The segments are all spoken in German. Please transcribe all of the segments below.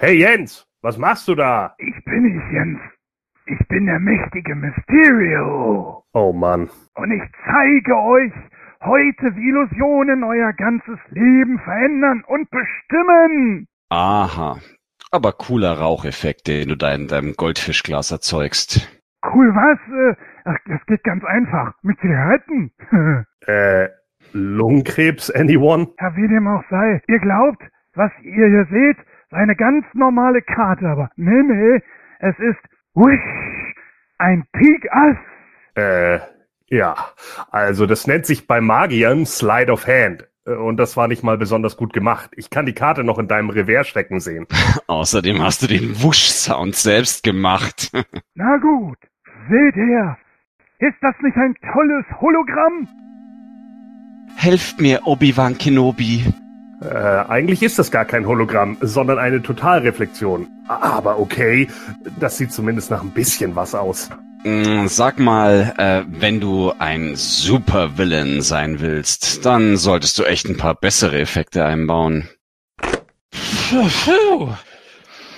Hey Jens, was machst du da? Ich bin ich, Jens. Ich bin der mächtige Mysterio. Oh Mann. Und ich zeige euch heute, wie Illusionen euer ganzes Leben verändern und bestimmen. Aha. Aber cooler Raucheffekt, den du da in deinem Goldfischglas erzeugst. Cool, was? Äh, Ach, das geht ganz einfach. Mit Zigaretten. äh, Lungenkrebs, anyone? Ja, wie dem auch sei. Ihr glaubt, was ihr hier seht, eine ganz normale Karte, aber nee, nee, es ist, wish, ein Peak Ass. Äh, ja. Also, das nennt sich bei Magiern Slide of Hand. Äh, und das war nicht mal besonders gut gemacht. Ich kann die Karte noch in deinem Revers stecken sehen. Außerdem hast du den Wusch-Sound selbst gemacht. Na gut, seht her. Ist das nicht ein tolles Hologramm? Helft mir, Obi-Wan Kenobi. Äh, eigentlich ist das gar kein Hologramm, sondern eine Totalreflexion. Aber okay, das sieht zumindest nach ein bisschen was aus. Mm, sag mal, äh, wenn du ein Supervillain sein willst, dann solltest du echt ein paar bessere Effekte einbauen. Puh, puh.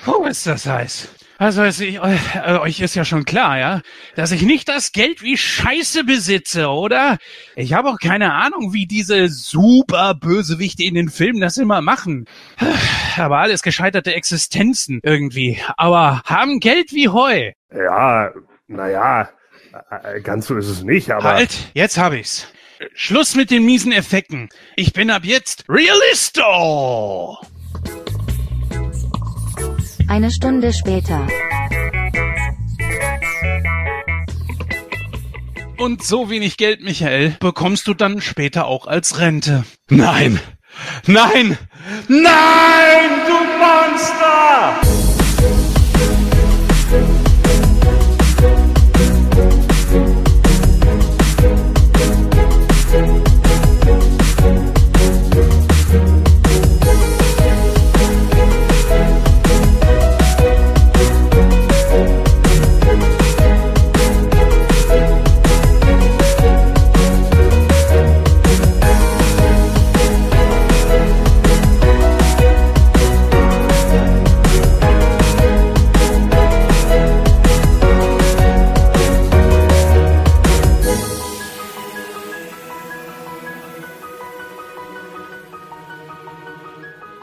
Oh, ist das heiß. Also es, ich, äh, euch ist ja schon klar, ja, dass ich nicht das Geld wie Scheiße besitze, oder? Ich habe auch keine Ahnung, wie diese super Bösewichte in den Filmen das immer machen. Aber alles gescheiterte Existenzen irgendwie. Aber haben Geld wie Heu. Ja, naja, äh, ganz so ist es nicht, aber. Halt, jetzt hab ich's. Schluss mit den miesen Effekten. Ich bin ab jetzt Realisto! Eine Stunde später. Und so wenig Geld, Michael, bekommst du dann später auch als Rente. Nein! Nein! Nein, du Monster!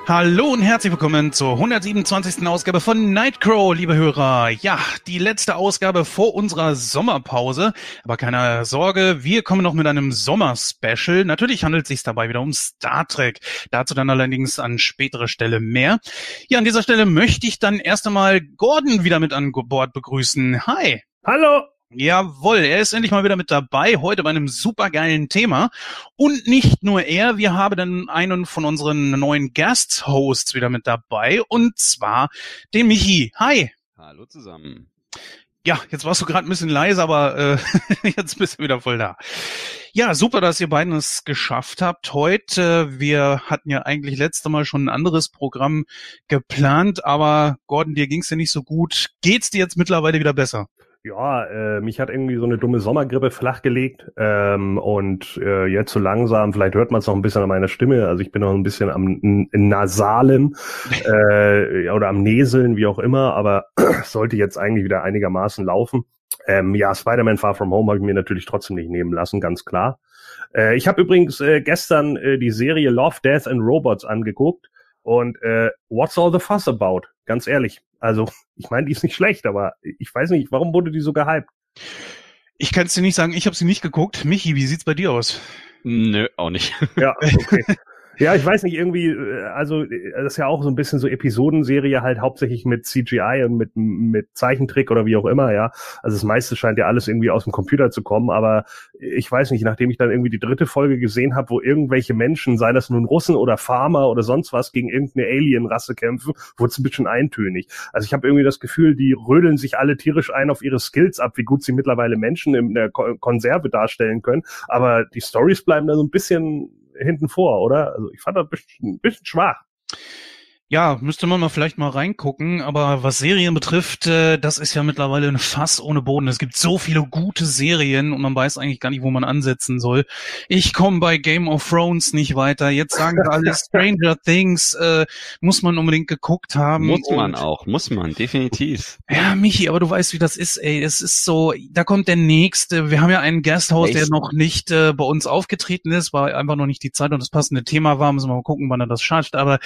Hallo und herzlich willkommen zur 127. Ausgabe von Nightcrow, liebe Hörer. Ja, die letzte Ausgabe vor unserer Sommerpause. Aber keine Sorge, wir kommen noch mit einem Sommer-Special. Natürlich handelt es sich dabei wieder um Star Trek. Dazu dann allerdings an spätere Stelle mehr. Ja, an dieser Stelle möchte ich dann erst einmal Gordon wieder mit an Bord begrüßen. Hi. Hallo. Jawohl, er ist endlich mal wieder mit dabei, heute bei einem supergeilen Thema. Und nicht nur er, wir haben dann einen von unseren neuen Guest-Hosts wieder mit dabei, und zwar den Michi. Hi. Hallo zusammen. Ja, jetzt warst du gerade ein bisschen leise, aber äh, jetzt bist du wieder voll da. Ja, super, dass ihr beiden es geschafft habt heute. Wir hatten ja eigentlich letzte Mal schon ein anderes Programm geplant, aber Gordon, dir ging's ja nicht so gut. Geht's dir jetzt mittlerweile wieder besser? Ja, äh, mich hat irgendwie so eine dumme Sommergrippe flachgelegt ähm, und äh, jetzt so langsam, vielleicht hört man es noch ein bisschen an meiner Stimme, also ich bin noch ein bisschen am Nasalen äh, oder am Näseln, wie auch immer, aber sollte jetzt eigentlich wieder einigermaßen laufen. Ähm, ja, Spider-Man Far From Home habe ich mir natürlich trotzdem nicht nehmen lassen, ganz klar. Äh, ich habe übrigens äh, gestern äh, die Serie Love, Death and Robots angeguckt und äh, what's all the fuss about? Ganz ehrlich. Also, ich meine, die ist nicht schlecht, aber ich weiß nicht, warum wurde die so gehypt? Ich kann es dir nicht sagen, ich habe sie nicht geguckt. Michi, wie sieht's bei dir aus? Nö, auch nicht. Ja, okay. Ja, ich weiß nicht, irgendwie, äh, also äh, das ist ja auch so ein bisschen so Episodenserie halt hauptsächlich mit CGI und mit, mit Zeichentrick oder wie auch immer, ja. Also das meiste scheint ja alles irgendwie aus dem Computer zu kommen, aber ich weiß nicht, nachdem ich dann irgendwie die dritte Folge gesehen habe, wo irgendwelche Menschen, sei das nun Russen oder Farmer oder sonst was, gegen irgendeine Alien-Rasse kämpfen, wurde es ein bisschen eintönig. Also ich habe irgendwie das Gefühl, die rödeln sich alle tierisch ein auf ihre Skills ab, wie gut sie mittlerweile Menschen in der Konserve darstellen können, aber die Stories bleiben da so ein bisschen hinten vor, oder? Also ich fand das ein bisschen, ein bisschen schwach. Ja, müsste man mal vielleicht mal reingucken, aber was Serien betrifft, äh, das ist ja mittlerweile ein Fass ohne Boden. Es gibt so viele gute Serien und man weiß eigentlich gar nicht, wo man ansetzen soll. Ich komme bei Game of Thrones nicht weiter. Jetzt sagen wir alle Stranger Things, äh, muss man unbedingt geguckt haben. Muss man auch, muss man, definitiv. Ja, Michi, aber du weißt, wie das ist, ey. Es ist so, da kommt der Nächste. Wir haben ja einen Gasthaus, der noch nicht äh, bei uns aufgetreten ist, weil einfach noch nicht die Zeit und das passende Thema war. Müssen wir mal gucken, wann er das schafft. Aber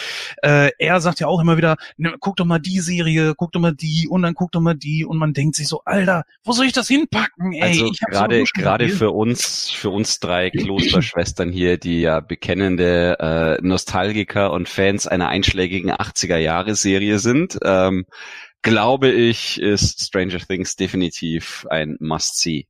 äh, er sagt ja auch immer wieder, ne, guck doch mal die Serie, guck doch mal die und dann guck doch mal die und man denkt sich so, Alter, wo soll ich das hinpacken, ey? Also gerade gerade für uns für uns drei Klosterschwestern hier, die ja bekennende äh, Nostalgiker und Fans einer einschlägigen 80er Jahre Serie sind, ähm, glaube ich, ist Stranger Things definitiv ein Must-See.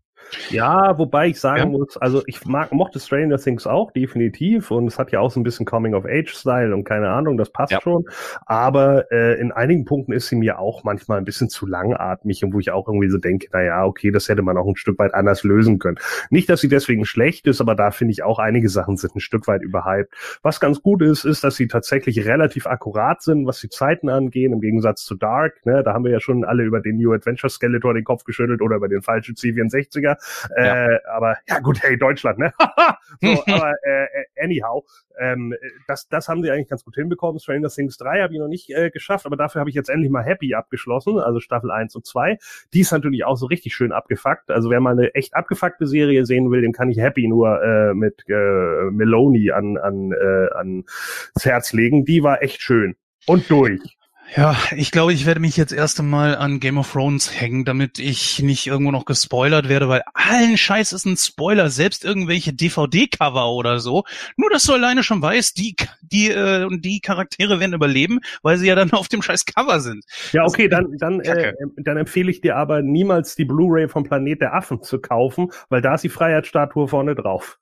Ja, wobei ich sagen Ja. muss, also ich mag, mochte Stranger Things auch definitiv und es hat ja auch so ein bisschen Coming-of-Age-Style und keine Ahnung, das passt Ja. schon. Aber äh, in einigen Punkten ist sie mir auch manchmal ein bisschen zu langatmig und wo ich auch irgendwie so denke, na ja, okay, das hätte man auch ein Stück weit anders lösen können. Nicht, dass sie deswegen schlecht ist, aber da finde ich auch einige Sachen sind ein Stück weit überhyped. Was ganz gut ist, ist, dass sie tatsächlich relativ akkurat sind, was die Zeiten angehen, im Gegensatz zu Dark. Ne? Da haben wir ja schon alle über den New Adventure Skeletor den Kopf geschüttelt oder über den falschen C64er. Äh, aber ja gut, hey, Deutschland, ne? so, aber äh, anyhow, ähm, das, das haben sie eigentlich ganz gut hinbekommen. Stranger Things 3 habe ich noch nicht äh, geschafft, aber dafür habe ich jetzt endlich mal Happy abgeschlossen, also Staffel 1 und 2. Die ist natürlich auch so richtig schön abgefuckt. Also wer mal eine echt abgefuckte Serie sehen will, dem kann ich Happy nur äh, mit äh, Meloni an, an, äh, ans Herz legen. Die war echt schön. Und durch. Ja, ich glaube, ich werde mich jetzt erst einmal an Game of Thrones hängen, damit ich nicht irgendwo noch gespoilert werde, weil allen Scheiß ist ein Spoiler, selbst irgendwelche DVD-Cover oder so. Nur, dass du alleine schon weißt, die, die, äh, die Charaktere werden überleben, weil sie ja dann auf dem scheiß Cover sind. Ja, okay, dann, dann, äh, Kacke. dann empfehle ich dir aber niemals die Blu-ray vom Planet der Affen zu kaufen, weil da ist die Freiheitsstatue vorne drauf.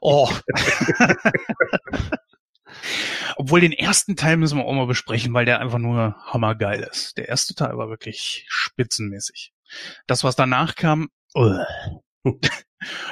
Oh. Obwohl den ersten Teil müssen wir auch mal besprechen, weil der einfach nur hammergeil ist. Der erste Teil war wirklich spitzenmäßig. Das, was danach kam, uh.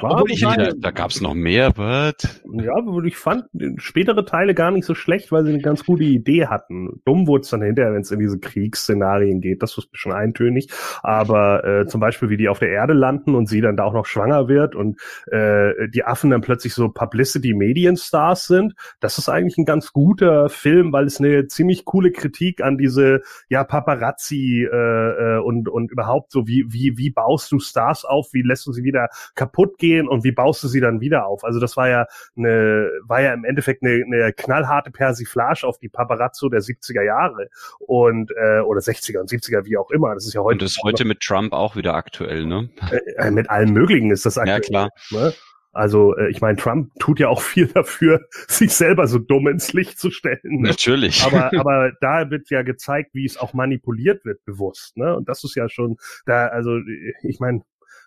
Obwohl ich wobei- Da, da gab's noch mehr, but Ja, aber ich fand spätere Teile gar nicht so schlecht, weil sie eine ganz gute Idee hatten. Dumm wurde es dann hinterher, wenn es in diese Kriegsszenarien geht. Das ist ein bisschen eintönig. Aber äh, zum Beispiel, wie die auf der Erde landen und sie dann da auch noch schwanger wird und äh, die Affen dann plötzlich so Publicity-Medienstars sind, das ist eigentlich ein ganz guter Film, weil es eine ziemlich coole Kritik an diese ja Paparazzi äh, äh, und und überhaupt so wie wie wie baust du Stars auf, wie lässt du sie wieder kaputt gehen und wie baust du sie dann wieder auf? Also das war ja eine, war ja im Endeffekt eine, eine knallharte Persiflage auf die Paparazzo der 70er Jahre und äh, oder 60er und 70er, wie auch immer. Das ist ja heute, und das ist heute mit Trump auch wieder aktuell, ne? äh, mit allem Möglichen ist das Ja, aktuell. klar. Ne? Also äh, ich meine, Trump tut ja auch viel dafür, sich selber so dumm ins Licht zu stellen. Ne? Natürlich. aber, aber da wird ja gezeigt, wie es auch manipuliert wird, bewusst. Ne? Und das ist ja schon, da, also ich meine,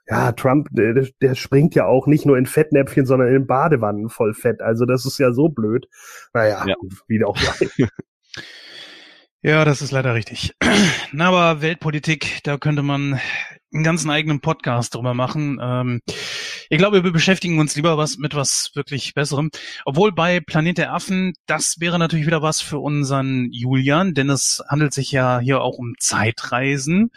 ja, Trump, der, der springt ja auch nicht nur in Fettnäpfchen, sondern in Badewannen voll Fett. Also das ist ja so blöd. Naja, Ja. wie auch sei. Ja, das ist leider richtig. Na, aber Weltpolitik, da könnte man einen ganzen eigenen Podcast drüber machen. Ähm, ich glaube, wir beschäftigen uns lieber was mit was wirklich Besserem. Obwohl bei Planet der Affen, das wäre natürlich wieder was für unseren Julian, denn es handelt sich ja hier auch um Zeitreisen.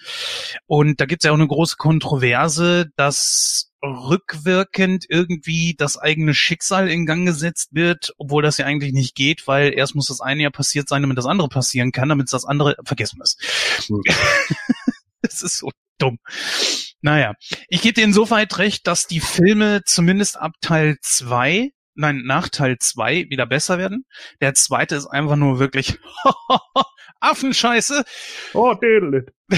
Und da gibt es ja auch eine große Kontroverse, dass rückwirkend irgendwie das eigene Schicksal in Gang gesetzt wird, obwohl das ja eigentlich nicht geht, weil erst muss das eine ja passiert sein, damit das andere passieren kann, damit das andere vergessen ist. Hm. das ist so dumm. Naja, ich gebe dir insoweit recht, dass die Filme zumindest ab Teil zwei, nein, nach Teil zwei wieder besser werden. Der zweite ist einfach nur wirklich Affenscheiße. Oh, Dödelit.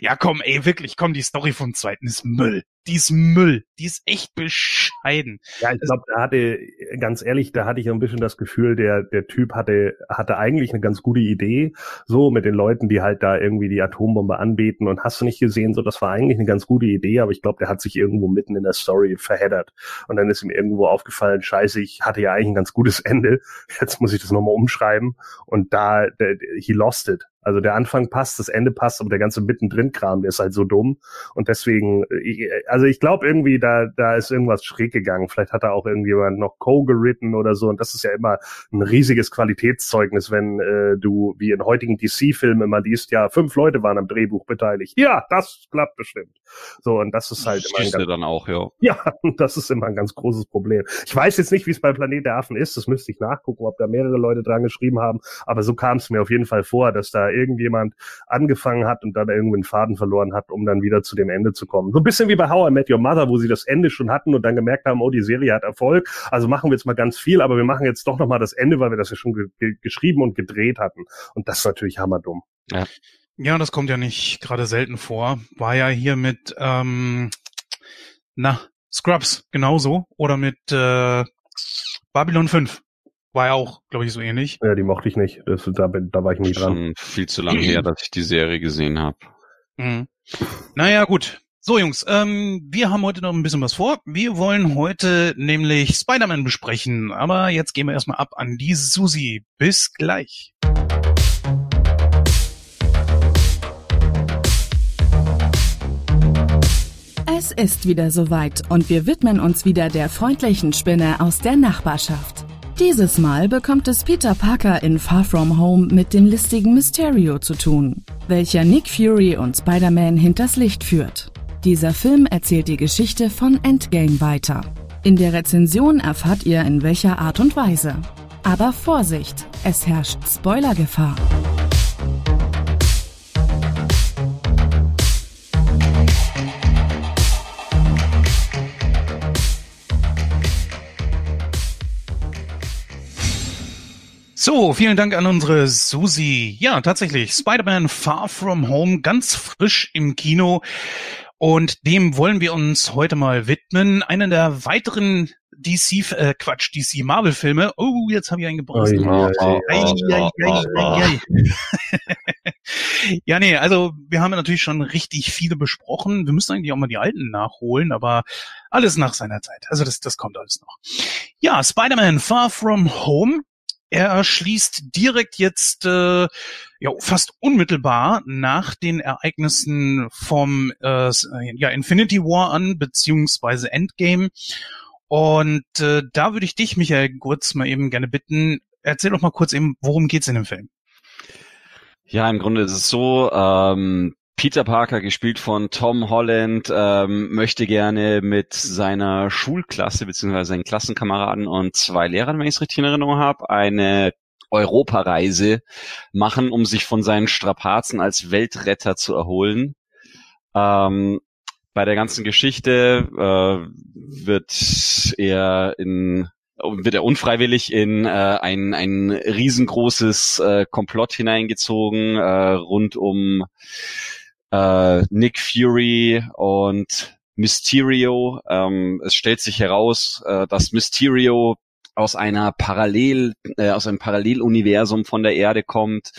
Ja, komm, ey, wirklich, komm, die Story vom zweiten ist Müll. Die ist Müll. Die ist echt bescheiden. Ja, ich glaube, da hatte, ganz ehrlich, da hatte ich ein bisschen das Gefühl, der, der Typ hatte, hatte eigentlich eine ganz gute Idee, so mit den Leuten, die halt da irgendwie die Atombombe anbeten und hast du nicht gesehen, so, das war eigentlich eine ganz gute Idee, aber ich glaube, der hat sich irgendwo mitten in der Story verheddert und dann ist ihm irgendwo aufgefallen, scheiße, ich hatte ja eigentlich ein ganz gutes Ende, jetzt muss ich das nochmal umschreiben und da, der, he lost it. Also der Anfang passt, das Ende passt, aber der ganze mittendrin Kram, der ist halt so dumm und deswegen, äh, also ich glaube irgendwie, da, da ist irgendwas schräg gegangen. Vielleicht hat da auch irgendjemand noch Co geritten oder so. Und das ist ja immer ein riesiges Qualitätszeugnis, wenn äh, du wie in heutigen DC-Filmen immer liest, ja, fünf Leute waren am Drehbuch beteiligt. Ja, das klappt bestimmt. So, und das ist halt immer ein ganz, dann auch, ja. Ja, das ist immer ein ganz großes Problem. Ich weiß jetzt nicht, wie es bei Planet der Affen ist. Das müsste ich nachgucken, ob da mehrere Leute dran geschrieben haben. Aber so kam es mir auf jeden Fall vor, dass da irgendjemand angefangen hat und dann irgendwie einen Faden verloren hat, um dann wieder zu dem Ende zu kommen. So ein bisschen wie bei How I Met Your Mother, wo sie das Ende schon hatten und dann gemerkt haben, oh, die Serie hat Erfolg. Also machen wir jetzt mal ganz viel, aber wir machen jetzt doch nochmal das Ende, weil wir das ja schon ge ge geschrieben und gedreht hatten. Und das ist natürlich hammerdumm. Ja. Ja, das kommt ja nicht gerade selten vor. War ja hier mit, ähm, na, Scrubs genauso oder mit äh, Babylon 5. War ja auch, glaube ich, so ähnlich. Ja, die mochte ich nicht. Das, da, da war ich nie dran. Schon viel zu lange her, dass ich die Serie gesehen habe. Mhm. Naja, gut. So, Jungs, ähm, wir haben heute noch ein bisschen was vor. Wir wollen heute nämlich Spider-Man besprechen. Aber jetzt gehen wir erstmal ab an die Susi. Bis gleich. Es ist wieder soweit und wir widmen uns wieder der freundlichen Spinne aus der Nachbarschaft. Dieses Mal bekommt es Peter Parker in Far From Home mit dem listigen Mysterio zu tun, welcher Nick Fury und Spider-Man hinters Licht führt. Dieser Film erzählt die Geschichte von Endgame weiter. In der Rezension erfahrt ihr in welcher Art und Weise. Aber Vorsicht, es herrscht Spoilergefahr. So, vielen Dank an unsere Susi. Ja, tatsächlich, Spider-Man Far From Home ganz frisch im Kino. Und dem wollen wir uns heute mal widmen. Einen der weiteren DC, äh, Quatsch, DC Marvel Filme. Oh, jetzt habe ich einen gebraucht. ja, nee, also wir haben natürlich schon richtig viele besprochen. Wir müssen eigentlich auch mal die alten nachholen, aber alles nach seiner Zeit. Also das, das kommt alles noch. Ja, Spider-Man Far From Home er schließt direkt jetzt äh, ja, fast unmittelbar nach den Ereignissen vom äh, ja, Infinity War an, beziehungsweise Endgame. Und äh, da würde ich dich, Michael, kurz mal eben gerne bitten, erzähl doch mal kurz eben, worum geht's in dem Film? Ja, im Grunde ist es so, ähm, Peter Parker, gespielt von Tom Holland, ähm, möchte gerne mit seiner Schulklasse bzw. seinen Klassenkameraden und zwei Lehrern, wenn ich es richtig in Erinnerung habe, eine Europareise machen, um sich von seinen Strapazen als Weltretter zu erholen. Ähm, bei der ganzen Geschichte äh, wird er in wird er unfreiwillig in äh, ein, ein riesengroßes äh, Komplott hineingezogen äh, rund um äh, Nick Fury und Mysterio. Ähm, es stellt sich heraus, äh, dass Mysterio aus einer Parallel, äh, aus einem Paralleluniversum von der Erde kommt,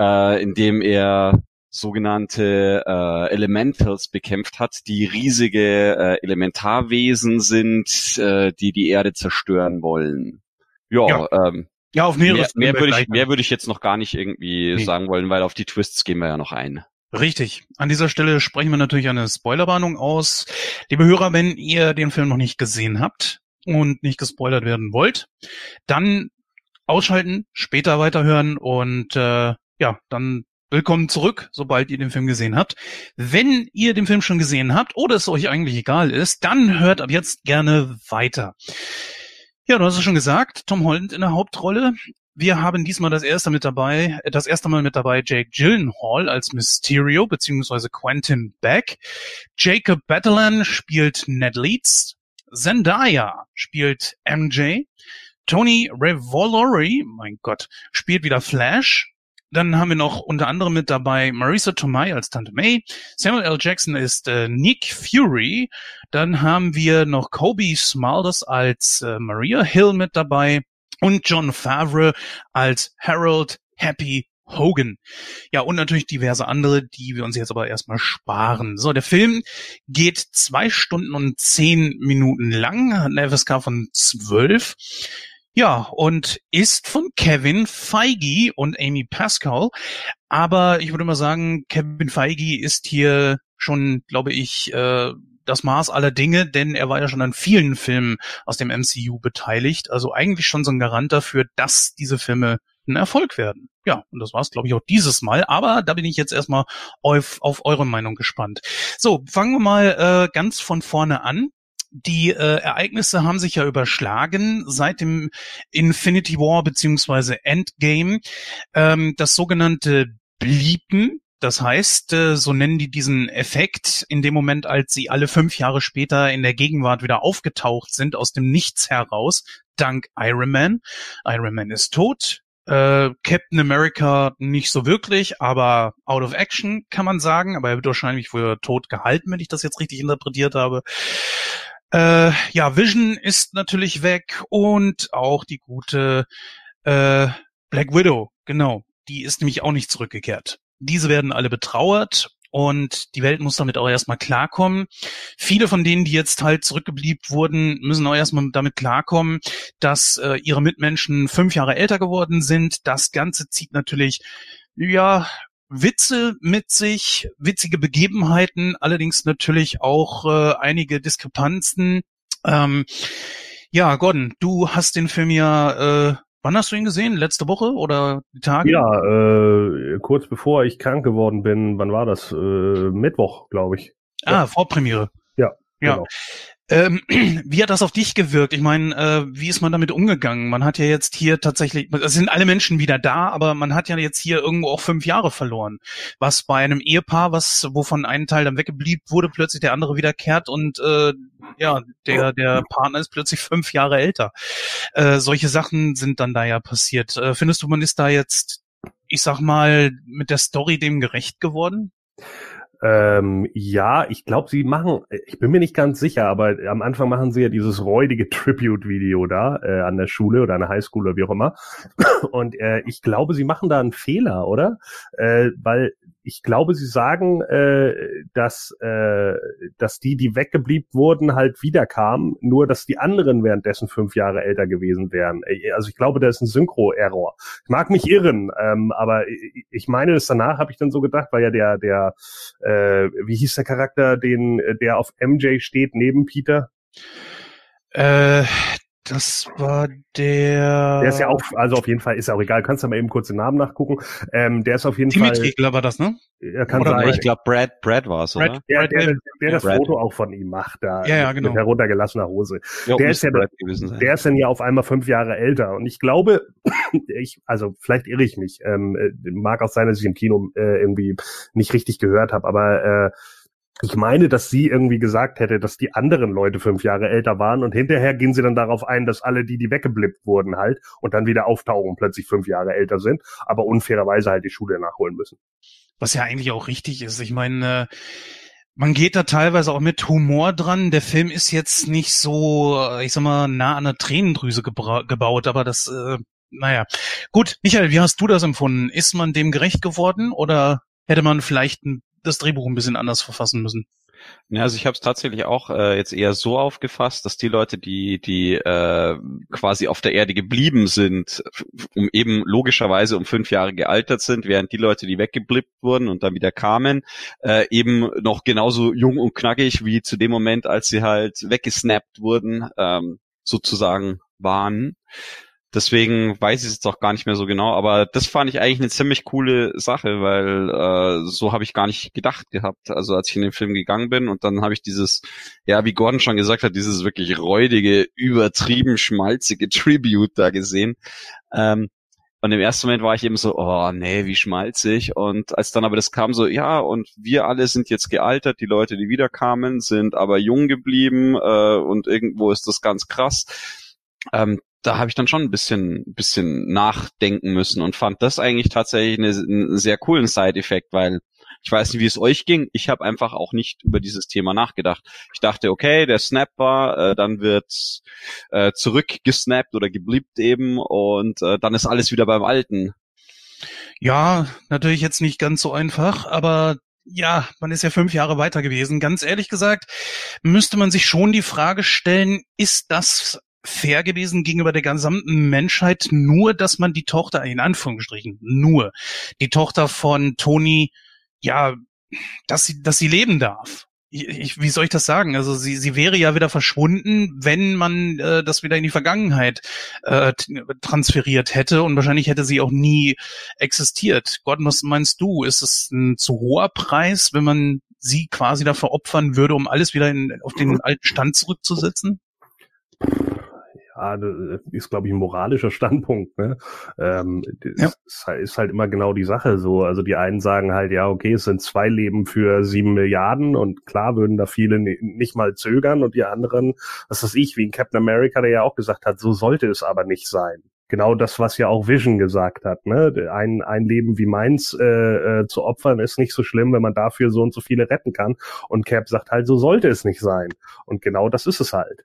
äh, in dem er sogenannte äh, Elementals bekämpft hat, die riesige äh, Elementarwesen sind, äh, die die Erde zerstören wollen. Ja, ja. Ähm, ja auf mehr, mehr würde ich, mehr würde ich jetzt noch gar nicht irgendwie nee. sagen wollen, weil auf die Twists gehen wir ja noch ein. Richtig. An dieser Stelle sprechen wir natürlich eine Spoilerwarnung aus. Liebe Hörer, wenn ihr den Film noch nicht gesehen habt und nicht gespoilert werden wollt, dann ausschalten, später weiterhören und äh, ja, dann willkommen zurück, sobald ihr den Film gesehen habt. Wenn ihr den Film schon gesehen habt oder es euch eigentlich egal ist, dann hört ab jetzt gerne weiter. Ja, du hast es schon gesagt, Tom Holland in der Hauptrolle. Wir haben diesmal das erste mit dabei, äh, das erste Mal mit dabei Jake Gyllenhaal als Mysterio beziehungsweise Quentin Beck. Jacob Batalon spielt Ned Leeds. Zendaya spielt MJ. Tony Revolori, mein Gott, spielt wieder Flash. Dann haben wir noch unter anderem mit dabei Marisa Tomei als Tante May. Samuel L. Jackson ist äh, Nick Fury. Dann haben wir noch Kobe Smulders als äh, Maria Hill mit dabei und John Favre als Harold Happy Hogan. Ja, und natürlich diverse andere, die wir uns jetzt aber erstmal sparen. So, der Film geht zwei Stunden und zehn Minuten lang, hat eine FSK von zwölf. Ja, und ist von Kevin Feige und Amy Pascal. Aber ich würde mal sagen, Kevin Feige ist hier schon, glaube ich, äh, das Maß aller Dinge, denn er war ja schon an vielen Filmen aus dem MCU beteiligt. Also eigentlich schon so ein Garant dafür, dass diese Filme ein Erfolg werden. Ja, und das war es, glaube ich, auch dieses Mal. Aber da bin ich jetzt erstmal auf, auf eure Meinung gespannt. So, fangen wir mal äh, ganz von vorne an. Die äh, Ereignisse haben sich ja überschlagen seit dem Infinity War beziehungsweise Endgame. Ähm, das sogenannte Bliepen, das heißt, äh, so nennen die diesen Effekt in dem Moment, als sie alle fünf Jahre später in der Gegenwart wieder aufgetaucht sind, aus dem Nichts heraus, dank Iron Man. Iron Man ist tot, äh, Captain America nicht so wirklich, aber out of action kann man sagen. Aber er wird wahrscheinlich für tot gehalten, wenn ich das jetzt richtig interpretiert habe. Äh, ja, Vision ist natürlich weg und auch die gute äh, Black Widow, genau. Die ist nämlich auch nicht zurückgekehrt. Diese werden alle betrauert und die Welt muss damit auch erstmal klarkommen. Viele von denen, die jetzt halt zurückgeblieben wurden, müssen auch erstmal damit klarkommen, dass äh, ihre Mitmenschen fünf Jahre älter geworden sind. Das Ganze zieht natürlich, ja, Witze mit sich, witzige Begebenheiten, allerdings natürlich auch äh, einige Diskrepanzen. Ähm, ja, Gordon, du hast den Film ja äh, Wann hast du ihn gesehen? Letzte Woche oder die Tage? Ja, äh, kurz bevor ich krank geworden bin. Wann war das? Äh, Mittwoch, glaube ich. Ah, ja. Vorpremiere. Ja. Ja. Genau. Ähm, wie hat das auf dich gewirkt? Ich meine, äh, wie ist man damit umgegangen? Man hat ja jetzt hier tatsächlich, es sind alle Menschen wieder da, aber man hat ja jetzt hier irgendwo auch fünf Jahre verloren. Was bei einem Ehepaar, was wovon ein Teil dann weggeblieben wurde, plötzlich der andere wiederkehrt und äh, ja, der der Partner ist plötzlich fünf Jahre älter. Äh, solche Sachen sind dann da ja passiert. Äh, findest du, man ist da jetzt, ich sag mal, mit der Story dem gerecht geworden? Ähm, ja, ich glaube, sie machen, ich bin mir nicht ganz sicher, aber am Anfang machen sie ja dieses räudige Tribute-Video da äh, an der Schule oder an der Highschool oder wie auch immer. Und äh, ich glaube, sie machen da einen Fehler, oder? Äh, weil ich glaube, sie sagen, äh, dass, äh, dass die, die weggeblieben wurden, halt wiederkamen, nur dass die anderen währenddessen fünf Jahre älter gewesen wären. Äh, also ich glaube, da ist ein Synchro-Error. Ich mag mich irren, ähm, aber ich meine, das danach habe ich dann so gedacht, weil ja der, der, äh, wie hieß der Charakter, den, der auf MJ steht neben Peter? Äh, das war der. Der ist ja auch, also auf jeden Fall ist ja auch egal. Kannst du mal eben kurz den Namen nachgucken. Ähm, der ist auf jeden Dimitri, Fall. Dimitri war das, ne? Er kann oder sein. Ich glaube, Brad, Brad war es, oder? Der, der, der, der das Brad. Foto auch von ihm macht, da Ja, ja, genau. mit heruntergelassener Hose. Jo, der ist ja, der ist dann ja auf einmal fünf Jahre älter. Und ich glaube, ich, also vielleicht irre ich mich. Ähm, äh, mag auch sein, dass ich im Kino äh, irgendwie nicht richtig gehört habe, aber äh, ich meine, dass sie irgendwie gesagt hätte, dass die anderen Leute fünf Jahre älter waren und hinterher gehen sie dann darauf ein, dass alle die, die weggeblippt wurden halt und dann wieder auftauchen, plötzlich fünf Jahre älter sind, aber unfairerweise halt die Schule nachholen müssen. Was ja eigentlich auch richtig ist. Ich meine, äh, man geht da teilweise auch mit Humor dran. Der Film ist jetzt nicht so, äh, ich sag mal, nah an der Tränendrüse gebaut, aber das, äh, naja. Gut, Michael, wie hast du das empfunden? Ist man dem gerecht geworden oder hätte man vielleicht ein das Drehbuch ein bisschen anders verfassen müssen. Ja, also ich habe es tatsächlich auch äh, jetzt eher so aufgefasst, dass die Leute, die die äh, quasi auf der Erde geblieben sind, um eben logischerweise um fünf Jahre gealtert sind, während die Leute, die weggeblippt wurden und dann wieder kamen, äh, eben noch genauso jung und knackig wie zu dem Moment, als sie halt weggesnappt wurden, ähm, sozusagen waren. Deswegen weiß ich es jetzt auch gar nicht mehr so genau, aber das fand ich eigentlich eine ziemlich coole Sache, weil äh, so habe ich gar nicht gedacht gehabt. Also als ich in den Film gegangen bin und dann habe ich dieses, ja, wie Gordon schon gesagt hat, dieses wirklich räudige, übertrieben schmalzige Tribute da gesehen. Ähm, und im ersten Moment war ich eben so, oh nee, wie schmalzig. Und als dann aber das kam, so, ja, und wir alle sind jetzt gealtert, die Leute, die wiederkamen, sind aber jung geblieben äh, und irgendwo ist das ganz krass. Ähm, da habe ich dann schon ein bisschen, bisschen nachdenken müssen und fand das eigentlich tatsächlich eine, einen sehr coolen Side-Effekt, weil ich weiß nicht, wie es euch ging. Ich habe einfach auch nicht über dieses Thema nachgedacht. Ich dachte, okay, der Snap war, äh, dann wird äh, zurückgesnappt oder gebliebt eben und äh, dann ist alles wieder beim Alten. Ja, natürlich jetzt nicht ganz so einfach, aber ja, man ist ja fünf Jahre weiter gewesen. Ganz ehrlich gesagt, müsste man sich schon die Frage stellen, ist das fair gewesen gegenüber der gesamten Menschheit, nur dass man die Tochter, in Anführungsstrichen, nur die Tochter von Tony, ja, dass sie, dass sie leben darf. ich, ich, wie soll ich das sagen? Also sie, sie wäre ja wieder verschwunden, wenn man äh, das wieder in die Vergangenheit äh, transferiert hätte und wahrscheinlich hätte sie auch nie existiert. Gott, was meinst du? Ist es ein zu hoher Preis, wenn man sie quasi dafür opfern würde, um alles wieder in, auf den alten Stand zurückzusetzen? Ja, das ist, glaube ich, ein moralischer Standpunkt. Ne? Ähm, ja. ist, ist halt immer genau die Sache so. Also die einen sagen halt, ja, okay, es sind zwei Leben für sieben Milliarden und klar würden da viele nicht mal zögern und die anderen, was weiß ich, wie in Captain America, der ja auch gesagt hat, so sollte es aber nicht sein. Genau das, was ja auch Vision gesagt hat. Ne? Ein, ein Leben wie meins äh, äh, zu opfern ist nicht so schlimm, wenn man dafür so und so viele retten kann. Und Cap sagt halt, so sollte es nicht sein. Und genau das ist es halt.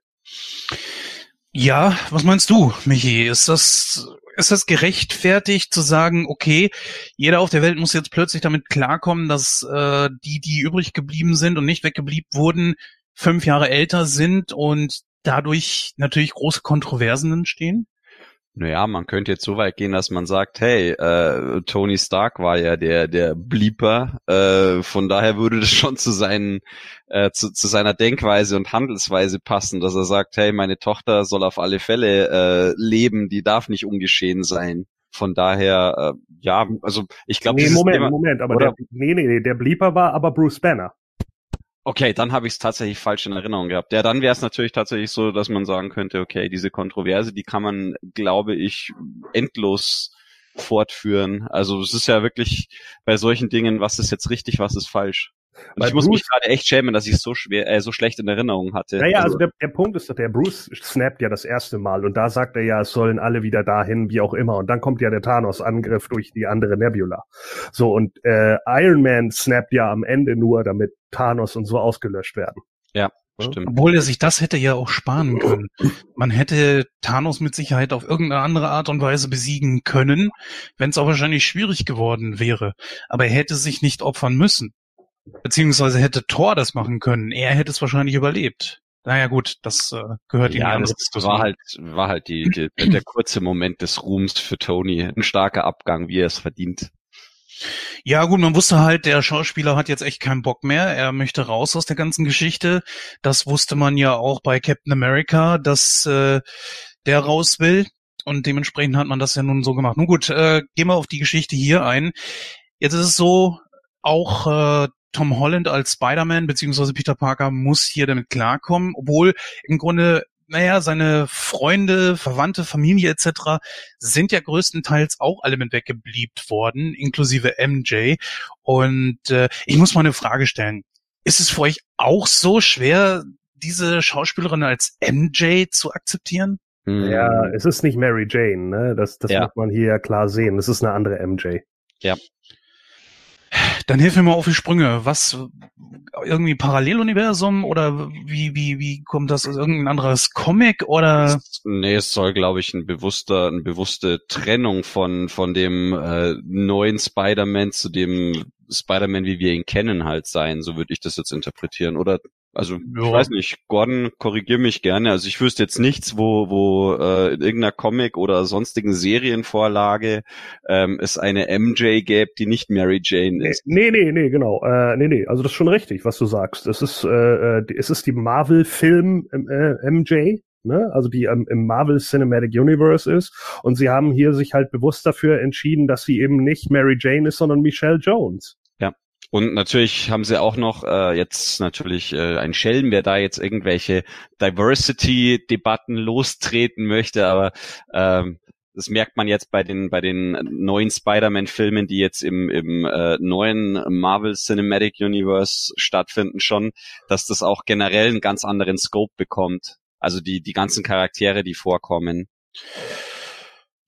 Ja, was meinst du, Michi? Ist das, ist das gerechtfertigt zu sagen, okay, jeder auf der Welt muss jetzt plötzlich damit klarkommen, dass äh, die, die übrig geblieben sind und nicht weggeblieben wurden, fünf Jahre älter sind und dadurch natürlich große Kontroversen entstehen? Naja, man könnte jetzt so weit gehen, dass man sagt, hey, äh, Tony Stark war ja der der Bleeper, äh, von daher würde das schon zu seinen äh, zu, zu seiner Denkweise und Handelsweise passen, dass er sagt, hey, meine Tochter soll auf alle Fälle äh, leben, die darf nicht ungeschehen sein. Von daher, äh, ja, also ich glaube, nee, Moment, Thema, Moment, aber der, nee, nee, nee, der Bleeper war aber Bruce Banner. Okay, dann habe ich es tatsächlich falsch in Erinnerung gehabt. Ja, dann wäre es natürlich tatsächlich so, dass man sagen könnte, okay, diese Kontroverse, die kann man, glaube ich, endlos fortführen. Also es ist ja wirklich bei solchen Dingen, was ist jetzt richtig, was ist falsch. Und ich muss Bruce, mich gerade echt schämen, dass ich es so schwer, äh, so schlecht in Erinnerung hatte. Naja, also, also der, der Punkt ist, dass der Bruce snappt ja das erste Mal und da sagt er ja, es sollen alle wieder dahin, wie auch immer. Und dann kommt ja der Thanos-Angriff durch die andere Nebula. So, und äh, Iron Man snappt ja am Ende nur, damit Thanos und so ausgelöscht werden. Ja. Stimmt. Obwohl er sich das hätte ja auch sparen können. Man hätte Thanos mit Sicherheit auf irgendeine andere Art und Weise besiegen können, wenn es auch wahrscheinlich schwierig geworden wäre. Aber er hätte sich nicht opfern müssen. Beziehungsweise hätte Thor das machen können. Er hätte es wahrscheinlich überlebt. Naja gut, das äh, gehört ja, die das war halt, war halt die, die, der kurze Moment des Ruhms für Tony. Ein starker Abgang, wie er es verdient. Ja gut, man wusste halt, der Schauspieler hat jetzt echt keinen Bock mehr. Er möchte raus aus der ganzen Geschichte. Das wusste man ja auch bei Captain America, dass äh, der raus will. Und dementsprechend hat man das ja nun so gemacht. Nun gut, äh, gehen wir auf die Geschichte hier ein. Jetzt ist es so, auch äh, Tom Holland als Spider-Man beziehungsweise Peter Parker muss hier damit klarkommen, obwohl im Grunde naja, seine Freunde, Verwandte, Familie etc. sind ja größtenteils auch alle mit weggebliebt worden, inklusive MJ. Und äh, ich muss mal eine Frage stellen. Ist es für euch auch so schwer, diese Schauspielerin als MJ zu akzeptieren? Ja, es ist nicht Mary Jane, ne? Das, das ja. muss man hier ja klar sehen. Es ist eine andere MJ. Ja, dann hilf mir mal auf die Sprünge. Was irgendwie Paralleluniversum oder wie wie wie kommt das? Irgendein anderes Comic oder? Nee, es soll glaube ich ein bewusster eine bewusste Trennung von von dem äh, neuen Spider-Man zu dem Spider-Man, wie wir ihn kennen, halt sein. So würde ich das jetzt interpretieren. Oder also ja. ich weiß nicht, Gordon, korrigier mich gerne. Also ich wüsste jetzt nichts, wo, wo äh, in irgendeiner Comic oder sonstigen Serienvorlage ähm, es eine MJ gäbe, die nicht Mary Jane ist. Nee, nee, nee, genau. Äh, nee, nee, also das ist schon richtig, was du sagst. Es ist, äh, äh es ist die Marvel-Film äh, MJ, ne? also die ähm, im Marvel Cinematic Universe ist. Und sie haben hier sich halt bewusst dafür entschieden, dass sie eben nicht Mary Jane ist, sondern Michelle Jones. Und natürlich haben sie auch noch äh, jetzt natürlich äh, ein Schelm, wer da jetzt irgendwelche Diversity-Debatten lostreten möchte, aber ähm, das merkt man jetzt bei den bei den neuen Spider-Man-Filmen, die jetzt im im äh, neuen Marvel Cinematic Universe stattfinden, schon, dass das auch generell einen ganz anderen Scope bekommt. Also die die ganzen Charaktere, die vorkommen.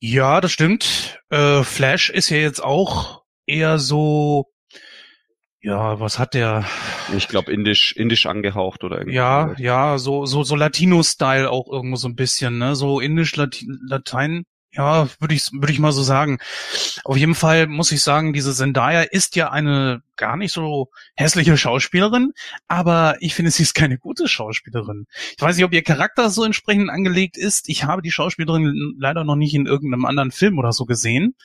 Ja, das stimmt. Äh, Flash ist ja jetzt auch eher so ja, was hat der? Ich glaube indisch, indisch angehaucht oder irgendwie. Ja, ja, so so so Latino-Style auch irgendwo so ein bisschen, ne? So indisch Latin, Latein. Ja, würde ich würde ich mal so sagen. Auf jeden Fall muss ich sagen, diese Zendaya ist ja eine gar nicht so hässliche Schauspielerin, aber ich finde, sie ist keine gute Schauspielerin. Ich weiß nicht, ob ihr Charakter so entsprechend angelegt ist. Ich habe die Schauspielerin leider noch nicht in irgendeinem anderen Film oder so gesehen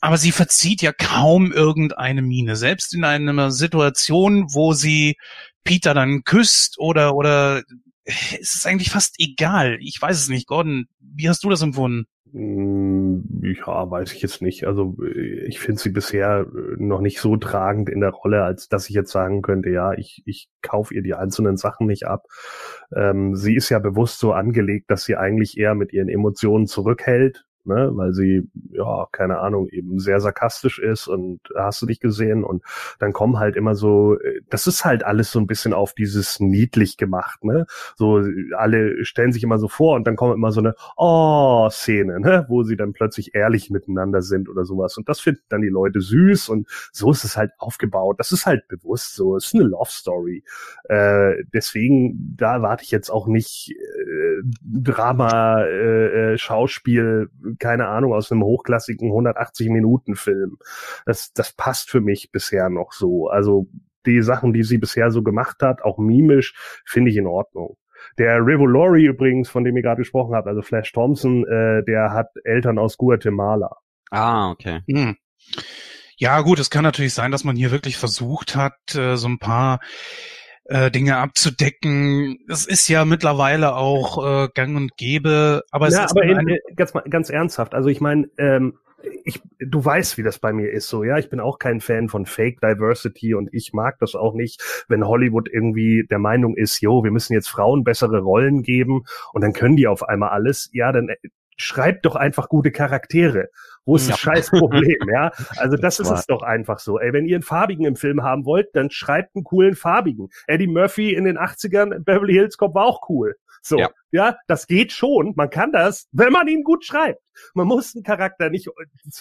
aber sie verzieht ja kaum irgendeine Miene. Selbst in einer Situation, wo sie Peter dann küsst oder oder ist es eigentlich fast egal. Ich weiß es nicht. Gordon, wie hast du das empfunden? Mm, Ja, weiß ich jetzt nicht. Also äh, ich finde sie bisher äh, noch nicht so tragend in der Rolle, als dass ich jetzt sagen könnte, ja, ich, ich kaufe ihr die einzelnen Sachen nicht ab. Ähm, sie ist ja bewusst so angelegt, dass sie eigentlich eher mit ihren Emotionen zurückhält, ne, weil sie, ja, keine Ahnung, eben sehr sarkastisch ist und hast du dich gesehen? Und dann kommen halt immer so, äh, das ist halt alles so ein bisschen auf dieses niedlich gemacht, ne, so alle stellen sich immer so vor und dann kommt immer so eine Oh-Szene, ne, wo sie dann plötzlich ehrlich miteinander sind oder sowas. Und das finden dann die Leute süß und so ist es halt aufgebaut, das ist halt bewusst so, es ist eine Love Story, äh, deswegen, da erwarte ich jetzt auch nicht äh, Drama, äh, äh, Schauspiel, keine Ahnung, aus einem hochklassigen 180-Minuten-Film. Das, das passt für mich bisher noch so. Also die Sachen, die sie bisher so gemacht hat, auch mimisch, finde ich in Ordnung. Der Revolori übrigens, von dem ihr gerade gesprochen habt, also Flash Thompson, äh, der hat Eltern aus Guatemala. Ah, okay. Hm. Ja, gut, es kann natürlich sein, dass man hier wirklich versucht hat, äh, so ein paar äh, Dinge abzudecken. Es ist ja mittlerweile auch äh, gang und gäbe, aber es ja, ist aber in, äh, ganz, ganz ernsthaft, also ich meine, ähm, ich, du weißt, wie das bei mir ist, so, ja. Ich bin auch kein Fan von Fake Diversity und ich mag das auch nicht, wenn Hollywood irgendwie der Meinung ist, jo, wir müssen jetzt Frauen bessere Rollen geben und dann können die auf einmal alles. Ja, dann äh, schreibt doch einfach gute Charaktere. Wo ist das scheiß Problem, ja? Also das, Das ist war- es doch einfach so. Ey, wenn ihr einen Farbigen im Film haben wollt, dann schreibt einen coolen Farbigen. Eddie Murphy in den 80ern, in Beverly Hills Cop war auch cool. So, Ja. ja, das geht schon. Man kann das, wenn man ihn gut schreibt. Man muss einen Charakter nicht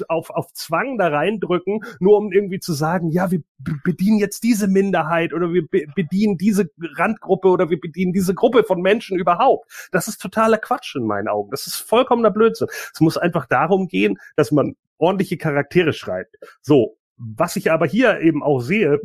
auf, auf Zwang da reindrücken, nur um irgendwie zu sagen, ja, wir bedienen jetzt diese Minderheit oder wir be bedienen diese Randgruppe oder wir bedienen diese Gruppe von Menschen überhaupt. Das ist totaler Quatsch in meinen Augen. Das ist vollkommener Blödsinn. Es muss einfach darum gehen, dass man ordentliche Charaktere schreibt. So, was ich aber hier eben auch sehe,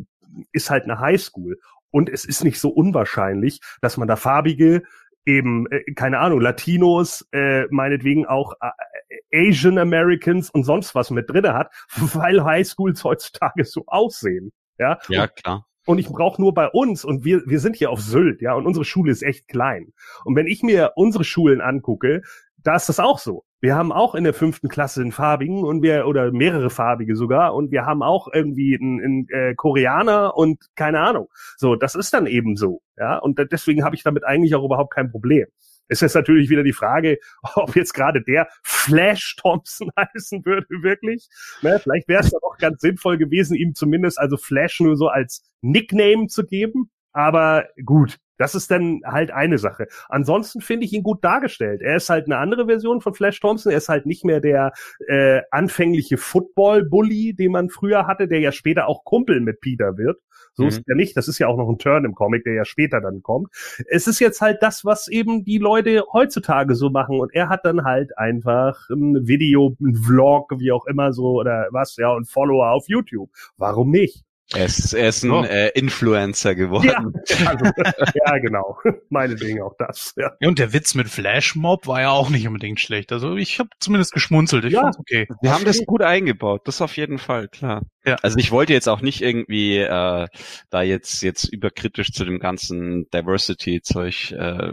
ist halt eine Highschool. Und es ist nicht so unwahrscheinlich, dass man da farbige, eben, äh, keine Ahnung, Latinos, äh, meinetwegen auch äh, Asian Americans und sonst was mit drinne hat, weil Highschools heutzutage so aussehen. Ja, Ja, klar. und ich brauche nur bei uns und wir wir sind hier auf Sylt, ja, und unsere Schule ist echt klein. Und wenn ich mir unsere Schulen angucke, da ist das auch so. Wir haben auch in der fünften Klasse einen farbigen und wir oder mehrere farbige sogar und wir haben auch irgendwie einen, einen äh, Koreaner und keine Ahnung. So, das ist dann eben so, ja. Und deswegen habe ich damit eigentlich auch überhaupt kein Problem. Es ist natürlich wieder die Frage, ob jetzt gerade der Flash Thompson heißen würde, wirklich. Ne, vielleicht wäre es dann auch ganz sinnvoll gewesen, ihm zumindest also Flash nur so als Nickname zu geben. Aber gut, das ist dann halt eine Sache. Ansonsten finde ich ihn gut dargestellt. Er ist halt eine andere Version von Flash Thompson. Er ist halt nicht mehr der äh, anfängliche Football-Bully, den man früher hatte, der ja später auch Kumpel mit Peter wird. So Mhm. ist er nicht. Das ist ja auch noch ein Turn im Comic, der ja später dann kommt. Es ist jetzt halt das, was eben die Leute heutzutage so machen. Und er hat dann halt einfach ein Video, ein Vlog, wie auch immer so oder was, ja, und Follower auf YouTube. Warum nicht? Er ist, er ist ein Oh. äh, Influencer geworden. Ja, also, ja genau. Meinetwegen auch das. Ja. Ja, und der Witz mit Flashmob war ja auch nicht unbedingt schlecht. Also ich habe zumindest geschmunzelt. Ich Ja. fand's okay. Wir haben das gut eingebaut, das auf jeden Fall, klar. Ja. Also ich wollte jetzt auch nicht irgendwie äh, da jetzt jetzt überkritisch zu dem ganzen Diversity-Zeug äh,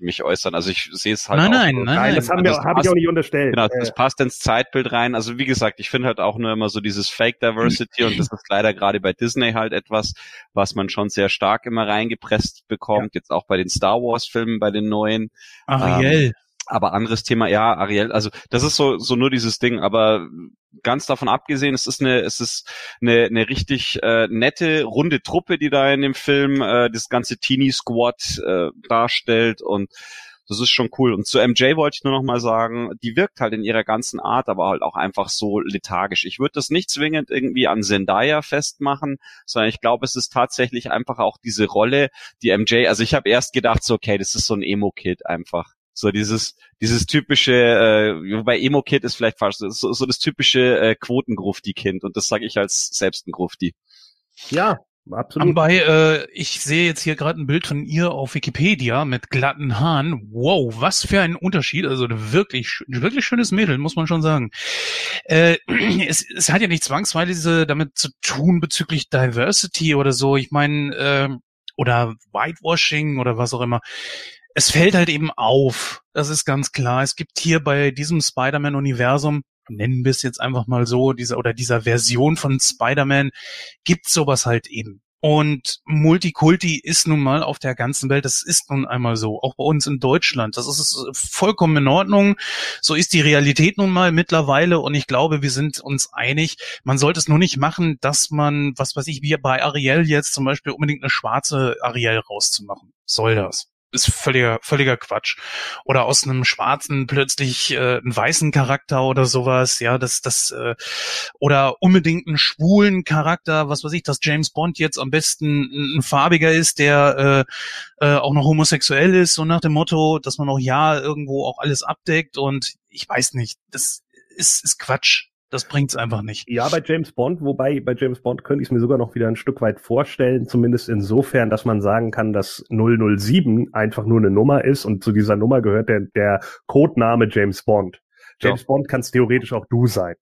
mich äußern. Also ich sehe es halt Nein, auch nein, so. nein, Nein, das haben wir, Also habe ich auch nicht unterstellt. Genau, Äh, das passt ins Zeitbild rein. Also wie gesagt, ich finde halt auch nur immer so dieses Fake Diversity und das ist leider gerade bei Disney halt etwas, was man schon sehr stark immer reingepresst bekommt. Jetzt auch bei den Star Wars Filmen, bei den neuen. Ariel. Aber anderes Thema, ja, Ariel, also das ist so, so nur dieses Ding, aber ganz davon abgesehen, es ist eine, es ist eine, eine richtig äh, nette, runde Truppe, die da in dem Film äh, das ganze Teenie Squad äh, darstellt und das ist schon cool. Und zu MJ wollte ich nur noch mal sagen, die wirkt halt in ihrer ganzen Art, aber halt auch einfach so lethargisch. Ich würde das nicht zwingend irgendwie an Zendaya festmachen, sondern ich glaube, es ist tatsächlich einfach auch diese Rolle, die MJ, also ich habe erst gedacht, so, okay, das ist so ein Emo-Kid einfach. So dieses, dieses typische, äh, wobei Emo-Kid ist vielleicht falsch, so, so das typische äh, Quotengrufti-Kind und das sage ich als selbst ein Grufti. ja, absolut. Wobei, äh, ich sehe jetzt hier gerade ein Bild von ihr auf Wikipedia mit glatten Haaren. Wow, was für ein Unterschied. Also ein wirklich, wirklich schönes Mädel, muss man schon sagen. Äh, es, es hat ja nicht zwangsweise damit zu tun bezüglich Diversity oder so. Ich meine, äh, oder Whitewashing oder was auch immer. Es fällt halt eben auf. Das ist ganz klar. Es gibt hier bei diesem Spider-Man-Universum nennen wir es jetzt einfach mal so, dieser oder dieser Version von Spider-Man, gibt sowas halt eben. Und Multikulti ist nun mal auf der ganzen Welt, das ist nun einmal so, auch bei uns in Deutschland. Das ist vollkommen in Ordnung. So ist die Realität nun mal mittlerweile und ich glaube, wir sind uns einig. Man sollte es nur nicht machen, dass man, was weiß ich, wie bei Ariel jetzt zum Beispiel unbedingt eine schwarze Ariel rauszumachen. Soll das? Ist völliger, völliger Quatsch. Oder aus einem Schwarzen plötzlich äh, einen weißen Charakter oder sowas, ja, das, das, äh, oder unbedingt einen schwulen Charakter, was weiß ich, dass James Bond jetzt am besten ein, farbiger ist, der äh, äh, auch noch homosexuell ist, so nach dem Motto, dass man auch ja irgendwo auch alles abdeckt und ich weiß nicht, das ist, ist Quatsch. Das bringt's einfach nicht. Ja, bei James Bond, wobei bei James Bond könnte ich es mir sogar noch wieder ein Stück weit vorstellen, zumindest insofern, dass man sagen kann, dass 007 einfach nur eine Nummer ist und zu dieser Nummer gehört der, der Codename James Bond. James ja. Bond kann es theoretisch auch du sein.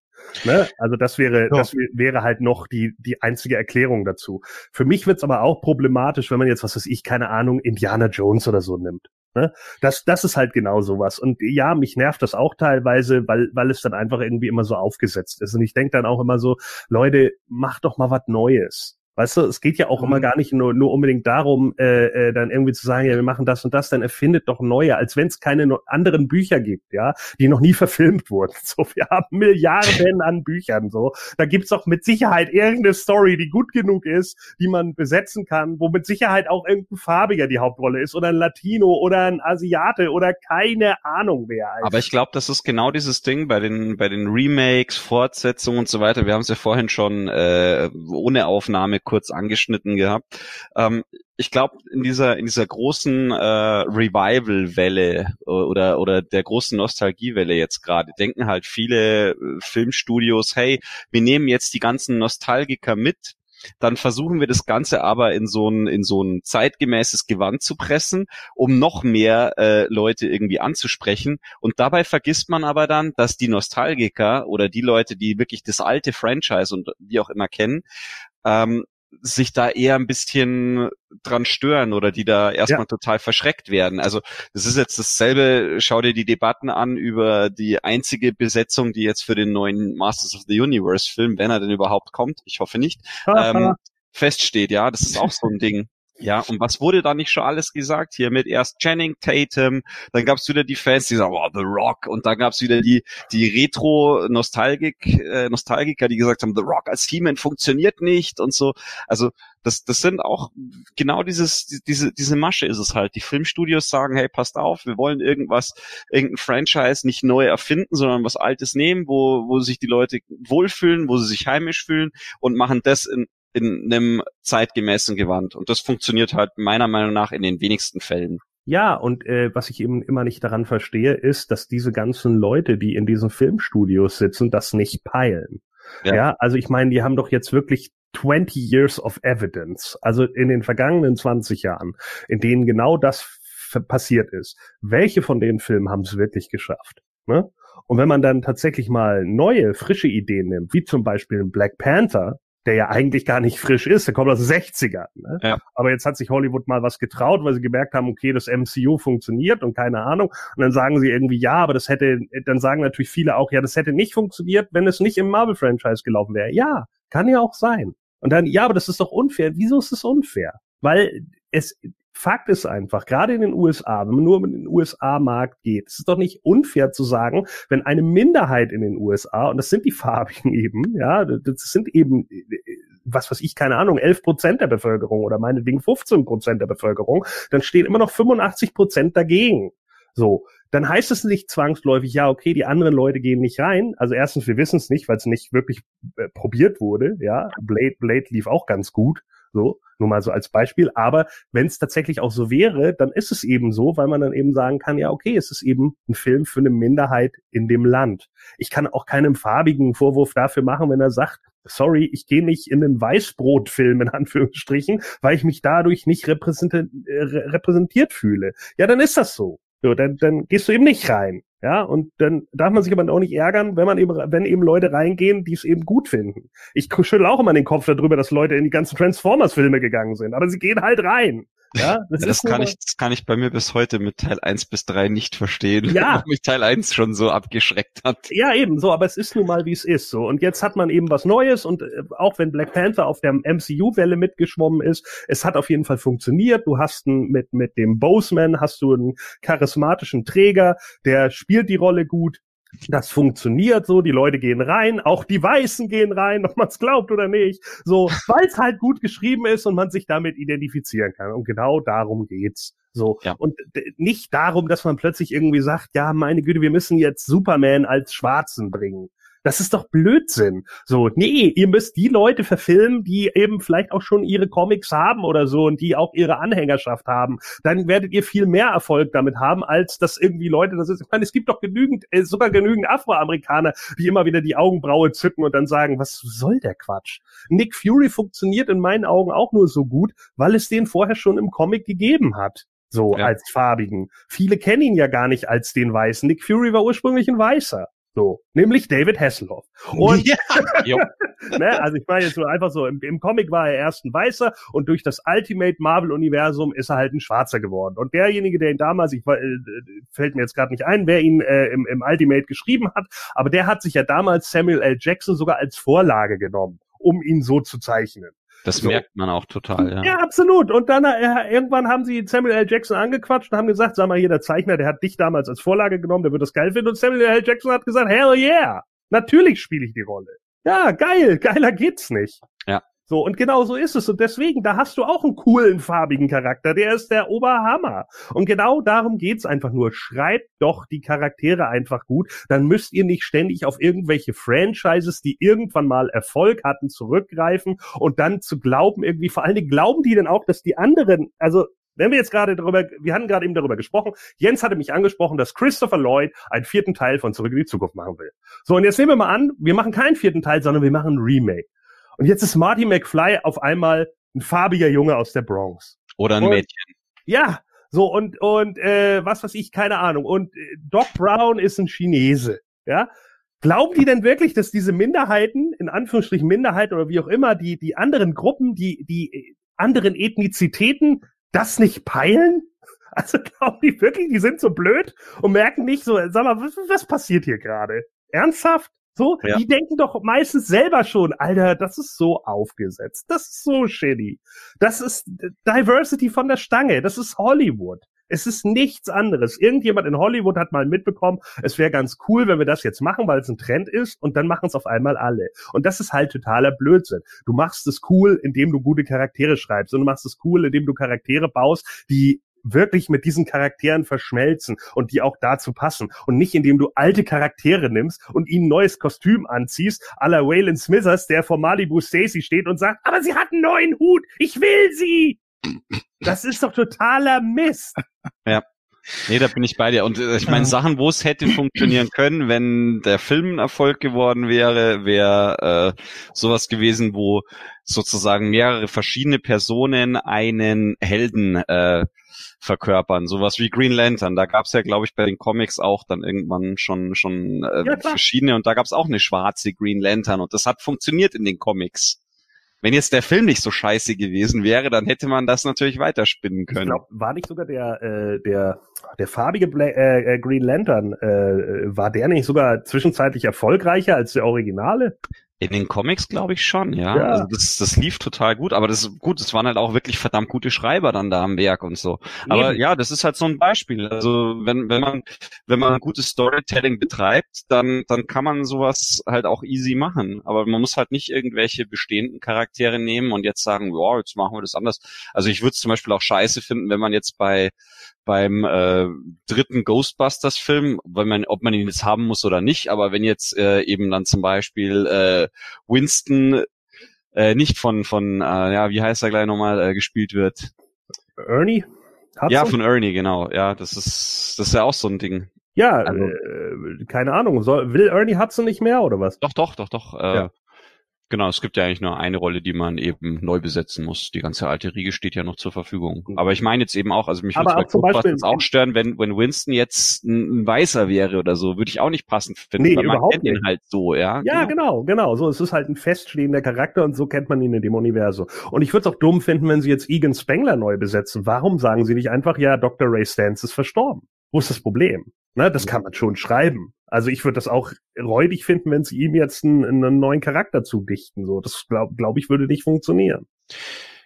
Ne? Also das wäre, ja. das wäre halt noch die, die einzige Erklärung dazu. Für mich wird's aber auch problematisch, wenn man jetzt, was weiß ich, keine Ahnung, Indiana Jones oder so nimmt. Ne? Das, das ist halt genau sowas. Und ja, mich nervt das auch teilweise, weil, weil es dann einfach irgendwie immer so aufgesetzt ist. Und ich denke dann auch immer so, Leute, macht doch mal was Neues. Weißt du, es geht ja auch mhm. immer gar nicht nur, nur unbedingt darum, äh, äh, dann irgendwie zu sagen, ja, wir machen das und das, dann erfindet doch neue, als wenn es keine anderen Bücher gibt, ja, die noch nie verfilmt wurden. So, wir haben Milliarden an Büchern, so. Da gibt's doch mit Sicherheit irgendeine Story, die gut genug ist, die man besetzen kann, wo mit Sicherheit auch irgendein Farbiger die Hauptrolle ist oder ein Latino oder ein Asiate oder keine Ahnung wer. Eigentlich. Aber ich glaube, das ist genau dieses Ding bei den, bei den Remakes, Fortsetzungen und so weiter. Wir haben es ja vorhin schon äh, ohne Aufnahme kurz angeschnitten gehabt. Ähm, ich glaube, in dieser in dieser großen äh, Revival-Welle oder oder der großen Nostalgiewelle jetzt gerade denken halt viele äh, Filmstudios, hey, wir nehmen jetzt die ganzen Nostalgiker mit, dann versuchen wir das Ganze aber in so ein in so ein zeitgemäßes Gewand zu pressen, um noch mehr äh, Leute irgendwie anzusprechen. Und dabei vergisst man aber dann, dass die Nostalgiker oder die Leute, die wirklich das alte Franchise und wie auch immer kennen, ähm, sich da eher ein bisschen dran stören oder die da erstmal ja. total verschreckt werden. Also das ist jetzt dasselbe, schau dir die Debatten an über die einzige Besetzung, die jetzt für den neuen Masters of the Universe Film, wenn er denn überhaupt kommt, ich hoffe nicht, ähm, feststeht, ja, das ist auch so ein Ding. Ja, und was wurde da nicht schon alles gesagt? Hier mit erst Channing Tatum, dann gab's wieder die Fans, die sagen, oh, The Rock, und dann gab's wieder die, die Retro-Nostalgik, äh, Nostalgiker, die gesagt haben, The Rock als He-Man funktioniert nicht und so. Also das, das sind auch genau dieses, diese, diese Masche ist es halt. Die Filmstudios sagen, hey, passt auf, wir wollen irgendwas, irgendein Franchise nicht neu erfinden, sondern was Altes nehmen, wo, wo sich die Leute wohlfühlen, wo sie sich heimisch fühlen und machen das in in einem zeitgemäßen Gewand. Und das funktioniert halt meiner Meinung nach in den wenigsten Fällen. Ja, und äh, was ich eben immer nicht daran verstehe, ist, dass diese ganzen Leute, die in diesen Filmstudios sitzen, das nicht peilen. Ja, ja also ich meine, die haben doch jetzt wirklich 20 years of evidence, also in den vergangenen 20 Jahren, in denen genau das passiert ist. Welche von den Filmen haben es wirklich geschafft? Ne? Und wenn man dann tatsächlich mal neue, frische Ideen nimmt, wie zum Beispiel Black Panther, der ja eigentlich gar nicht frisch ist, der kommt aus den 60ern. Ne? Ja. Aber jetzt hat sich Hollywood mal was getraut, weil sie gemerkt haben, okay, das MCU funktioniert und keine Ahnung. Und dann sagen sie irgendwie, ja, aber das hätte, dann sagen natürlich viele auch, ja, das hätte nicht funktioniert, wenn es nicht im Marvel-Franchise gelaufen wäre. Ja, kann ja auch sein. Und dann, ja, aber das ist doch unfair. Wieso ist es unfair? Weil es, Fakt ist einfach, gerade in den USA, wenn man nur mit den USA-Markt geht, es ist doch nicht unfair zu sagen, wenn eine Minderheit in den USA, und das sind die Farbigen eben, ja, das sind eben, was weiß ich, keine Ahnung, 11 Prozent der Bevölkerung oder meinetwegen 15 Prozent der Bevölkerung, dann stehen immer noch 85 Prozent dagegen. So, dann heißt es nicht zwangsläufig, ja, okay, die anderen Leute gehen nicht rein. Also erstens, wir wissen es nicht, weil es nicht wirklich äh, probiert wurde. Ja, Blade, Blade lief auch ganz gut. So, nur mal so als Beispiel. Aber wenn es tatsächlich auch so wäre, dann ist es eben so, weil man dann eben sagen kann, ja, okay, es ist eben ein Film für eine Minderheit in dem Land. Ich kann auch keinem farbigen Vorwurf dafür machen, wenn er sagt, sorry, ich gehe nicht in den Weißbrotfilm in Anführungsstrichen, weil ich mich dadurch nicht repräsentiert, äh, repräsentiert fühle. Ja, dann ist das so. So, dann, dann gehst du eben nicht rein. Ja, und dann darf man sich aber auch nicht ärgern, wenn man eben, wenn eben Leute reingehen, die es eben gut finden. Ich schüttel auch immer den Kopf darüber, dass Leute in die ganzen Transformers-Filme gegangen sind, aber sie gehen halt rein. Ja, das, das kann ich, das kann ich bei mir bis heute mit Teil 1 bis 3 nicht verstehen, ja. mich Teil 1 schon so abgeschreckt hat. Ja, eben so, aber es ist nun mal, wie es ist, so. Und jetzt hat man eben was Neues und äh, auch wenn Black Panther auf der MCU-Welle mitgeschwommen ist, es hat auf jeden Fall funktioniert. Du hast einen, mit, mit dem Boseman hast du einen charismatischen Träger, der spielt die Rolle gut, das funktioniert so, die Leute gehen rein, auch die Weißen gehen rein, ob man es glaubt oder nicht, so, weil es halt gut geschrieben ist und man sich damit identifizieren kann. Und genau darum geht's. So. Ja. Und nicht darum, dass man plötzlich irgendwie sagt, ja, meine Güte, wir müssen jetzt Superman als Schwarzen bringen. Das ist doch Blödsinn. So, nee, ihr müsst die Leute verfilmen, die eben vielleicht auch schon ihre Comics haben oder so und die auch ihre Anhängerschaft haben. Dann werdet ihr viel mehr Erfolg damit haben, als dass irgendwie Leute, das ist, ich meine, es gibt doch genügend, äh, sogar genügend Afroamerikaner, die immer wieder die Augenbraue zücken und dann sagen, was soll der Quatsch? Nick Fury funktioniert in meinen Augen auch nur so gut, weil es den vorher schon im Comic gegeben hat so ja. als farbigen. Viele kennen ihn ja gar nicht als den Weißen. Nick Fury war ursprünglich ein Weißer. So, nämlich David Hasselhoff. Und ja. ne, also ich meine jetzt nur einfach so, im, im, Comic war er erst ein Weißer und durch das Ultimate Marvel Universum ist er halt ein Schwarzer geworden. Und derjenige, der ihn damals, ich äh, fällt mir jetzt gerade nicht ein, wer ihn äh, im, im Ultimate geschrieben hat, aber der hat sich ja damals Samuel L. Jackson sogar als Vorlage genommen, um ihn so zu zeichnen. Das so. merkt man auch total, ja. Ja, absolut. Und dann äh, irgendwann haben sie Samuel L. Jackson angequatscht und haben gesagt, sag mal hier, der Zeichner, der hat dich damals als Vorlage genommen, der wird das geil finden. Und Samuel L. Jackson hat gesagt, hell yeah, natürlich spiele ich die Rolle. Ja, geil, geiler geht's nicht. So, und genau so ist es. Und deswegen, da hast du auch einen coolen, farbigen Charakter. Der ist der Oberhammer. Und genau darum geht's einfach nur. Schreibt doch die Charaktere einfach gut. Dann müsst ihr nicht ständig auf irgendwelche Franchises, die irgendwann mal Erfolg hatten, zurückgreifen und dann zu glauben, irgendwie, vor allen Dingen glauben die denn auch, dass die anderen, also wenn wir jetzt gerade darüber, wir hatten gerade eben darüber gesprochen, Jens hatte mich angesprochen, dass Christopher Lloyd einen vierten Teil von Zurück in die Zukunft machen will. So, und jetzt nehmen wir mal an, wir machen keinen vierten Teil, sondern wir machen ein Remake. Und jetzt ist Marty McFly auf einmal ein farbiger Junge aus der Bronx. Oder ein und, Mädchen. Ja, so und und äh, was weiß ich, keine Ahnung. Und äh, Doc Brown ist ein Chinese. Ja, Glauben die denn wirklich, dass diese Minderheiten, in Anführungsstrichen Minderheiten oder wie auch immer, die, die anderen Gruppen, die, die äh, anderen Ethnizitäten das nicht peilen? Also glauben die wirklich, die sind so blöd und merken nicht so, sag mal, was, was passiert hier gerade? Ernsthaft? So, ja. die denken doch meistens selber schon, Alter, das ist so aufgesetzt, das ist so shitty. Das ist Diversity von der Stange, das ist Hollywood. Es ist nichts anderes. Irgendjemand in Hollywood hat mal mitbekommen, es wäre ganz cool, wenn wir das jetzt machen, weil es ein Trend ist, und dann machen es auf einmal alle. Und das ist halt totaler Blödsinn. Du machst es cool, indem du gute Charaktere schreibst, und du machst es cool, indem du Charaktere baust, die wirklich mit diesen Charakteren verschmelzen und die auch dazu passen und nicht indem du alte Charaktere nimmst und ihnen neues Kostüm anziehst, à la Waylon Smithers, der vor Malibu Stacy steht und sagt, aber sie hat einen neuen Hut, ich will sie! Das ist doch totaler Mist. Ja. Nee, da bin ich bei dir. Und äh, ich meine, Sachen, wo es hätte funktionieren können, wenn der Film ein Erfolg geworden wäre, wäre äh, sowas gewesen, wo sozusagen mehrere verschiedene Personen einen Helden äh, verkörpern. Sowas wie Green Lantern. Da gab's ja, glaube ich, bei den Comics auch dann irgendwann schon schon äh, ja, verschiedene und da gab's auch eine schwarze Green Lantern und das hat funktioniert in den Comics. Wenn jetzt der Film nicht so scheiße gewesen wäre, dann hätte man das natürlich weiterspinnen können. Ich glaub, war nicht sogar der äh, der der farbige Bla äh, äh Green Lantern äh, war der nicht sogar zwischenzeitlich erfolgreicher als der Originale? In den Comics glaube ich schon, ja. ja. Also das, das lief total gut, aber das ist gut, es waren halt auch wirklich verdammt gute Schreiber dann da am Werk und so. Aber Eben. ja, das ist halt so ein Beispiel. Also wenn, wenn man, wenn man gutes Storytelling betreibt, dann, dann kann man sowas halt auch easy machen. Aber man muss halt nicht irgendwelche bestehenden Charaktere nehmen und jetzt sagen, ja, jetzt machen wir das anders. Also ich würde es zum Beispiel auch scheiße finden, wenn man jetzt bei beim äh, dritten Ghostbusters-Film, wenn man, ob man ihn jetzt haben muss oder nicht, aber wenn jetzt äh, eben dann zum Beispiel äh, Winston äh, nicht von von äh, ja wie heißt er gleich nochmal äh, gespielt wird. Ernie? Hudson? Ja, von Ernie, genau. Ja, das ist das ist ja auch so ein Ding. Ja, also, äh, keine Ahnung. Soll, will Ernie Hudson nicht mehr oder was? Doch, doch, doch, doch. Äh, ja. Genau, es gibt ja eigentlich nur eine Rolle, die man eben neu besetzen muss. Die ganze alte Riege steht ja noch zur Verfügung. Aber ich meine jetzt eben auch, also mich würde bei Beispiel- Ghostbusters auch stören, wenn, wenn Winston jetzt ein, ein Weißer wäre oder so, würde ich auch nicht passend finden, Nee, weil man überhaupt kennt ihn nicht. halt so, ja. Ja, genau, genau. So, es ist halt ein feststehender Charakter und so kennt man ihn in dem Universum. Und ich würde es auch dumm finden, wenn sie jetzt Egan Spengler neu besetzen. Warum sagen sie nicht einfach, ja, Dr. Ray Stantz ist verstorben? Wo ist das Problem? Ne, das kann man schon schreiben. Also ich würde das auch räudig finden, wenn sie ihm jetzt einen, einen neuen Charakter zudichten. So, das glaube glaub ich würde nicht funktionieren.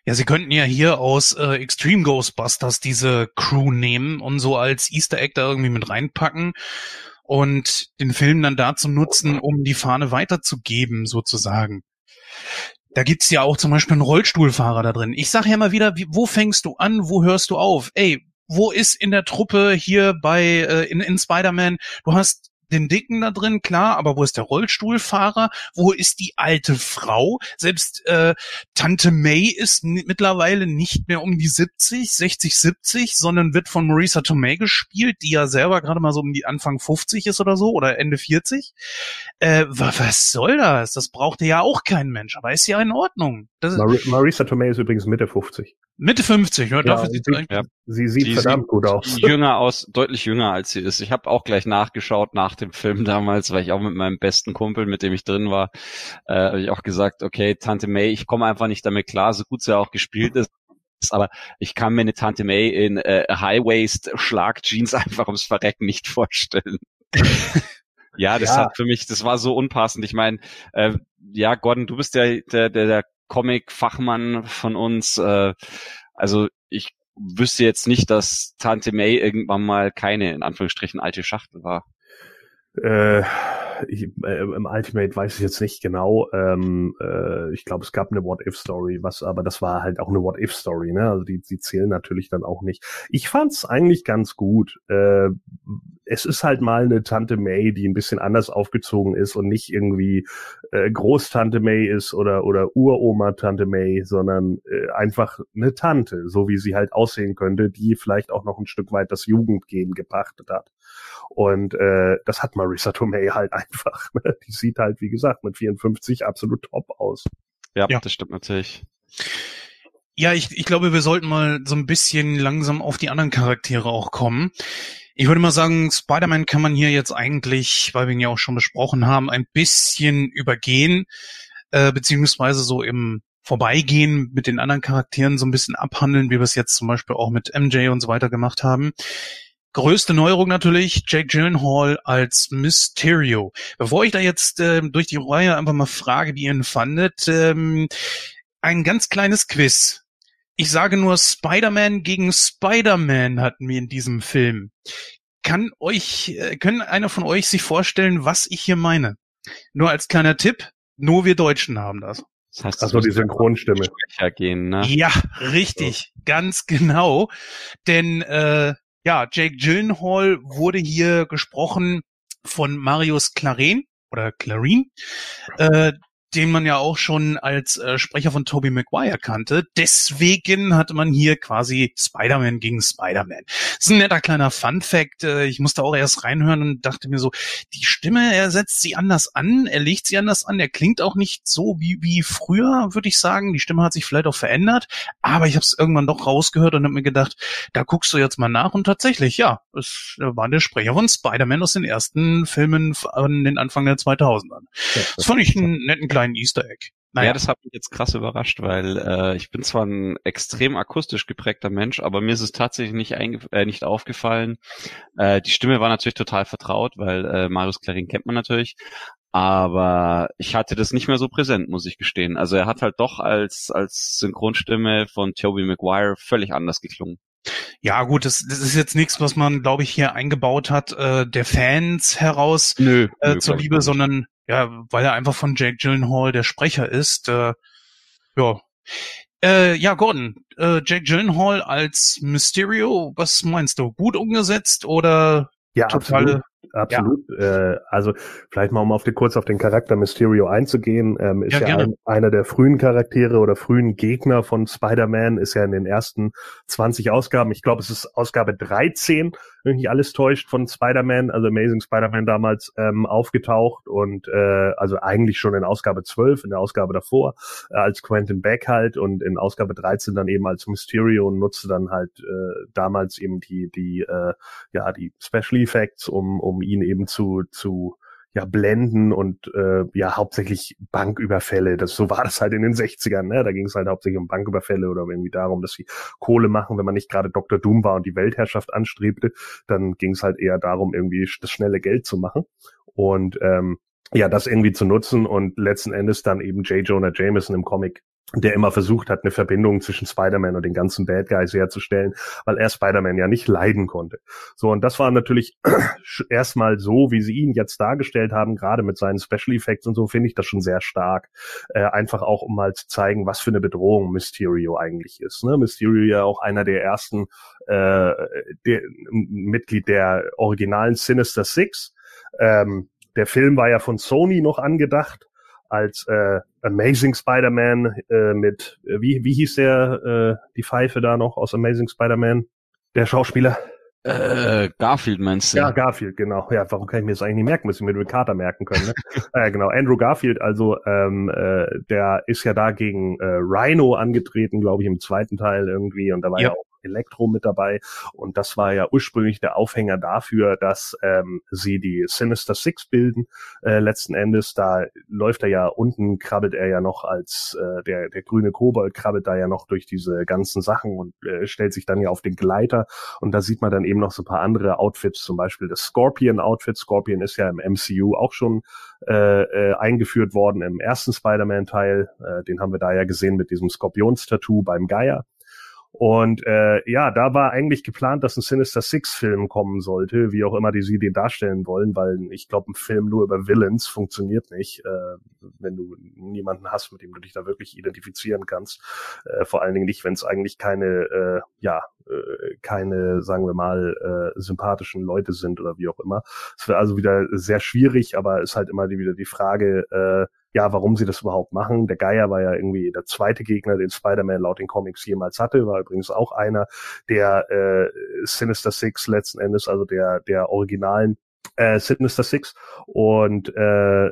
Ja, sie könnten ja hier aus äh, Extreme Ghostbusters diese Crew nehmen und so als Easter Egg da irgendwie mit reinpacken und den Film dann dazu nutzen, um die Fahne weiterzugeben, sozusagen. Da gibt's ja auch zum Beispiel einen Rollstuhlfahrer da drin. Ich sage ja immer wieder, wie, wo fängst du an, wo hörst du auf? Ey, wo ist in der Truppe hier bei äh, in, in Spider-Man? Du hast den Dicken da drin, klar, aber wo ist der Rollstuhlfahrer? Wo ist die alte Frau? Selbst äh, Tante May ist mittlerweile nicht mehr um die 70, 60, 70, sondern wird von Marisa Tomei gespielt, die ja selber gerade mal so um die Anfang 50 ist oder so oder Ende 40. Äh, wa- was soll das? Das brauchte ja auch kein Mensch, aber ist ja in Ordnung. Mar Marisa Tomei ist übrigens Mitte 50. Mitte 50, ja, dafür sie sieht- eigentlich Ja. Sie sieht verdammt sieht gut aus. jünger aus, deutlich jünger als sie ist. Ich habe auch gleich nachgeschaut nach dem Film damals, weil ich auch mit meinem besten Kumpel, mit dem ich drin war, äh, habe ich auch gesagt, okay, Tante May, ich komme einfach nicht damit klar, so gut sie auch gespielt ist. Aber ich kann mir eine Tante May in äh, High-Waist Schlagjeans einfach ums Verrecken nicht vorstellen. ja, das Ja. hat für mich, das war so unpassend. Ich meine, äh, ja, Gordon, du bist der, der, der, der Comic-Fachmann von uns. Äh, also ich wüsste jetzt nicht, dass Tante May irgendwann mal keine, in Anführungsstrichen, alte Schachtel war. Äh, ich, äh, Im Ultimate weiß ich jetzt nicht genau. Ähm, äh, ich glaube, es gab eine What-If-Story, was, aber das war halt auch eine What-If-Story, ne? Also die, die zählen natürlich dann auch nicht. Ich fand's eigentlich ganz gut. Äh, es ist halt mal eine Tante May, die ein bisschen anders aufgezogen ist und nicht irgendwie äh, Großtante May ist oder oder Uroma Tante May, sondern äh, einfach eine Tante, so wie sie halt aussehen könnte, die vielleicht auch noch ein Stück weit das Jugendgehen gepachtet hat. Und äh, das hat Marissa Tomei halt einfach. Ne? Die sieht halt, wie gesagt, mit 54 absolut top aus. Ja, Ja. das stimmt natürlich. Ja, ich, ich glaube, wir sollten mal so ein bisschen langsam auf die anderen Charaktere auch kommen. Ich würde mal sagen, Spider-Man kann man hier jetzt eigentlich, weil wir ihn ja auch schon besprochen haben, ein bisschen übergehen, äh, beziehungsweise so im Vorbeigehen mit den anderen Charakteren so ein bisschen abhandeln, wie wir es jetzt zum Beispiel auch mit MJ und so weiter gemacht haben. Größte Neuerung natürlich, Jake Gyllenhaal als Mysterio. Bevor ich da jetzt ähm, durch die Reihe einfach mal frage, wie ihr ihn fandet, ähm, ein ganz kleines Quiz. Ich sage nur Spider-Man gegen Spider-Man hatten wir in diesem Film. Kann euch, äh, können einer von euch sich vorstellen, was ich hier meine? Nur als kleiner Tipp, nur wir Deutschen haben das. Das heißt, Also die Synchronstimme. Gehen, ne? Ja, richtig, ganz genau. Denn äh, ja, Jake Gyllenhaal wurde hier gesprochen von Marius Claren oder Clarin, äh, den man ja auch schon als äh, Sprecher von Tobey Maguire kannte. Deswegen hatte man hier quasi Spider-Man gegen Spider-Man. Ist ein netter kleiner Fun-Fact. Äh, ich musste auch erst reinhören und dachte mir so, die Stimme, er setzt sie anders an, er legt sie anders an, er klingt auch nicht so wie, wie früher, würde ich sagen. Die Stimme hat sich vielleicht auch verändert, aber ich habe es irgendwann doch rausgehört und habe mir gedacht, da guckst du jetzt mal nach und tatsächlich, ja, es war der Sprecher von Spider-Man aus den ersten Filmen an den Anfang der 2000ern. Das fand ich einen netten kleinen Easter Egg. Naja, das hat mich jetzt krass überrascht, weil äh, ich bin zwar ein extrem akustisch geprägter Mensch, aber mir ist es tatsächlich nicht, einge äh, nicht aufgefallen. Äh, die Stimme war natürlich total vertraut, weil äh, Marius Clarin kennt man natürlich, aber ich hatte das nicht mehr so präsent, muss ich gestehen. Also er hat halt doch als als Synchronstimme von Tobey Maguire völlig anders geklungen. Ja, gut, das, das ist jetzt nichts, was man, glaube ich, hier eingebaut hat, äh, der Fans heraus Nö, äh, nö, zur Liebe, nicht. sondern ja, weil er einfach von Jake Gyllenhaal der Sprecher ist. Äh, ja. Äh, ja, Gordon, äh, Jake Gyllenhaal als Mysterio, was meinst du? Gut umgesetzt oder Ja, totale absolut. Absolut. Ja. Äh, also vielleicht mal um auf die, kurz auf den Charakter Mysterio einzugehen, ähm, ist ja, ja ein, einer der frühen Charaktere oder frühen Gegner von Spider-Man, ist ja in den ersten 20 Ausgaben, ich glaube es ist Ausgabe 13, wenn mich alles täuscht, von Spider-Man, also Amazing Spider-Man damals ähm, aufgetaucht und äh, also eigentlich schon in Ausgabe 12, in der Ausgabe davor, äh, als Quentin Beck halt und in Ausgabe 13 dann eben als Mysterio und nutzte dann halt äh, damals eben die, die, äh, ja, die Special Effects, um, um ihn eben zu, zu ja, blenden und äh, ja, hauptsächlich Banküberfälle. Das, so war das halt in den 60ern, ne? Da ging es halt hauptsächlich um Banküberfälle oder irgendwie darum, dass sie Kohle machen, wenn man nicht gerade Dr. Doom war und die Weltherrschaft anstrebte, dann ging es halt eher darum, irgendwie das schnelle Geld zu machen. Und ähm, ja, das irgendwie zu nutzen und letzten Endes dann eben J. Jonah Jameson im Comic der immer versucht hat, eine Verbindung zwischen Spider-Man und den ganzen Bad Guys herzustellen, weil er Spider-Man ja nicht leiden konnte. So, und das war natürlich erstmal so, wie sie ihn jetzt dargestellt haben, gerade mit seinen Special Effects und so, finde ich das schon sehr stark. Äh, einfach auch, um mal zu zeigen, was für eine Bedrohung Mysterio eigentlich ist. Ne? Mysterio ja auch einer der ersten äh, der, Mitglied der originalen Sinister Six. Ähm, der Film war ja von Sony noch angedacht als äh, Amazing Spider-Man äh, mit, äh, wie, wie hieß der, äh, die Pfeife da noch aus Amazing Spider-Man? Der Schauspieler? Äh, Garfield meinst du? Ja, Garfield, genau. Ja, warum kann ich mir das eigentlich nicht merken? Müssen wir mit Carter merken können, ne? äh, genau, Andrew Garfield, also ähm, äh, der ist ja da gegen äh, Rhino angetreten, glaube ich, im zweiten Teil irgendwie und da war ja, ja auch Elektro mit dabei. Und das war ja ursprünglich der Aufhänger dafür, dass ähm, sie die Sinister Six bilden. Äh, letzten Endes, da läuft er ja unten, krabbelt er ja noch als äh, der, der grüne Kobold, krabbelt da ja noch durch diese ganzen Sachen und äh, stellt sich dann ja auf den Gleiter. Und da sieht man dann eben noch so ein paar andere Outfits, zum Beispiel das Scorpion-Outfit. Scorpion ist ja im MCU auch schon äh, äh, eingeführt worden im ersten Spider-Man-Teil. Äh, den haben wir da ja gesehen mit diesem Skorpionstattoo beim Geier. Und äh, ja, da war eigentlich geplant, dass ein Sinister Six-Film kommen sollte, wie auch immer die sie den darstellen wollen, weil ich glaube, ein Film nur über Villains funktioniert nicht, äh, wenn du niemanden hast, mit dem du dich da wirklich identifizieren kannst. Äh, vor allen Dingen nicht, wenn es eigentlich keine, äh, ja, äh, keine, sagen wir mal, äh, sympathischen Leute sind oder wie auch immer. Es wäre also wieder sehr schwierig, aber ist halt immer wieder die Frage, äh, ja, warum sie das überhaupt machen. Der Geier war ja irgendwie der zweite Gegner, den Spider-Man laut den Comics jemals hatte, war übrigens auch einer der äh, Sinister Six letzten Endes, also der, der originalen äh, Sinister Six. Und äh,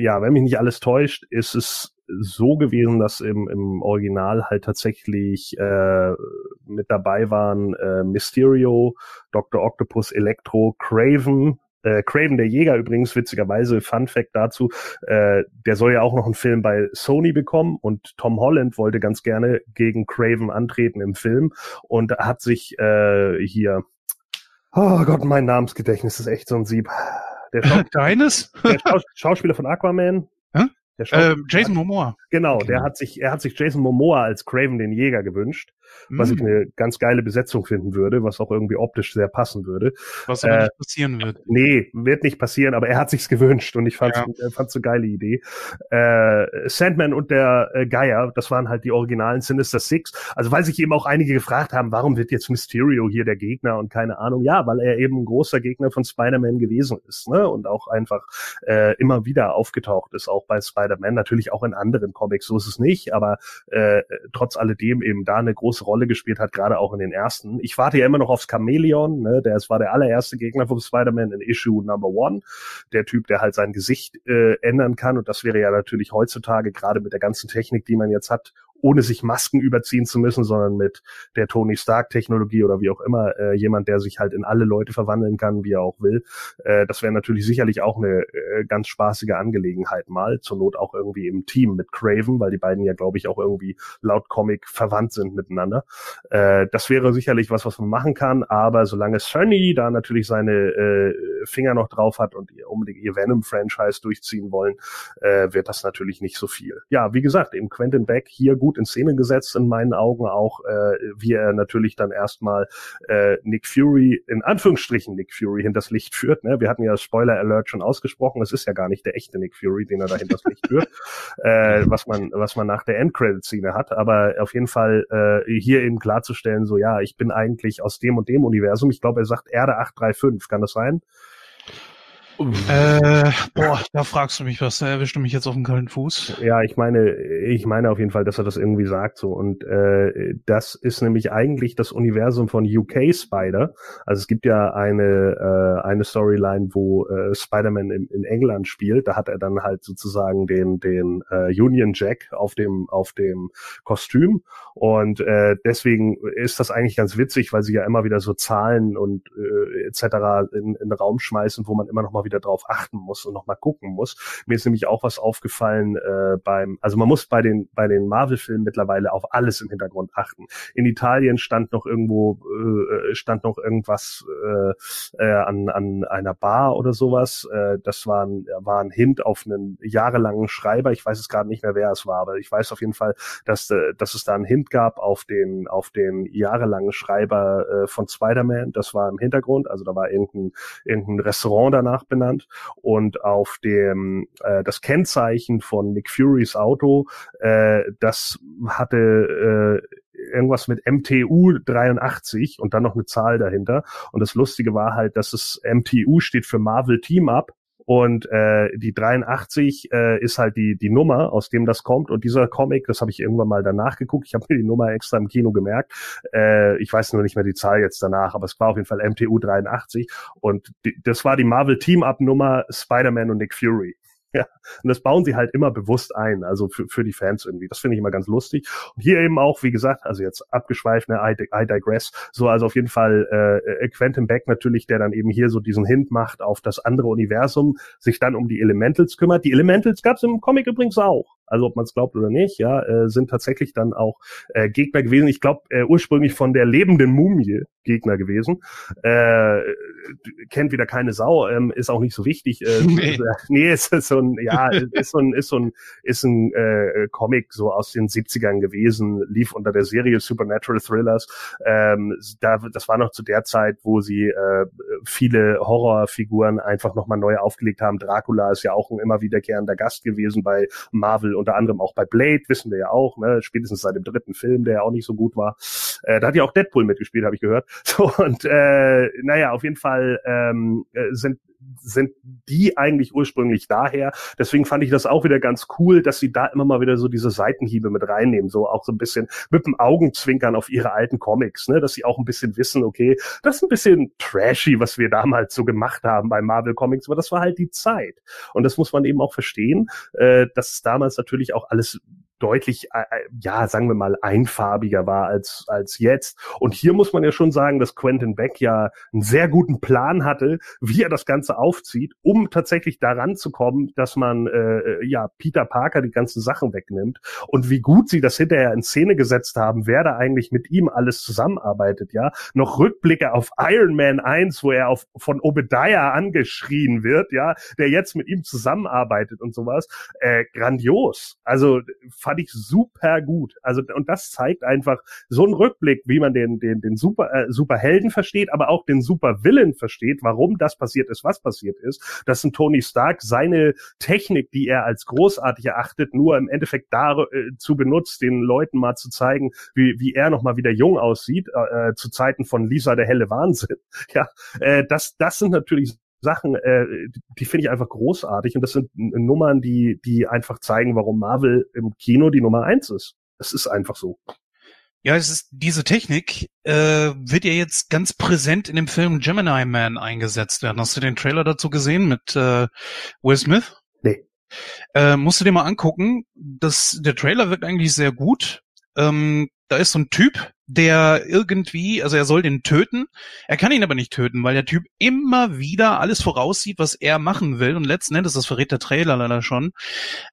ja, wenn mich nicht alles täuscht, ist es so gewesen, dass im, im Original halt tatsächlich äh, mit dabei waren äh, Mysterio, Dr. Octopus, Electro, Craven, äh, Craven der Jäger übrigens, witzigerweise, Fun Fact dazu, äh, der soll ja auch noch einen Film bei Sony bekommen und Tom Holland wollte ganz gerne gegen Craven antreten im Film und hat sich äh, hier, oh Gott, mein Namensgedächtnis ist echt so ein Sieb. Der Deines? Der Schaus Schauspieler von Aquaman. Hä? Äh, Jason Momoa. Genau, der hat sich, er hat sich Jason Momoa als Craven den Jäger gewünscht was ich hm. eine ganz geile Besetzung finden würde, was auch irgendwie optisch sehr passen würde. Was aber äh, nicht passieren wird. Nee, wird nicht passieren, aber er hat sich's gewünscht und ich fand's, ja. fand's eine geile Idee. Äh, Sandman und der äh, Geier, das waren halt die originalen Sinister Six. Also weil sich eben auch einige gefragt haben, warum wird jetzt Mysterio hier der Gegner und keine Ahnung. Ja, weil er eben ein großer Gegner von Spider-Man gewesen ist, ne? Und auch einfach äh, immer wieder aufgetaucht ist, auch bei Spider-Man, natürlich auch in anderen Comics, so ist es nicht, aber äh, trotz alledem eben da eine große Rolle gespielt hat, gerade auch in den ersten. Ich warte ja immer noch aufs Chameleon, ne? der es war der allererste Gegner von Spider-Man in Issue Number One. Der Typ, der halt sein Gesicht äh, ändern kann und das wäre ja natürlich heutzutage gerade mit der ganzen Technik, die man jetzt hat, ohne sich Masken überziehen zu müssen, sondern mit der Tony Stark Technologie oder wie auch immer äh, jemand, der sich halt in alle Leute verwandeln kann, wie er auch will. Äh, das wäre natürlich sicherlich auch eine äh, ganz spaßige Angelegenheit mal, zur Not auch irgendwie im Team mit Craven, weil die beiden ja glaube ich auch irgendwie laut Comic verwandt sind miteinander. Äh, das wäre sicherlich was, was man machen kann, aber solange Sony da natürlich seine äh, Finger noch drauf hat und unbedingt ihr Venom-Franchise durchziehen wollen, äh, wird das natürlich nicht so viel. Ja, wie gesagt, eben Quentin Beck hier gut gut in Szene gesetzt, in meinen Augen auch, äh, wie er natürlich dann erstmal äh, Nick Fury, in Anführungsstrichen Nick Fury, hinters Licht führt. Ne? Wir hatten ja Spoiler Alert schon ausgesprochen, es ist ja gar nicht der echte Nick Fury, den er da hinters Licht führt, äh, was man, was man nach der Endcredit-Szene hat. Aber auf jeden Fall äh, hier eben klarzustellen, so ja, ich bin eigentlich aus dem und dem Universum. Ich glaube, er sagt Erde 835, kann das sein? Äh, boah, da fragst du mich was, da erwischst du mich jetzt auf den kalten Fuß. Ja, ich meine, ich meine auf jeden Fall, dass er das irgendwie sagt so. Und äh, das ist nämlich eigentlich das Universum von UK Spider. Also es gibt ja eine äh, eine Storyline, wo äh, Spider-Man in, in England spielt. Da hat er dann halt sozusagen den den äh, Union Jack auf dem auf dem Kostüm. Und äh, deswegen ist das eigentlich ganz witzig, weil sie ja immer wieder so Zahlen und äh, etc. In, in den Raum schmeißen, wo man immer noch mal wieder drauf achten muss und noch mal gucken muss. Mir ist nämlich auch was aufgefallen äh, beim, also man muss bei den bei den Marvel-Filmen mittlerweile auf alles im Hintergrund achten. In Italien stand noch irgendwo äh, stand noch irgendwas äh, äh, an an einer Bar oder sowas. Äh, das war ein, war ein Hint auf einen jahrelangen Schreiber. Ich weiß es gerade nicht mehr, wer es war, aber ich weiß auf jeden Fall, dass äh, dass es da einen Hint gab auf den auf den jahrelangen Schreiber äh, von Spider-Man. Das war im Hintergrund, also da war irgendein irgendein Restaurant danach benannt und auf dem äh, das Kennzeichen von Nick Furys Auto, äh, das hatte äh, irgendwas mit MTU 83 und dann noch eine Zahl dahinter. Und das Lustige war halt, dass es MTU steht für Marvel Team Up und äh, die 83 äh, ist halt die die Nummer, aus dem das kommt. Und dieser Comic, das habe ich irgendwann mal danach geguckt. Ich habe mir die Nummer extra im Kino gemerkt. Äh, ich weiß nur nicht mehr die Zahl jetzt danach, aber es war auf jeden Fall MTU 83. Und die, das war die Marvel Team Up Nummer Spider-Man und Nick Fury. Ja, und das bauen sie halt immer bewusst ein, also für, für die Fans irgendwie. Das finde ich immer ganz lustig. Und hier eben auch, wie gesagt, also jetzt abgeschweift, ne, I, I digress. So, also auf jeden Fall äh, Quentin Beck natürlich, der dann eben hier so diesen Hint macht auf das andere Universum, sich dann um die Elementals kümmert. Die Elementals gab es im Comic übrigens auch also ob man es glaubt oder nicht, ja, äh, sind tatsächlich dann auch äh, Gegner gewesen. Ich glaube äh, ursprünglich von der lebenden Mumie Gegner gewesen. Äh, kennt wieder keine Sau, ähm, ist auch nicht so wichtig. Äh, nee. nee, ist, so ein, ja, ist so ein, ist so ein, ist ein äh, Comic so aus den 70ern gewesen, lief unter der Serie Supernatural Thrillers. Ähm, da, das war noch zu der Zeit, wo sie äh, viele Horrorfiguren einfach nochmal neu aufgelegt haben. Dracula ist ja auch ein immer wiederkehrender Gast gewesen bei Marvel unter anderem auch bei Blade, wissen wir ja auch, ne, spätestens seit dem dritten Film, der ja auch nicht so gut war. Äh, da hat ja auch Deadpool mitgespielt, habe ich gehört. So, und äh, naja, auf jeden Fall ähm, äh, sind sind die eigentlich ursprünglich daher. Deswegen fand ich das auch wieder ganz cool, dass sie da immer mal wieder so diese Seitenhiebe mit reinnehmen, so auch so ein bisschen mit dem Augenzwinkern auf ihre alten Comics, ne, dass sie auch ein bisschen wissen, okay, das ist ein bisschen trashy, was wir damals so gemacht haben bei Marvel Comics, aber das war halt die Zeit. Und das muss man eben auch verstehen, äh, dass damals natürlich auch alles deutlich, äh, äh, ja, sagen wir mal, einfarbiger war als, als jetzt. Und hier muss man ja schon sagen, dass Quentin Beck ja einen sehr guten Plan hatte, wie er das Ganze aufzieht, um tatsächlich daran zu kommen, dass man äh, äh, ja Peter Parker die ganzen Sachen wegnimmt. Und wie gut sie das hinterher in Szene gesetzt haben, wer da eigentlich mit ihm alles zusammenarbeitet, ja. Noch Rückblicke auf Iron Man 1, wo er auf, von Obadiah angeschrien wird, ja, der jetzt mit ihm zusammenarbeitet und sowas. Äh, grandios. Also fand ich super gut. Also und das zeigt einfach so einen Rückblick, wie man den den den super äh, Superhelden versteht, aber auch den Supervillain versteht, warum das passiert ist, was passiert ist. Dass ein Tony Stark seine Technik, die er als großartig erachtet, nur im Endeffekt dazu äh, benutzt, den Leuten mal zu zeigen, wie wie er noch mal wieder jung aussieht äh, äh, zu Zeiten von Lisa der helle Wahnsinn. Ja, äh, das das sind natürlich Sachen, äh, die finde ich einfach großartig und das sind Nummern, die, die einfach zeigen, warum Marvel im Kino die Nummer eins ist. Es ist einfach so. Ja, es ist diese Technik äh, wird ja jetzt ganz präsent in dem Film Gemini Man eingesetzt werden. Hast du den Trailer dazu gesehen mit äh, Will Smith? Nee. Äh, musst du dir mal angucken. Das, der Trailer wirkt eigentlich sehr gut. Ähm, da ist so ein Typ, der irgendwie, also er soll den töten. Er kann ihn aber nicht töten, weil der Typ immer wieder alles voraussieht, was er machen will. Und letzten Endes, das verrät der Trailer leider schon,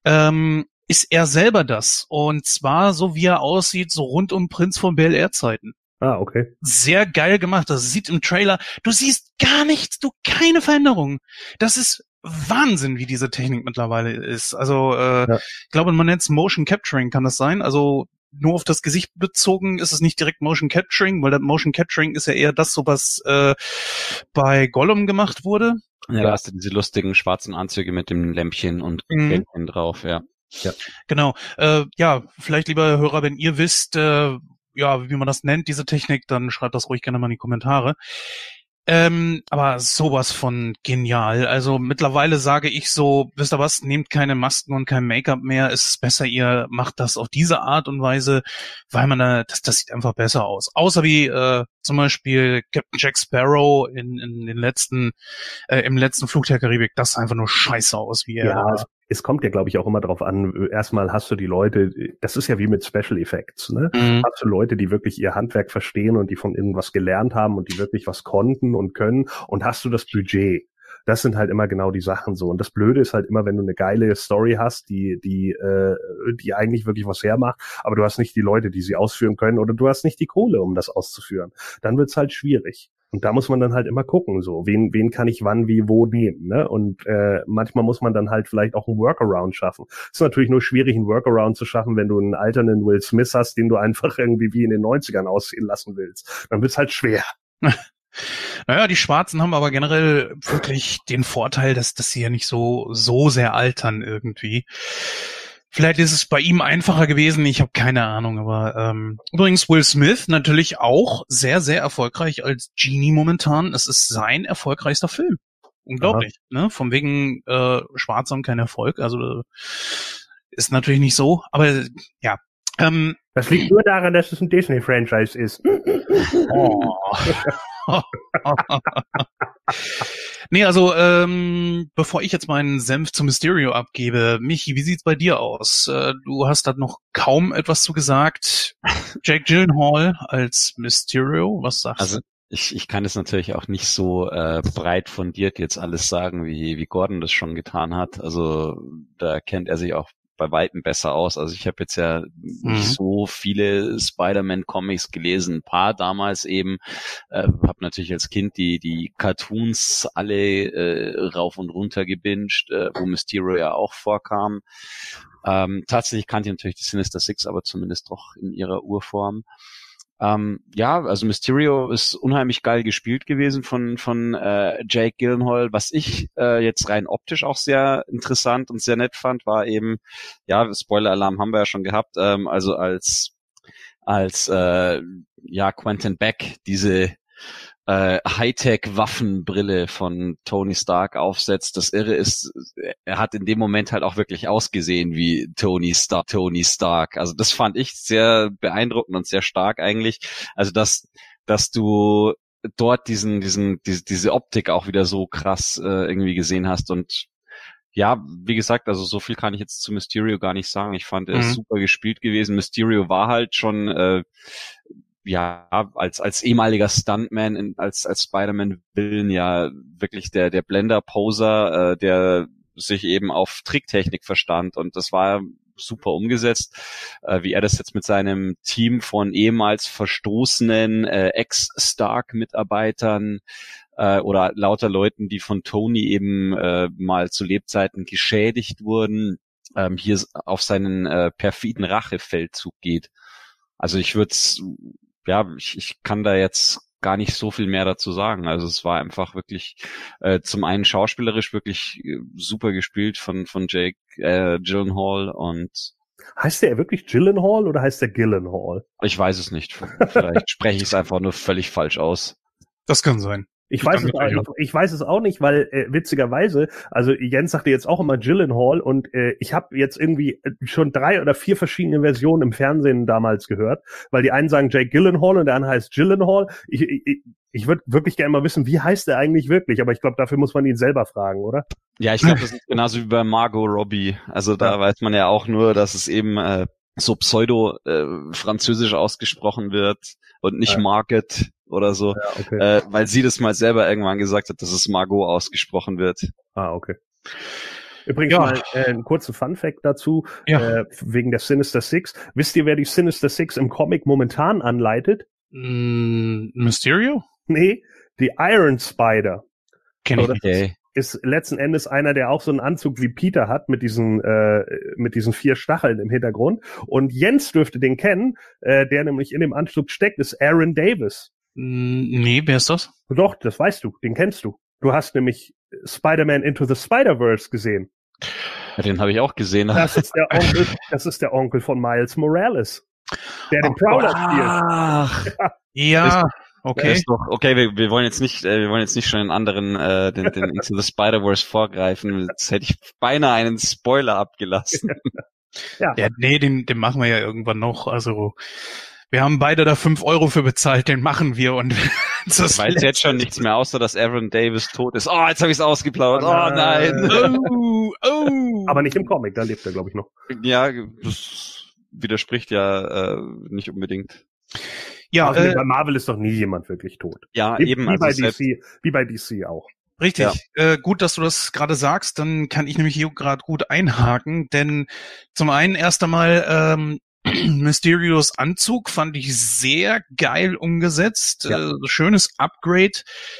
ähm, ist er selber das. Und zwar so, wie er aussieht, so rund um Prinz von Bel Air Zeiten. Ah, okay. Sehr geil gemacht. Das sieht im Trailer, du siehst gar nichts, du keine Veränderung. Das ist Wahnsinn, wie diese Technik mittlerweile ist. Also äh, ja. ich glaube, man nennt es Motion Capturing, kann das sein? Also nur auf das Gesicht bezogen ist es nicht direkt Motion Capturing, weil das Motion Capturing ist ja eher das, so was äh, bei Gollum gemacht wurde. Ja, da hast du diese lustigen schwarzen Anzüge mit dem Lämpchen und mhm. drauf, ja. Ja. Genau. Äh, ja, vielleicht lieber Hörer, wenn ihr wisst, äh, ja, wie man das nennt, diese Technik, dann schreibt das ruhig gerne mal in die Kommentare. Ähm, aber sowas von genial. Also mittlerweile sage ich so, wisst ihr was, nehmt keine Masken und kein Make-up mehr. Es ist besser, ihr macht das auf diese Art und Weise, weil man da, das, das sieht einfach besser aus. Außer wie äh, zum Beispiel Captain Jack Sparrow in, in den letzten, äh, im letzten Flug der Karibik, das sah einfach nur scheiße aus, wie er. Ja, es, es kommt ja, glaube ich, auch immer drauf an. Erstmal hast du die Leute, das ist ja wie mit Special Effects, ne? Mhm. Hast du Leute, die wirklich ihr Handwerk verstehen und die von irgendwas gelernt haben und die wirklich was konnten und können und hast du das Budget. Das sind halt immer genau die Sachen so. Und das Blöde ist halt immer, wenn du eine geile Story hast, die, die, äh, die eigentlich wirklich was hermacht, aber du hast nicht die Leute, die sie ausführen können, oder du hast nicht die Kohle, um das auszuführen. Dann wird's halt schwierig. Und da muss man dann halt immer gucken, so, wen, wen kann ich wann, wie, wo nehmen, ne? Und äh, manchmal muss man dann halt vielleicht auch einen Workaround schaffen. ist natürlich nur schwierig, einen Workaround zu schaffen, wenn du einen alternden Will Smith hast, den du einfach irgendwie wie in den 90ern aussehen lassen willst. Dann wird's halt schwer. Naja, die Schwarzen haben aber generell wirklich den Vorteil, dass, dass sie ja nicht so, so sehr altern irgendwie. Vielleicht ist es bei ihm einfacher gewesen, ich habe keine Ahnung, aber ähm, übrigens Will Smith natürlich auch sehr, sehr erfolgreich als Genie momentan. Es ist sein erfolgreichster Film. Unglaublich, ne? Von wegen äh, Schwarz haben kein Erfolg. Also äh, ist natürlich nicht so, aber ja. Ähm, Das liegt nur daran, dass es ein Disney-Franchise ist. Oh. nee, also ähm, bevor ich jetzt meinen Senf zu Mysterio abgebe, Michi, wie sieht's bei dir aus? Äh, du hast da noch kaum etwas zu gesagt. Jake Gyllenhaal als Mysterio, was sagst Also du? ich, ich kann es natürlich auch nicht so äh, breit fundiert jetzt alles sagen, wie, wie Gordon das schon getan hat. Also da kennt er sich auch bei Weitem besser aus. Also ich habe jetzt ja Mhm. nicht so viele Spider-Man-Comics gelesen, ein paar damals eben. Äh, habe natürlich als Kind die die Cartoons alle äh, rauf und runter gebinged, äh, wo Mysterio ja auch vorkam. Ähm, tatsächlich kannte ich natürlich die Sinister Six, aber zumindest doch in ihrer Urform. Ähm, ja, also Mysterio ist unheimlich geil gespielt gewesen von von äh, Jake Gyllenhaal. Was ich äh, jetzt rein optisch auch sehr interessant und sehr nett fand, war eben, ja, Spoiler-Alarm haben wir ja schon gehabt, ähm, also als als äh, ja Quentin Beck diese äh, Hightech-Waffenbrille von Tony Stark aufsetzt. Das Irre ist, er hat in dem Moment halt auch wirklich ausgesehen wie Tony Stark. Tony Stark. Also das fand ich sehr beeindruckend und sehr stark eigentlich. Also dass, dass du dort diesen, diesen, diese, diese Optik auch wieder so krass äh, irgendwie gesehen hast und ja, wie gesagt, also so viel kann ich jetzt zu Mysterio gar nicht sagen. Ich fand, er ist Mhm. super gespielt gewesen. Mysterio war halt schon äh, ja, als, als ehemaliger Stuntman, in, als, als Spider-Man-Villain ja wirklich der, der Blender-Poser, äh, der sich eben auf Tricktechnik verstand und das war super umgesetzt, äh, wie er das jetzt mit seinem Team von ehemals verstoßenen äh, Ex-Stark-Mitarbeitern äh, oder lauter Leuten, die von Tony eben äh, mal zu Lebzeiten geschädigt wurden, ähm, hier auf seinen äh, perfiden Rachefeldzug geht. Also ich würde ja, ich, ich kann da jetzt gar nicht so viel mehr dazu sagen. Also es war einfach wirklich äh, zum einen schauspielerisch wirklich äh, super gespielt von von Jake äh, Gyllenhaal und Heißt der wirklich Gyllenhaal oder heißt der Gillenhall? ich weiß es nicht. Vielleicht spreche ich es einfach nur völlig falsch aus. Das kann sein. Ich weiß, es, ich, ich weiß es auch nicht, weil äh, witzigerweise, also Jens sagte jetzt auch immer Gyllenhaal und äh, ich habe jetzt irgendwie äh, schon drei oder vier verschiedene Versionen im Fernsehen damals gehört, weil die einen sagen Jake Gyllenhaal und der andere heißt Gyllenhaal. Ich, ich, ich- würde wirklich gerne mal wissen, wie heißt der eigentlich wirklich, aber ich glaube, dafür muss man ihn selber fragen, oder? Ja, ich glaube, das ist genauso wie bei Margot Robbie. Also da Ja. weiß man ja auch nur, dass es eben äh, so pseudo äh, französisch ausgesprochen wird und nicht Ja. Market oder so, Ja, okay. äh, weil sie das mal selber irgendwann gesagt hat, dass es Margot ausgesprochen wird. Ah, okay. Übrigens Ja. mal äh, einen kurzen Fun-Fact dazu, Ja. äh, wegen der Sinister Six. Wisst ihr, wer die Sinister Six im Comic momentan anleitet? Mm, Mysterio? Nee, die Iron Spider. Kenn ich nicht. Okay. ist letzten Endes einer, der auch so einen Anzug wie Peter hat mit diesen äh, mit diesen vier Stacheln im Hintergrund. Und Jens dürfte den kennen, äh, der nämlich in dem Anzug steckt, ist Aaron Davis. Nee, wer ist das? Doch, das weißt du, den kennst du. Du hast nämlich Spider-Man Into the Spider-Verse gesehen. Ja, den habe ich auch gesehen. Das ist der Onkel, das ist der Onkel von Miles Morales, der den Ach, Prowler spielt. Ach, Ja, Okay. Ist doch, okay, wir, wir wollen jetzt nicht, äh, wir wollen jetzt nicht schon den anderen, äh, den, den Into the Spider-Verse vorgreifen. Jetzt hätte ich beinahe einen Spoiler abgelassen. Ja, nee, den, den machen wir ja irgendwann noch. Also wir haben beide da fünf Euro für bezahlt, den machen wir und ich weiß jetzt schon nichts mehr, außer dass Aaron Davis tot ist. Oh, jetzt habe ich es ausgeplaudert. Oh nein. Oh, oh. Aber nicht im Comic, da lebt er, glaube ich, noch. Ja, das widerspricht ja äh, nicht unbedingt. Ja, also, äh, bei Marvel ist doch nie jemand wirklich tot. Ja, Wie, eben. wie, Also bei DC, wie bei DC auch. Richtig. Äh, gut, dass du das gerade sagst. Dann kann ich nämlich hier gerade gut einhaken, denn zum einen erst einmal ähm, Mysterios Anzug fand ich sehr geil umgesetzt. Ja. Äh, schönes Upgrade.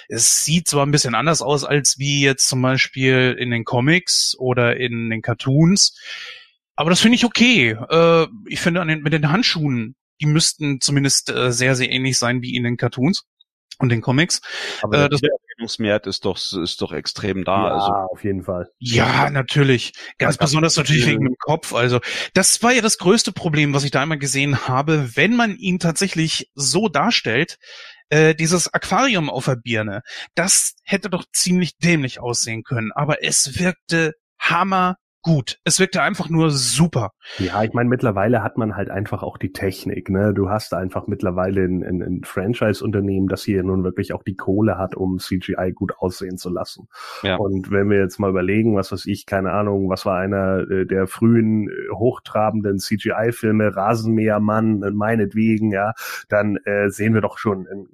Es sieht zwar ein bisschen anders aus als wie jetzt zum Beispiel in den Comics oder in den Cartoons, aber das finde ich okay. Äh, ich finde an den, mit den Handschuhen, die müssten zumindest äh, sehr, sehr ähnlich sein wie in den Cartoons und den Comics. aber äh, das- Wiedererkennungswert ist doch, ist doch extrem da. ja, Also, auf jeden Fall. Ja, natürlich. Ganz Ja, besonders natürlich wegen dem Kopf. Also das war ja das größte Problem, was ich da einmal gesehen habe, wenn man ihn tatsächlich so darstellt. Äh, dieses Aquarium auf der Birne, das hätte doch ziemlich dämlich aussehen können, aber es wirkte hammer gut. Es wirkte einfach nur super. Ja, ich meine, mittlerweile hat man halt einfach auch die Technik. Ne? Du hast einfach mittlerweile ein, ein, ein Franchise-Unternehmen, das hier nun wirklich auch die Kohle hat, um CGI gut aussehen zu lassen. Ja. Und wenn wir jetzt mal überlegen, was weiß ich, keine Ahnung, was war einer äh, der frühen äh, hochtrabenden CGI-Filme, Rasenmähermann, äh, meinetwegen, ja, dann äh, sehen wir doch schon einen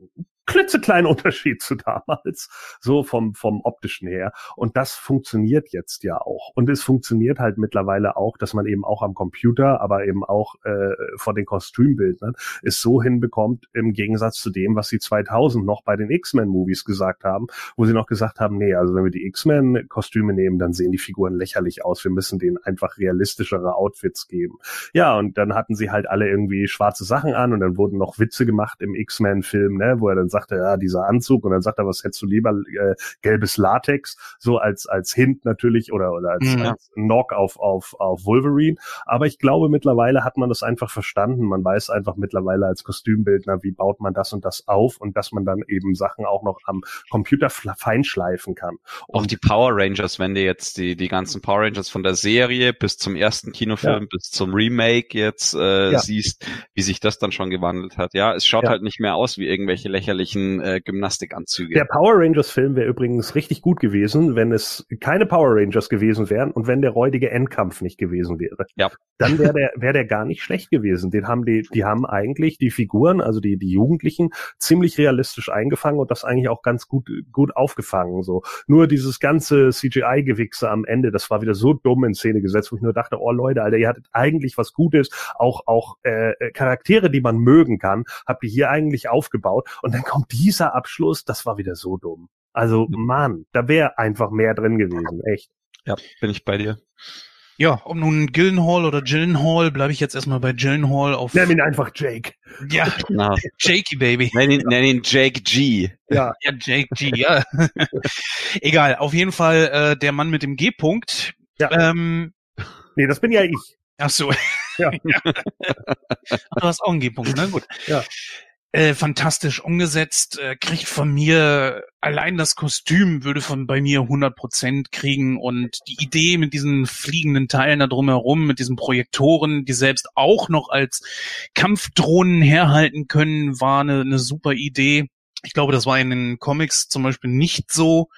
klitzekleinen Unterschied zu damals, so vom, vom optischen her. Und das funktioniert jetzt ja auch. Und es funktioniert halt mittlerweile auch, dass man eben auch am Computer, aber eben auch äh, von den Kostümbildnern es so hinbekommt, im Gegensatz zu dem, was sie 2000 noch bei den X-Men-Movies gesagt haben, wo sie noch gesagt haben, nee, also wenn wir die X-Men-Kostüme nehmen, dann sehen die Figuren lächerlich aus. Wir müssen denen einfach realistischere Outfits geben. Ja, und dann hatten sie halt alle irgendwie schwarze Sachen an und dann wurden noch Witze gemacht im X-Men-Film, ne, wo er dann sagte, ja, dieser Anzug und dann sagt er, was hättest du lieber, äh, gelbes Latex, so als, als Hint natürlich oder, oder als, Mhm. als Knock auf, auf, auf Wolverine. Aber ich glaube, mittlerweile hat man das einfach verstanden. Man weiß einfach mittlerweile als Kostümbildner, wie baut man das und das auf und dass man dann eben Sachen auch noch am Computer feinschleifen kann. auch die Power Rangers, wenn du jetzt die, die ganzen Power Rangers von der Serie bis zum ersten Kinofilm, bis zum Remake jetzt äh, Ja. siehst, wie sich das dann schon gewandelt hat. Ja, es schaut Ja. halt nicht mehr aus wie irgendwelche lächerlichen äh, Gymnastikanzüge. Der Power Rangers Film wäre übrigens richtig gut gewesen, wenn es keine Power Rangers gewesen wären und wenn der räudige Endkampf nicht gewesen wäre. Ja. Dann wäre der, wäre der gar nicht schlecht gewesen. Den haben die, die haben eigentlich die Figuren, also die, die Jugendlichen, ziemlich realistisch eingefangen und das eigentlich auch ganz gut, gut aufgefangen, so. Nur dieses ganze CGI-Gewichse am Ende, das war wieder so dumm in Szene gesetzt, wo ich nur dachte, oh Leute, Alter, ihr hattet eigentlich was Gutes, auch, auch, äh, äh, Charaktere, die man mögen kann, habt ihr hier eigentlich aufgebaut und dann kommt dieser Abschluss, das war wieder so dumm. Also, Mann, da wäre einfach mehr drin gewesen, echt. ja, bin ich bei dir. Ja, ob nun Gillenhall oder Gillenhall, bleibe ich jetzt erstmal bei Gillenhall auf. Nenn ihn einfach Jake. Ja, Na, Jakey Baby. nenn, ihn, nenn ihn Jake G. Ja, Ja, Jake G, ja. Egal, auf jeden Fall äh, der Mann mit dem G-Punkt. Ja. Ähm, nee, das bin ja ich. ach so. Ja. Du hast auch einen G-Punkt, na gut. Ja. Äh, fantastisch umgesetzt, äh, kriegt von mir, allein das Kostüm würde von bei mir 100% kriegen und die Idee mit diesen fliegenden Teilen da drumherum, mit diesen Projektoren, die selbst auch noch als Kampfdrohnen herhalten können, war eine, eine super Idee. Ich glaube, das war in den Comics zum Beispiel nicht so.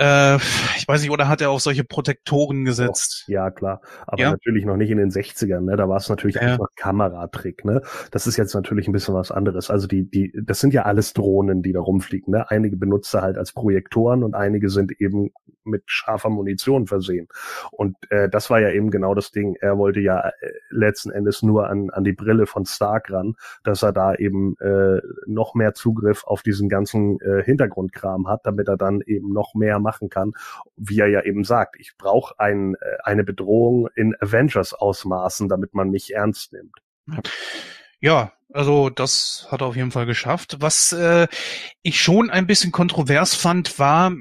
Äh, ich weiß nicht, oder hat er auf solche Protektoren gesetzt? Ja, klar. Aber Ja. natürlich noch nicht in den 60ern, ne? Da war es natürlich Ja. einfach Kameratrick, ne? Das ist jetzt natürlich ein bisschen was anderes. Also die, die, das sind ja alles Drohnen, die da rumfliegen, ne? Einige benutzt er halt als Projektoren und einige sind eben mit scharfer Munition versehen. Und äh, das war ja eben genau das Ding. Er wollte ja äh, letzten Endes nur an, an die Brille von Stark ran, dass er da eben äh, noch mehr Zugriff auf diesen ganzen äh, Hintergrundkram hat, damit er dann eben noch mehr machen kann, wie er ja eben sagt, ich brauche ein, äh, eine Bedrohung in Avengers-Ausmaßen, damit man mich ernst nimmt. Ja, also das hat er auf jeden Fall geschafft. Was äh, ich schon ein bisschen kontrovers fand, war,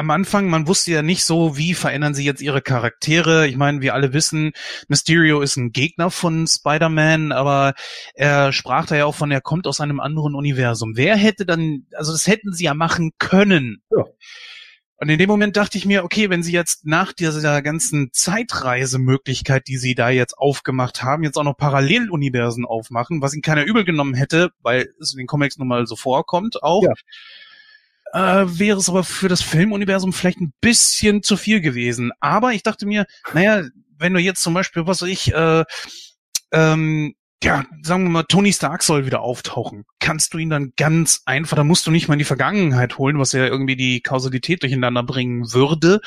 am Anfang, man wusste ja nicht so, wie verändern sie jetzt ihre Charaktere. Ich meine, wir alle wissen, Mysterio ist ein Gegner von Spider-Man, aber er sprach da ja auch von, er kommt aus einem anderen Universum. Wer hätte dann, also das hätten sie ja machen können. Ja. Und in dem Moment dachte ich mir, okay, wenn sie jetzt nach dieser ganzen Zeitreisemöglichkeit, die sie da jetzt aufgemacht haben, jetzt auch noch Paralleluniversen aufmachen, was ihnen keiner übel genommen hätte, weil es in den Comics nun mal so vorkommt auch, ja äh, wäre es aber für das Filmuniversum vielleicht ein bisschen zu viel gewesen. Aber ich dachte mir, naja, wenn du jetzt zum Beispiel, was weiß ich, äh, ähm, ja, sagen wir mal, Tony Stark soll wieder auftauchen. Kannst du ihn dann ganz einfach, da musst du nicht mal in die Vergangenheit holen, was ja irgendwie die Kausalität durcheinander bringen würde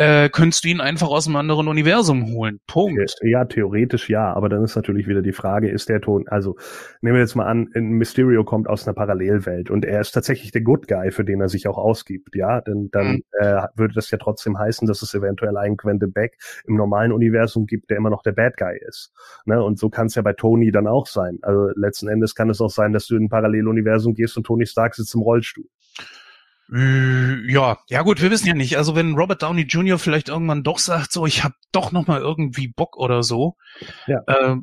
äh, könntest du ihn einfach aus einem anderen Universum holen. Punkt. Ja, theoretisch ja, aber dann ist natürlich wieder die Frage, ist der Ton, also nehmen wir jetzt mal an, Mysterio kommt aus einer Parallelwelt und er ist tatsächlich der Good Guy, für den er sich auch ausgibt, ja, denn dann mhm. äh, würde das ja trotzdem heißen, dass es eventuell einen Gwende Beck im normalen Universum gibt, der immer noch der Bad Guy ist. Ne? Und so kann es ja bei Tony dann auch sein. Also letzten Endes kann es auch sein, dass du in ein Paralleluniversum gehst und Tony Stark sitzt im Rollstuhl. Äh, ja, ja gut, wir wissen ja nicht. Also wenn Robert Downey Jr. vielleicht irgendwann doch sagt, so ich habe doch noch mal irgendwie Bock oder so, ja. äh,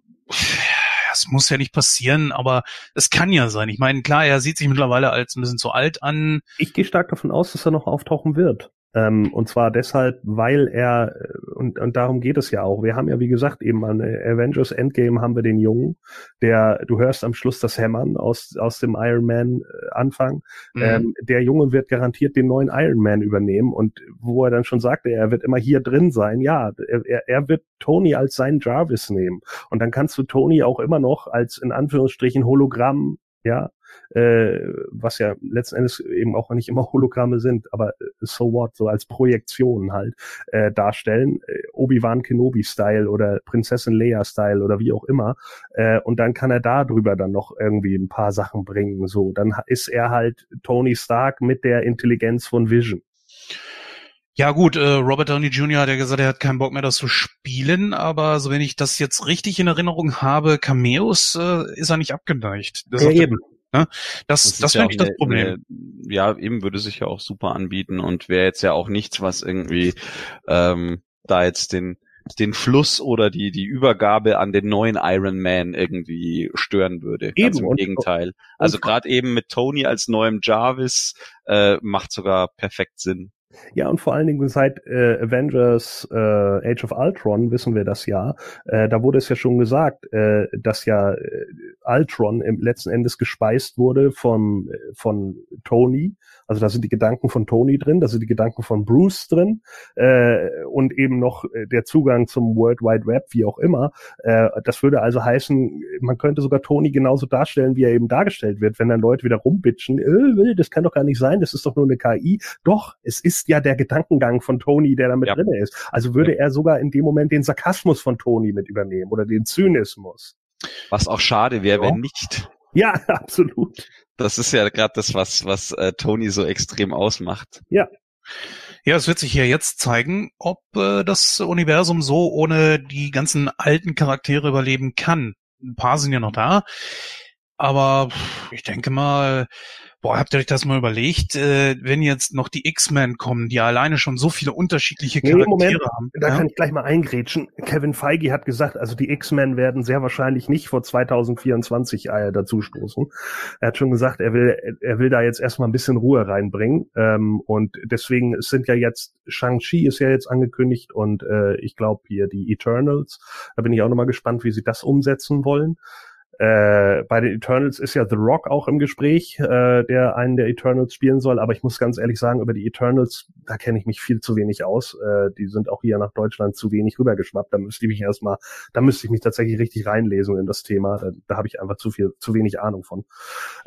das muss ja nicht passieren, aber es kann ja sein. Ich meine, klar, er sieht sich mittlerweile als ein bisschen zu alt an. Ich gehe stark davon aus, dass er noch auftauchen wird. Ähm, und zwar deshalb, weil er, und, und darum geht es ja auch. Wir haben ja, wie gesagt, eben an Avengers Endgame haben wir den Jungen, der, du hörst am Schluss das Hämmern aus, aus dem Iron Man äh, Anfang. Mhm. Ähm, der Junge wird garantiert den neuen Iron Man übernehmen und wo er dann schon sagte, er wird immer hier drin sein. Ja, er, er wird Tony als seinen Jarvis nehmen. Und dann kannst du Tony auch immer noch als in Anführungsstrichen Hologramm ja, äh, was ja letzten Endes eben auch nicht immer Hologramme sind, aber äh, so what, so als Projektion halt äh, darstellen, äh, Obi-Wan Kenobi-Style oder Prinzessin Leia-Style oder wie auch immer, äh, und dann kann er da drüber dann noch irgendwie ein paar Sachen bringen, so, dann ist er halt Tony Stark mit der Intelligenz von Vision. Ja gut, äh, Robert Downey Jr. hat ja gesagt, er hat keinen Bock mehr, das zu spielen, aber so wenn ich das jetzt richtig in Erinnerung habe, Cameos äh, ist er nicht abgeneigt. Das ja, eben. Ne? Das, das, das wäre nicht das Problem. Eine, ja, eben würde sich ja auch super anbieten und wäre jetzt ja auch nichts, was irgendwie ähm, da jetzt den den Fluss oder die die Übergabe an den neuen Iron Man irgendwie stören würde. Eben, Ganz im und, Gegenteil. Also gerade eben mit Tony als neuem Jarvis äh, macht sogar perfekt Sinn. Ja, und vor allen Dingen seit äh, Avengers äh, Age of Ultron wissen wir das ja. Äh, da wurde es ja schon gesagt, äh, dass ja äh, Ultron im letzten Endes gespeist wurde von, äh, von Tony. Also da sind die Gedanken von Tony drin, da sind die Gedanken von Bruce drin äh, und eben noch äh, der Zugang zum World Wide Web, wie auch immer. Äh, das würde also heißen, man könnte sogar Tony genauso darstellen, wie er eben dargestellt wird, wenn dann Leute wieder rumbitchen, äh, das kann doch gar nicht sein, das ist doch nur eine KI. Doch, es ist ist ja der Gedankengang von Tony, der da mit ja. drin ist. Also würde ja. er sogar in dem Moment den Sarkasmus von Tony mit übernehmen oder den Zynismus. Was auch schade wäre, ja. wenn nicht. Ja, absolut. Das ist ja gerade das, was, was äh, Tony so extrem ausmacht. Ja. Ja, es wird sich ja jetzt zeigen, ob äh, das Universum so ohne die ganzen alten Charaktere überleben kann. Ein paar sind ja noch da. Aber ich denke mal, Boah, habt ihr euch das mal überlegt, äh, wenn jetzt noch die X-Men kommen, die alleine schon so viele unterschiedliche Charaktere nee, Moment, haben? Da ja? kann ich gleich mal eingrätschen. Kevin Feige hat gesagt, also die X-Men werden sehr wahrscheinlich nicht vor 2024 äh, dazustoßen. Er hat schon gesagt, er will, er will da jetzt erstmal ein bisschen Ruhe reinbringen. Ähm, und deswegen sind ja jetzt, Shang-Chi ist ja jetzt angekündigt und äh, ich glaube hier die Eternals. Da bin ich auch nochmal gespannt, wie sie das umsetzen wollen. Äh, bei den Eternals ist ja The Rock auch im Gespräch, äh, der einen der Eternals spielen soll. Aber ich muss ganz ehrlich sagen, über die Eternals, da kenne ich mich viel zu wenig aus. Äh, die sind auch hier nach Deutschland zu wenig rübergeschwappt. Da müsste ich mich erstmal, da müsste ich mich tatsächlich richtig reinlesen in das Thema. Da, da habe ich einfach zu viel, zu wenig Ahnung von.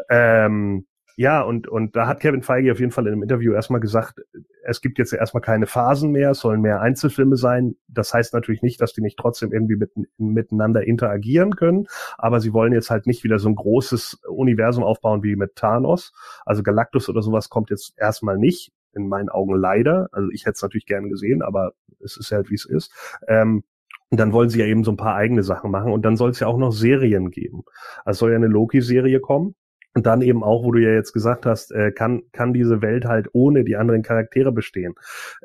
Ähm, ja, und, und da hat Kevin Feige auf jeden Fall in einem Interview erstmal gesagt, es gibt jetzt erstmal keine Phasen mehr, es sollen mehr Einzelfilme sein. Das heißt natürlich nicht, dass die nicht trotzdem irgendwie mit, miteinander interagieren können, aber sie wollen jetzt halt nicht wieder so ein großes Universum aufbauen wie mit Thanos. Also Galactus oder sowas kommt jetzt erstmal nicht, in meinen Augen leider. Also ich hätte es natürlich gern gesehen, aber es ist halt wie es ist. Ähm, und dann wollen sie ja eben so ein paar eigene Sachen machen und dann soll es ja auch noch Serien geben. Also soll ja eine Loki-Serie kommen Und dann eben auch, wo du ja jetzt gesagt hast, äh, kann, kann diese Welt halt ohne die anderen Charaktere bestehen.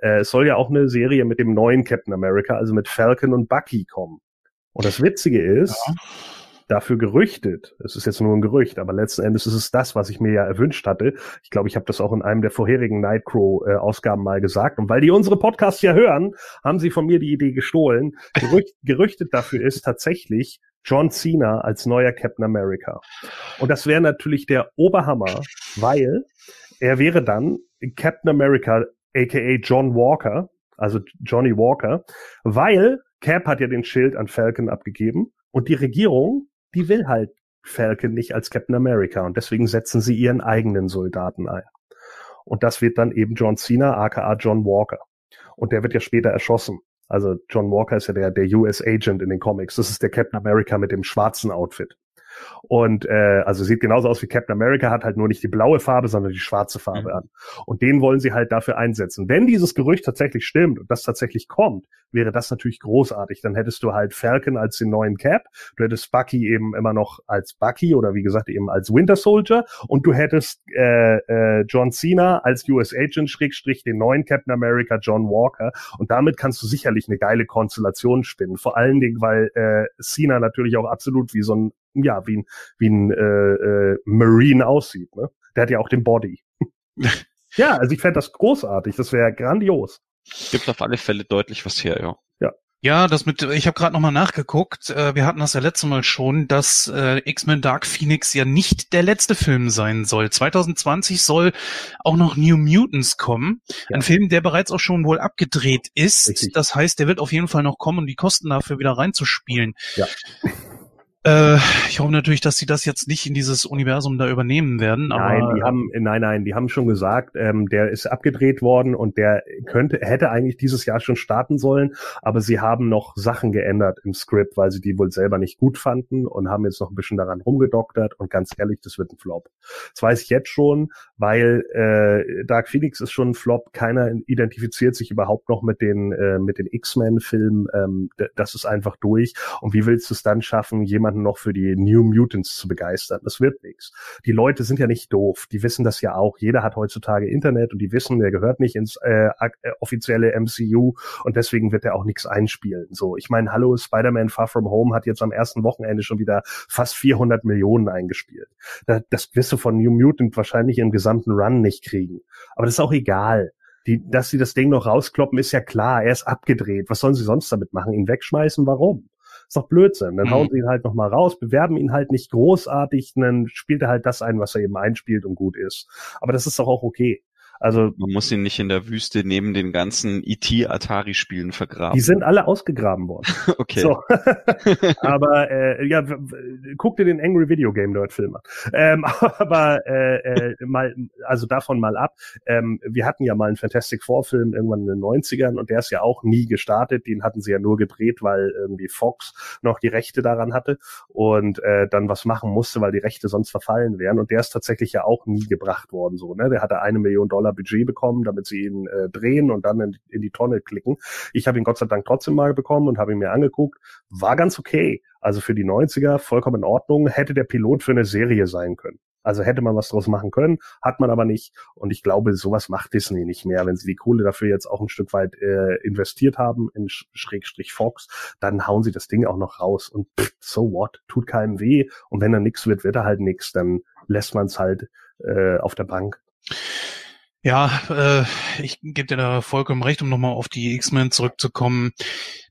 Äh, es soll ja auch eine Serie mit dem neuen Captain America, also mit Falcon und Bucky kommen. Und das Witzige ist, ja. Dafür gerüchtet, es ist jetzt nur ein Gerücht, aber letzten Endes ist es das, was ich mir ja erwünscht hatte. Ich glaube, ich habe das auch in einem der vorherigen Nightcrow-Ausgaben mal gesagt. Und weil die unsere Podcasts ja hören, haben sie von mir die Idee gestohlen. Gerücht, gerüchtet dafür ist tatsächlich John Cena als neuer Captain America. Und das wäre natürlich der Oberhammer, weil er wäre dann Captain America, aka John Walker, also Johnny Walker, weil Cap hat ja den Schild an Falcon abgegeben und die Regierung, die will halt Falcon nicht als Captain America und deswegen setzen sie ihren eigenen Soldaten ein. Und das wird dann eben John Cena, aka John Walker. Und der wird ja später erschossen. Also John Walker ist ja der, der US Agent in den Comics. Das ist der Captain America mit dem schwarzen Outfit. Und äh, also sieht genauso aus wie Captain America, hat halt nur nicht die blaue Farbe, sondern die schwarze Farbe mhm. an. Und den wollen sie halt dafür einsetzen. Wenn dieses Gerücht tatsächlich stimmt und das tatsächlich kommt, wäre das natürlich großartig. Dann hättest du halt Falcon als den neuen Cap, du hättest Bucky eben immer noch als Bucky oder wie gesagt eben als Winter Soldier und du hättest äh, äh, John Cena als US Agent Schrägstrich den neuen Captain America John Walker und damit kannst du sicherlich eine geile Konstellation spinnen. Vor allen Dingen, weil äh, Cena natürlich auch absolut wie so ein ja, wie ein, wie ein äh, äh, Marine aussieht. Ne? Der hat ja auch den Body. ja, also ich fände das großartig. Das wäre grandios. Gibt auf alle Fälle deutlich was her, ja. Ja. Ja, das mit, ich habe gerade nochmal nachgeguckt. Äh, wir hatten das ja letzte Mal schon, dass äh, X-Men Dark Phoenix ja nicht der letzte Film sein soll. 2020 soll auch noch New Mutants kommen. Ja. Ein Film, der bereits auch schon wohl abgedreht ist. Richtig. Das heißt, der wird auf jeden Fall noch kommen, um die Kosten dafür wieder reinzuspielen. Ja. Äh, ich hoffe natürlich, dass sie das jetzt nicht in dieses Universum da übernehmen werden. Nein, die haben, nein, nein, die haben schon gesagt, ähm, der ist abgedreht worden und der könnte, hätte eigentlich dieses Jahr schon starten sollen, aber sie haben noch Sachen geändert im Skript, weil sie die wohl selber nicht gut fanden und haben jetzt noch ein bisschen daran rumgedoktert und ganz ehrlich, das wird ein Flop. Das weiß ich jetzt schon, weil äh, Dark Phoenix ist schon ein Flop. Keiner identifiziert sich überhaupt noch mit den äh, mit den X-Men-Filmen. Ähm, das ist einfach durch. Und wie willst du es dann schaffen, jemanden jemanden noch für die New Mutants zu begeistern. Das wird nichts. Die Leute sind ja nicht doof. Die wissen das ja auch. Jeder hat heutzutage Internet und die wissen, der gehört nicht ins äh, äh offizielle MCU und deswegen wird er auch nichts einspielen. So, ich meine, hallo, Spider-Man Far From Home hat jetzt am ersten Wochenende schon wieder fast 400 Millionen eingespielt. Das, das wirst du von New Mutant wahrscheinlich im gesamten Run nicht kriegen. Aber das ist auch egal. Die, dass sie das Ding noch rauskloppen, ist ja klar. Er ist abgedreht. Was sollen sie sonst damit machen? Ihn wegschmeißen? Warum? Ist doch Blödsinn. Dann mhm. hauen sie ihn halt nochmal raus, bewerben ihn halt nicht großartig, dann spielt er halt das ein, was er eben einspielt und gut ist. Aber das ist doch auch okay. Also man muss ihn nicht in der Wüste neben den ganzen ET Atari Spielen vergraben. Die sind alle ausgegraben worden. okay. So. aber äh, ja, guck dir den Angry Video Game Nerd Film an. Ähm, aber äh, äh, mal also davon mal ab. Ähm, wir hatten ja mal einen Fantastic Four Film irgendwann in den 90ern und der ist ja auch nie gestartet. Den hatten sie ja nur gedreht, weil irgendwie Fox noch die Rechte daran hatte und äh, dann was machen musste, weil die Rechte sonst verfallen wären und der ist tatsächlich ja auch nie gebracht worden so, ne? Der hatte eine Million Dollar Budget bekommen, damit sie ihn äh, drehen und dann in, in die Tonne klicken. Ich habe ihn Gott sei Dank trotzdem mal bekommen und habe ihn mir angeguckt. War ganz okay. Also für die 90er vollkommen in Ordnung. Hätte der Pilot für eine Serie sein können. Also hätte man was draus machen können, hat man aber nicht. Und ich glaube, sowas macht Disney nicht mehr. Wenn sie die Kohle dafür jetzt auch ein Stück weit äh, investiert haben in Schrägstrich Fox, dann hauen sie das Ding auch noch raus. Und pff, so what? Tut keinem weh. Und wenn er nix wird, wird er halt nix. Dann lässt man es halt äh, auf der Bank. Ja, äh, ich gebe dir da vollkommen recht, um nochmal auf die X-Men zurückzukommen.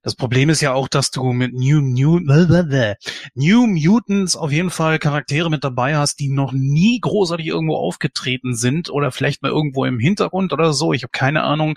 Das Problem ist ja auch, dass du mit New, New, New Mutants auf jeden Fall Charaktere mit dabei hast, die noch nie großartig irgendwo aufgetreten sind oder vielleicht mal irgendwo im Hintergrund oder so. Ich habe keine Ahnung.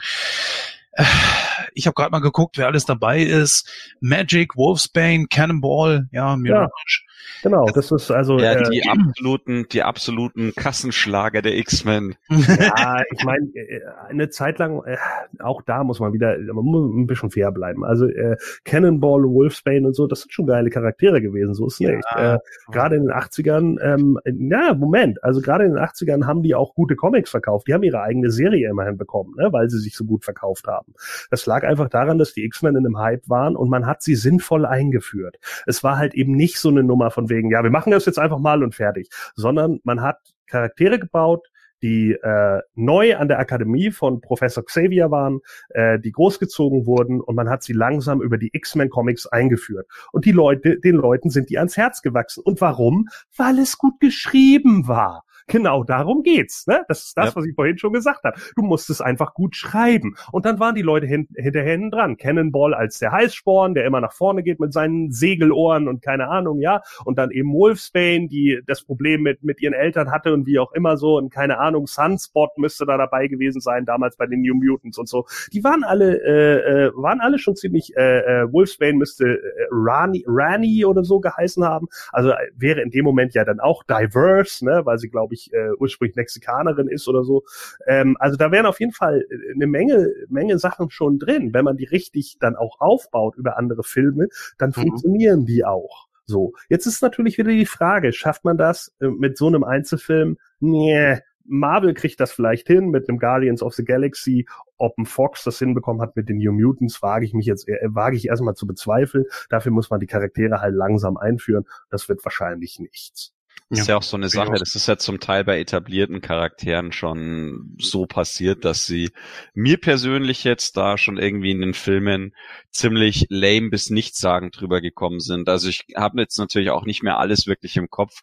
Ich habe gerade mal geguckt, wer alles dabei ist. Magic, Wolfsbane, Cannonball, ja, Mirage. Genau, das ist also ja, äh, die absoluten, die absoluten Kassenschlager der X-Men. Ja, ich meine, äh, eine Zeit lang, äh, auch da muss man wieder, man muss ein bisschen fair bleiben. Also äh, Cannonball, Wolfsbane und so, das sind schon geile Charaktere gewesen, so ist ja. nicht. Äh, gerade in den 80ern, ähm, ja, Moment, also gerade in den 80ern haben die auch gute Comics verkauft. Die haben ihre eigene Serie immerhin bekommen, ne, weil sie sich so gut verkauft haben. Das lag einfach daran, dass die X-Men in einem Hype waren und man hat sie sinnvoll eingeführt. Es war halt eben nicht so eine Nummer mal von wegen, ja, wir machen das jetzt einfach mal und fertig, sondern man hat Charaktere gebaut, die äh, neu an der Akademie von Professor Xavier waren, äh, die großgezogen wurden und man hat sie langsam über die X-Men-Comics eingeführt. Und die Leute, den Leuten sind die ans Herz gewachsen. Und warum? Weil es gut geschrieben war. Genau darum geht's. Ne? Das ist das, ja. was ich vorhin schon gesagt habe. Du musst es einfach gut schreiben. Und dann waren die Leute hin, hinterher hinten dran. Cannonball als der Heißsporn, der immer nach vorne geht mit seinen Segelohren und keine Ahnung, ja. Und dann eben Wolfsbane, die das Problem mit, mit ihren Eltern hatte und wie auch immer so und keine Ahnung, Sunspot müsste da dabei gewesen sein, damals bei den New Mutants und so. Die waren alle, äh, äh, waren alle schon ziemlich, äh, äh, Wolfsbane müsste äh, Rani, Rani oder so geheißen haben. Also äh, wäre in dem Moment ja dann auch diverse, ne, weil sie, glaube ich, ich, äh, ursprünglich Mexikanerin ist oder so. Ähm, also da wären auf jeden Fall äh, eine Menge, Menge Sachen schon drin. Wenn man die richtig dann auch aufbaut über andere Filme, dann mhm. funktionieren die auch. So, jetzt ist natürlich wieder die Frage, schafft man das äh, mit so einem Einzelfilm? Nee, Marvel kriegt das vielleicht hin mit einem Guardians of the Galaxy. Ob ein Fox das hinbekommen hat mit den New Mutants, wage ich mich jetzt, äh, wage ich erstmal zu bezweifeln. Dafür muss man die Charaktere halt langsam einführen. Das wird wahrscheinlich nichts. Das ist ja auch so eine Sache, das ist ja zum Teil bei etablierten Charakteren schon so passiert, dass sie mir persönlich jetzt da schon irgendwie in den Filmen ziemlich lame bis nichtssagend drüber gekommen sind. Also ich habe jetzt natürlich auch nicht mehr alles wirklich im Kopf,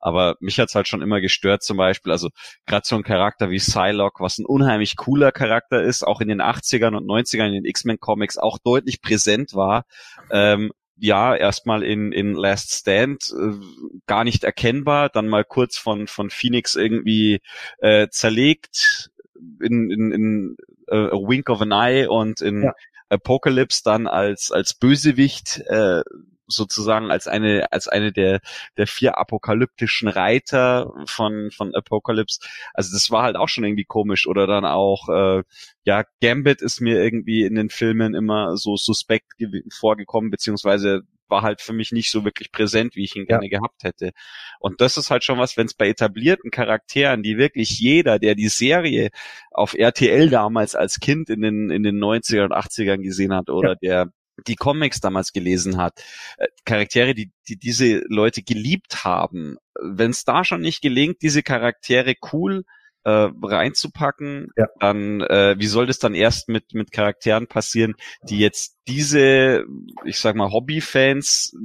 aber mich hat's halt schon immer gestört, zum Beispiel, also gerade so ein Charakter wie Psylocke, was ein unheimlich cooler Charakter ist, auch in den 80ern und 90ern in den X-Men-Comics auch deutlich präsent war, ähm, ja, erstmal in, in Last Stand äh, gar nicht erkennbar, dann mal kurz von, von Phoenix irgendwie äh, zerlegt in, in, in uh, A Wink of an Eye und in ja. Apocalypse dann als, als Bösewicht äh, sozusagen als eine als eine der der vier apokalyptischen Reiter von von Apocalypse. Also das war halt auch schon irgendwie komisch oder dann auch äh, ja Gambit ist mir irgendwie in den Filmen immer so suspekt vorgekommen beziehungsweise war halt für mich nicht so wirklich präsent, wie ich ihn gerne ja. gehabt hätte. Und das ist halt schon was, wenn es bei etablierten Charakteren, die wirklich jeder, der die Serie auf RTL damals als Kind in den, in den 90er und 80ern gesehen hat oder ja. der die Comics damals gelesen hat, äh, Charaktere, die, die diese Leute geliebt haben, wenn es da schon nicht gelingt, diese Charaktere cool äh, reinzupacken, ja. dann äh, wie soll das dann erst mit mit Charakteren passieren, die jetzt diese, ich sag mal Hobbyfans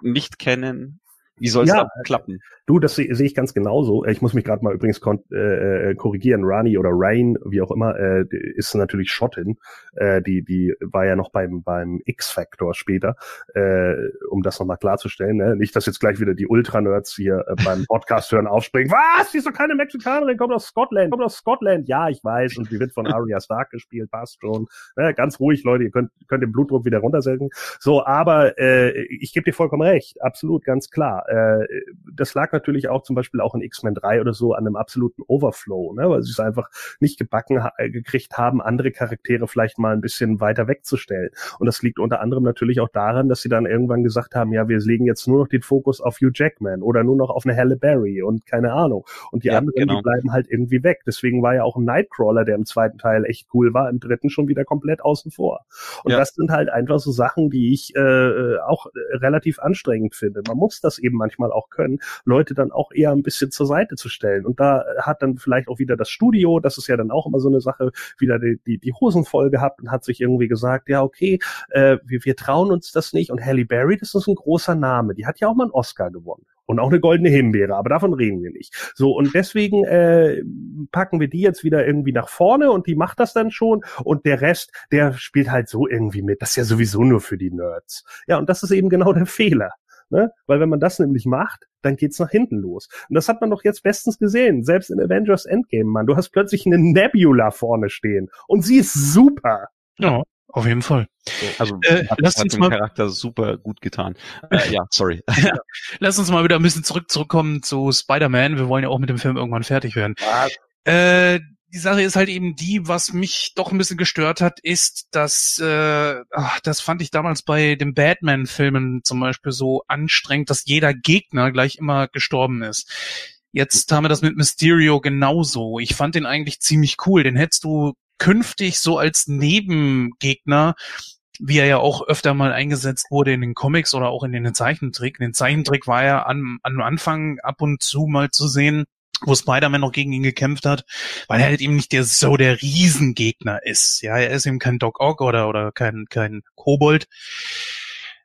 nicht kennen? Wie soll es ja, klappen? Du, das sehe seh ich ganz genauso. Ich muss mich gerade mal übrigens äh, äh, korrigieren. Rani oder Rain, wie auch immer, äh, ist natürlich Schottin. Äh, die, die war ja noch beim, beim X-Factor später, äh, um das nochmal klarzustellen. Ne? Nicht, dass jetzt gleich wieder die Ultra-Nerds hier äh, beim Podcast hören aufspringen. Was? Die ist doch keine Mexikanerin, kommt aus Scotland, kommt aus Scotland. Ja, ich weiß. Und die wird von Arya Stark gespielt, passt schon. Ne? Ganz ruhig, Leute, ihr könnt, könnt den Blutdruck wieder runtersenken. So, aber äh, ich gebe dir vollkommen recht. Absolut, ganz klar. Äh, das lag natürlich auch zum Beispiel auch in X-Men 3 oder so an einem absoluten Overflow, ne? weil sie es einfach nicht gebacken ha gekriegt haben, andere Charaktere vielleicht mal ein bisschen weiter wegzustellen. Und das liegt unter anderem natürlich auch daran, dass sie dann irgendwann gesagt haben, ja, wir legen jetzt nur noch den Fokus auf Hugh Jackman oder nur noch auf eine Halle Berry und keine Ahnung. Und die ja, anderen, genau. die bleiben halt irgendwie weg. Deswegen war ja auch ein Nightcrawler, der im zweiten Teil echt cool war, im dritten schon wieder komplett außen vor. Und ja. das sind halt einfach so Sachen, die ich äh, auch relativ anstrengend finde. Man muss das eben manchmal auch können, Leute dann auch eher ein bisschen zur Seite zu stellen. Und da hat dann vielleicht auch wieder das Studio, das ist ja dann auch immer so eine Sache, wieder die, die, die Hosen voll gehabt und hat sich irgendwie gesagt, ja, okay, äh, wir, wir trauen uns das nicht. Und Halle Berry, das ist ein großer Name. Die hat ja auch mal einen Oscar gewonnen und auch eine goldene Himbeere, aber davon reden wir nicht. So, und deswegen äh, packen wir die jetzt wieder irgendwie nach vorne und die macht das dann schon und der Rest, der spielt halt so irgendwie mit. Das ist ja sowieso nur für die Nerds. Ja, und das ist eben genau der Fehler. Ne? Weil wenn man das nämlich macht, dann geht's nach hinten los. Und das hat man doch jetzt bestens gesehen. Selbst in Avengers Endgame, Mann. Du hast plötzlich eine Nebula vorne stehen. Und sie ist super. Ja, auf jeden Fall. Also äh, hat, lass hat uns dem mal Charakter super gut getan. Äh, ja, sorry. ja, lass uns mal wieder ein bisschen zurück zurückkommen zu Spider-Man. Wir wollen ja auch mit dem Film irgendwann fertig werden. Äh, die Sache ist halt eben die, was mich doch ein bisschen gestört hat, ist, dass äh, ach, das fand ich damals bei den Batman-Filmen zum Beispiel so anstrengend, dass jeder Gegner gleich immer gestorben ist. Jetzt haben wir das mit Mysterio genauso. Ich fand den eigentlich ziemlich cool. Den hättest du künftig so als Nebengegner wie er ja auch öfter mal eingesetzt wurde in den Comics oder auch in den Zeichentrick. Den Zeichentrick war er an, am Anfang ab und zu mal zu sehen, wo Spider-Man noch gegen ihn gekämpft hat, weil er halt eben nicht der so der Riesengegner ist. Ja, er ist eben kein Doc Ock oder oder kein kein Kobold.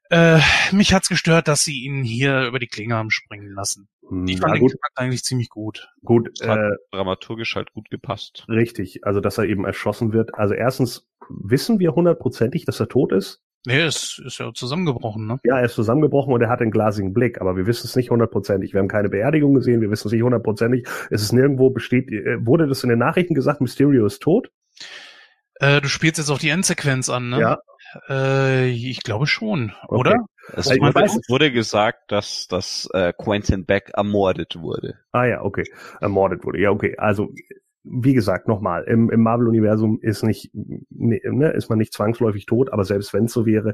Äh, mich hat's gestört, dass sie ihn hier über die Klinge haben springen lassen. Ich fand Na den Charakter eigentlich ziemlich gut. gut, Das hat äh, dramaturgisch halt gut gepasst. richtig. Also, dass er eben erschossen wird. Also erstens wissen wir hundertprozentig, dass er tot ist. Nee, es ist ja zusammengebrochen, ne? Ja, er ist zusammengebrochen und er hat einen glasigen Blick, aber wir wissen es nicht hundertprozentig. Wir haben keine Beerdigung gesehen, wir wissen es nicht hundertprozentig. Es ist nirgendwo besteht, äh, wurde das in den Nachrichten gesagt, Mysterio ist tot? Äh, du spielst jetzt auf die Endsequenz an, ne? Ja. Äh, ich glaube schon, Okay. oder? Es Also wurde, wurde gesagt, dass, dass äh, Quentin Beck ermordet wurde. Ah ja, okay. Ermordet wurde. Ja, okay. Also, wie gesagt, nochmal, im, im Marvel-Universum ist nicht, ne, ne, ist man nicht zwangsläufig tot, aber selbst wenn es so wäre,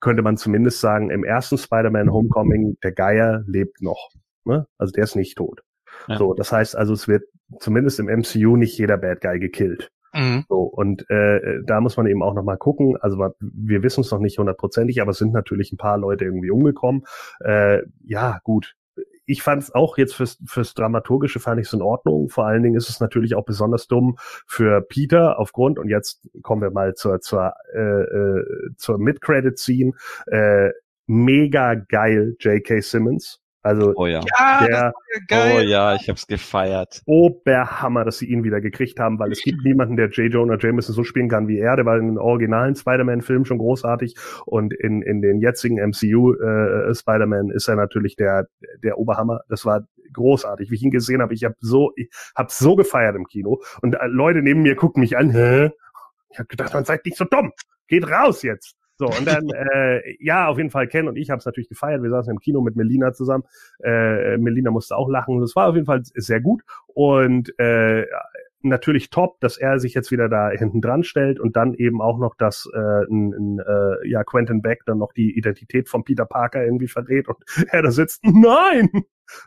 könnte man zumindest sagen, im ersten Spider-Man Homecoming, der Geier lebt noch. Ne? Also der ist nicht tot. Ja. So, das heißt also, es wird zumindest im MCU nicht jeder Bad Guy gekillt. Mhm. So, und äh, da muss man eben auch nochmal gucken. Also wir wissen es noch nicht hundertprozentig, aber es sind natürlich ein paar Leute irgendwie umgekommen. Äh, ja, gut. Ich fand es auch jetzt fürs, fürs Dramaturgische fand ich es in Ordnung. Vor allen Dingen ist es natürlich auch besonders dumm für Peter aufgrund, und jetzt kommen wir mal zur, zur, äh, äh, zur Mid-Credit-Scene. Äh, mega geil, J.K. Simmons. Also Oh ja. Ja, der Oh ja, ich hab's gefeiert. Oberhammer, dass sie ihn wieder gekriegt haben, weil es gibt niemanden, der J. Jonah Jameson so spielen kann wie er. Der war in den originalen Spider-Man-Filmen schon großartig und in, in den jetzigen MCU äh, Spider-Man ist er natürlich der der Oberhammer. Das war großartig, wie ich ihn gesehen habe. Ich habe so ich hab so gefeiert im Kino und äh, Leute neben mir gucken mich an. Hä? Ich habe gedacht, man seid nicht so dumm. Geht raus jetzt. So, und dann, äh, ja, auf jeden Fall Ken und ich haben es natürlich gefeiert. Wir saßen im Kino mit Melina zusammen. Äh, Melina musste auch lachen. Das war auf jeden Fall sehr gut. Und äh, natürlich top, dass er sich jetzt wieder da hinten dran stellt und dann eben auch noch, dass äh, ein, ein, äh, ja, Quentin Beck dann noch die Identität von Peter Parker irgendwie verdreht und er da sitzt. Nein!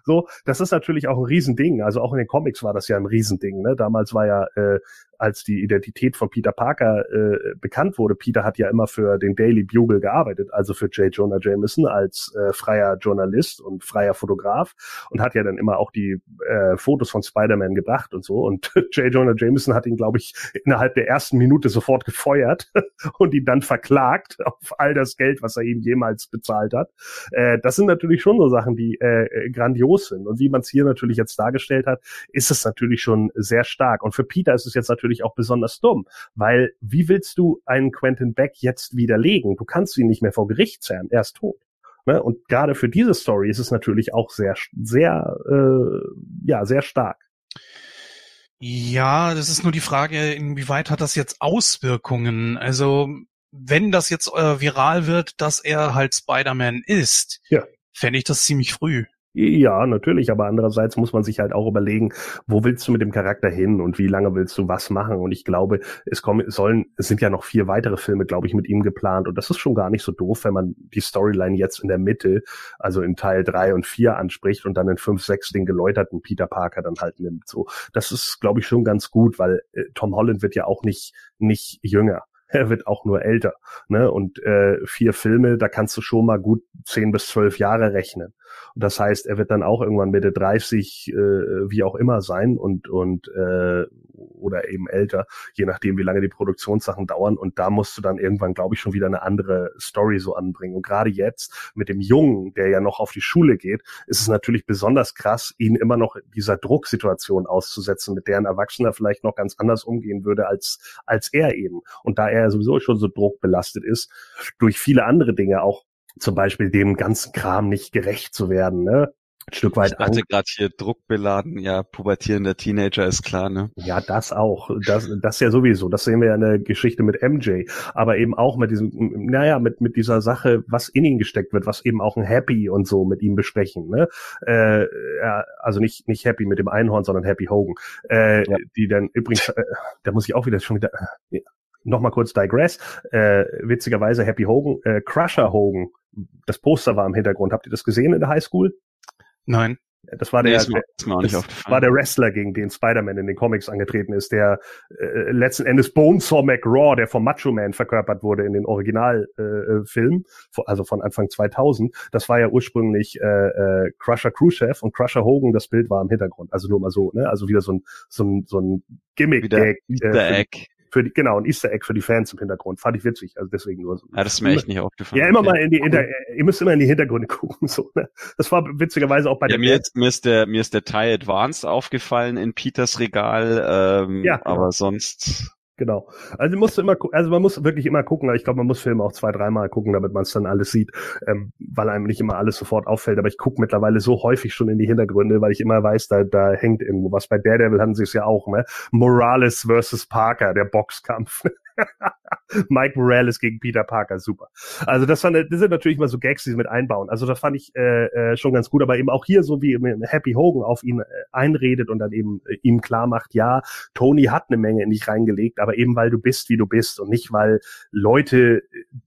So, das ist natürlich auch ein Riesending. Also auch in den Comics war das ja ein Riesending. Ne? Damals war ja, äh, als die Identität von Peter Parker äh, bekannt wurde, Peter hat ja immer für den Daily Bugle gearbeitet, also für J. Jonah Jameson als äh, freier Journalist und freier Fotograf und hat ja dann immer auch die äh, Fotos von Spider-Man gebracht und so. Und J. Jonah Jameson hat ihn, glaube ich, innerhalb der ersten Minute sofort gefeuert und ihn dann verklagt auf all das Geld, was er ihm jemals bezahlt hat. Äh, das sind natürlich schon so Sachen, die äh, grandios sind. Und wie man es hier natürlich jetzt dargestellt hat, ist es natürlich schon sehr stark. Und für Peter ist es jetzt natürlich auch besonders dumm, weil wie willst du einen Quentin Beck jetzt widerlegen? Du kannst ihn nicht mehr vor Gericht zerren, er ist tot. Ne? Und gerade für diese Story ist es natürlich auch sehr, sehr, äh, ja, sehr stark. Ja, das ist nur die Frage, inwieweit hat das jetzt Auswirkungen? Also, wenn das jetzt äh, viral wird, dass er halt Spider-Man ist, Ja. fände ich das ziemlich früh. Ja, natürlich, aber andererseits muss man sich halt auch überlegen, wo willst du mit dem Charakter hin und wie lange willst du was machen? Und ich glaube, es kommen, sollen, es sind ja noch vier weitere Filme, glaube ich, mit ihm geplant. Und das ist schon gar nicht so doof, wenn man die Storyline jetzt in der Mitte, also in Teil drei und vier anspricht und dann in fünf, sechs den geläuterten Peter Parker dann halt nimmt. So, das ist, glaube ich, schon ganz gut, weil äh, Tom Holland wird ja auch nicht, nicht jünger. Er wird auch nur älter. Ne? Und äh, vier Filme, da kannst du schon mal gut zehn bis zwölf Jahre rechnen. Und das heißt, er wird dann auch irgendwann Mitte 30, äh, wie auch immer sein und und äh, oder eben älter, je nachdem, wie lange die Produktionssachen dauern. Und da musst du dann irgendwann, glaube ich, schon wieder eine andere Story so anbringen. Und gerade jetzt mit dem Jungen, der ja noch auf die Schule geht, ist es natürlich besonders krass, ihn immer noch dieser Drucksituation auszusetzen, mit der ein Erwachsener vielleicht noch ganz anders umgehen würde als als er eben. Und da er sowieso schon so druckbelastet ist durch viele andere Dinge, auch zum Beispiel dem ganzen Kram nicht gerecht zu werden, ne? Ein Stück weit Ich Angst. gerade hier druckbeladen, ja, pubertierender Teenager ist klar, ne? Ja, das auch. Das, das ja sowieso. Das sehen wir ja in der Geschichte mit MJ. Aber eben auch mit diesem, naja, mit, mit dieser Sache, was in ihn gesteckt wird, was eben auch ein Happy und so mit ihm besprechen. Ne? Äh, ja, also nicht, nicht Happy mit dem Einhorn, sondern Happy Hogan. Äh, Ja. Die dann übrigens, äh, da muss ich auch wieder schon wieder, äh, nochmal kurz digress. Äh, witzigerweise Happy Hogan, äh, Crusher Hogan. Das Poster war im Hintergrund. Habt ihr das gesehen in der Highschool? Nein. Das war der, Nee, das war der Wrestler, gegen den Spider-Man in den Comics angetreten ist, der äh, letzten Endes Bonesaw McRaw, der vom Macho Man verkörpert wurde in den Originalfilmen, äh, vor- also von Anfang 2000. Das war ja ursprünglich äh, äh, Crusher Khrushchev und Crusher Hogan, das Bild war im Hintergrund. Also nur mal so, ne? Also wieder so ein, so ein, so ein Gimmick-Gag. Die- Egg. Für die, genau, ein Easter Egg für die Fans im Hintergrund. Fand ich witzig. Also deswegen nur so. Ja, das ist mir echt nicht aufgefallen. Ja, immer Okay. mal in die Hinter ihr müsst immer in die Hintergründe gucken. So, ne? Das war witzigerweise auch bei Ja, der mir, ist, mir, ist der, mir ist der Thai Advanced aufgefallen in Peters Regal, ähm, Ja, aber sonst, Genau. Also musst du immer, also man muss wirklich immer gucken. Ich glaube, man muss Filme auch zwei, dreimal gucken, damit man es dann alles sieht, ähm, weil einem nicht immer alles sofort auffällt. Aber ich gucke mittlerweile so häufig schon in die Hintergründe, weil ich immer weiß, da, da hängt irgendwo was. Bei Daredevil hatten sie es ja auch, ne? Morales versus Parker, der Boxkampf. Mike Morales gegen Peter Parker, super. Also das, waren, das sind natürlich immer so Gags, die sie mit einbauen. Also das fand ich äh, äh, schon ganz gut, aber eben auch hier so wie Happy Hogan auf ihn äh, einredet und dann eben äh, ihm klar macht, ja, Tony hat eine Menge in dich reingelegt, aber eben weil du bist, wie du bist und nicht, weil Leute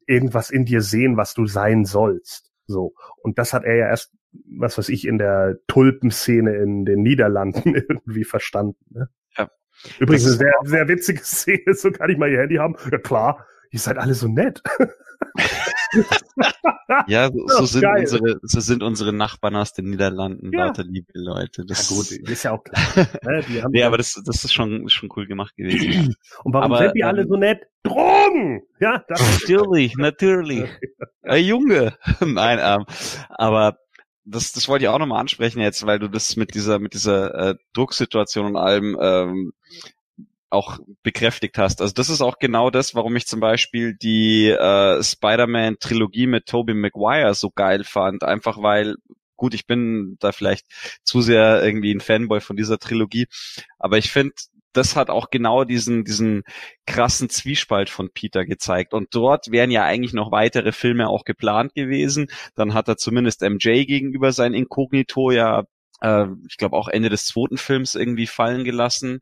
irgendwas in dir sehen, was du sein sollst. So. Und das hat er ja erst, was weiß ich, in der Tulpenszene in den Niederlanden irgendwie verstanden. Ne? Ja. Übrigens eine sehr, sehr witzige Szene, so kann ich mal ihr Handy haben. Ja klar, ihr seid alle so nett. ja, so, so, Ja, sind geil. unsere, so sind unsere Nachbarn aus den Niederlanden, Ja. lauter liebe Leute. Ja Das, gut, ist ja auch klar. ne? Nee, aber das, das ist schon, schon cool gemacht gewesen. und warum aber, sind die alle ähm, so nett? Drogen! Ja, das natürlich, natürlich. Äh, Junge. Nein, ähm, aber das, das wollte ich auch nochmal ansprechen jetzt, weil du das mit dieser, mit dieser äh, Drucksituation und allem ähm, auch bekräftigt hast. Also das ist auch genau das, warum ich zum Beispiel die äh, Spider-Man-Trilogie mit Tobey Maguire so geil fand. Einfach weil, gut, ich bin da vielleicht zu sehr irgendwie ein Fanboy von dieser Trilogie, aber ich finde, das hat auch genau diesen, diesen krassen Zwiespalt von Peter gezeigt. Und dort wären ja eigentlich noch weitere Filme auch geplant gewesen. Dann hat er zumindest MJ gegenüber sein Inkognito ja, äh, ich glaube auch Ende des zweiten Films irgendwie fallen gelassen.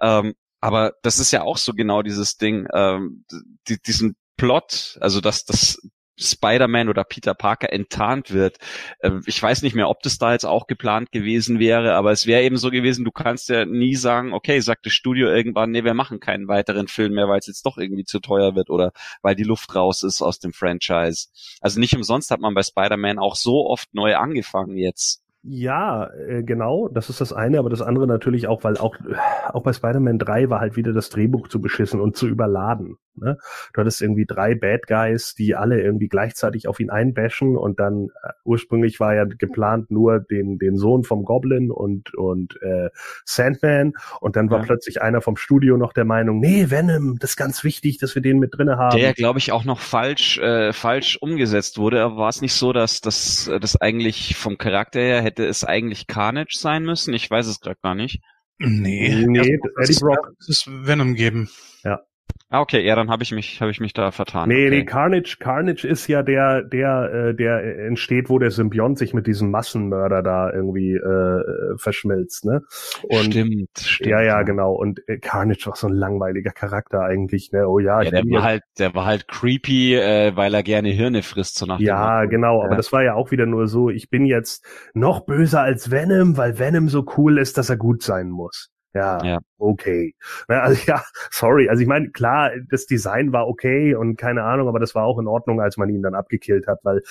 Ähm, aber das ist ja auch so genau dieses Ding, ähm, die, diesen Plot, also dass das Spider-Man oder Peter Parker enttarnt wird. Äh, Ich weiß nicht mehr, ob das da jetzt auch geplant gewesen wäre, aber es wäre eben so gewesen, du kannst ja nie sagen, okay, sagt das Studio irgendwann, nee, wir machen keinen weiteren Film mehr, weil es jetzt doch irgendwie zu teuer wird oder weil die Luft raus ist aus dem Franchise. Also nicht umsonst hat man bei Spider-Man auch so oft neu angefangen jetzt. Ja, äh, genau, das ist das eine, aber das andere natürlich auch, weil auch, auch bei Spider-Man 3 war halt wieder das Drehbuch zu beschissen und zu überladen. Ne? Du hattest irgendwie drei Bad Guys, die alle irgendwie gleichzeitig auf ihn einbashen und dann äh, ursprünglich war ja geplant nur den, den Sohn vom Goblin und, und äh, Sandman und dann war Ja. plötzlich einer vom Studio noch der Meinung, nee, Venom, das ist ganz wichtig, dass wir den mit drinne haben. Der, glaube ich, auch noch falsch, äh, falsch umgesetzt wurde. Aber war es nicht so, dass das, äh, das eigentlich vom Charakter her hätte es eigentlich Carnage sein müssen? Ich weiß es gerade gar nicht. Nee, Nee, Eddie muss Brock. es es Venom geben. Ah, okay, ja, dann habe ich mich, habe ich mich da vertan. Nee, okay. nee, Carnage, Carnage ist ja der, der, äh, der entsteht, wo der Symbiont sich mit diesem Massenmörder da irgendwie äh, verschmilzt, ne? Und stimmt, stimmt. ja, ja, genau. Und äh, Carnage war so ein langweiliger Charakter eigentlich, ne? Oh ja, Ja, ich der bin war halt, der war halt creepy, äh, weil er gerne Hirne frisst, so nach dem ja, genau, aber Ja. das war ja auch wieder nur so, ich bin jetzt noch böser als Venom, weil Venom so cool ist, dass er gut sein muss. Ja, Ja. okay. Also ja, sorry. Also ich meine, klar, das Design war okay und keine Ahnung, aber das war auch in Ordnung, als man ihn dann abgekillt hat, weil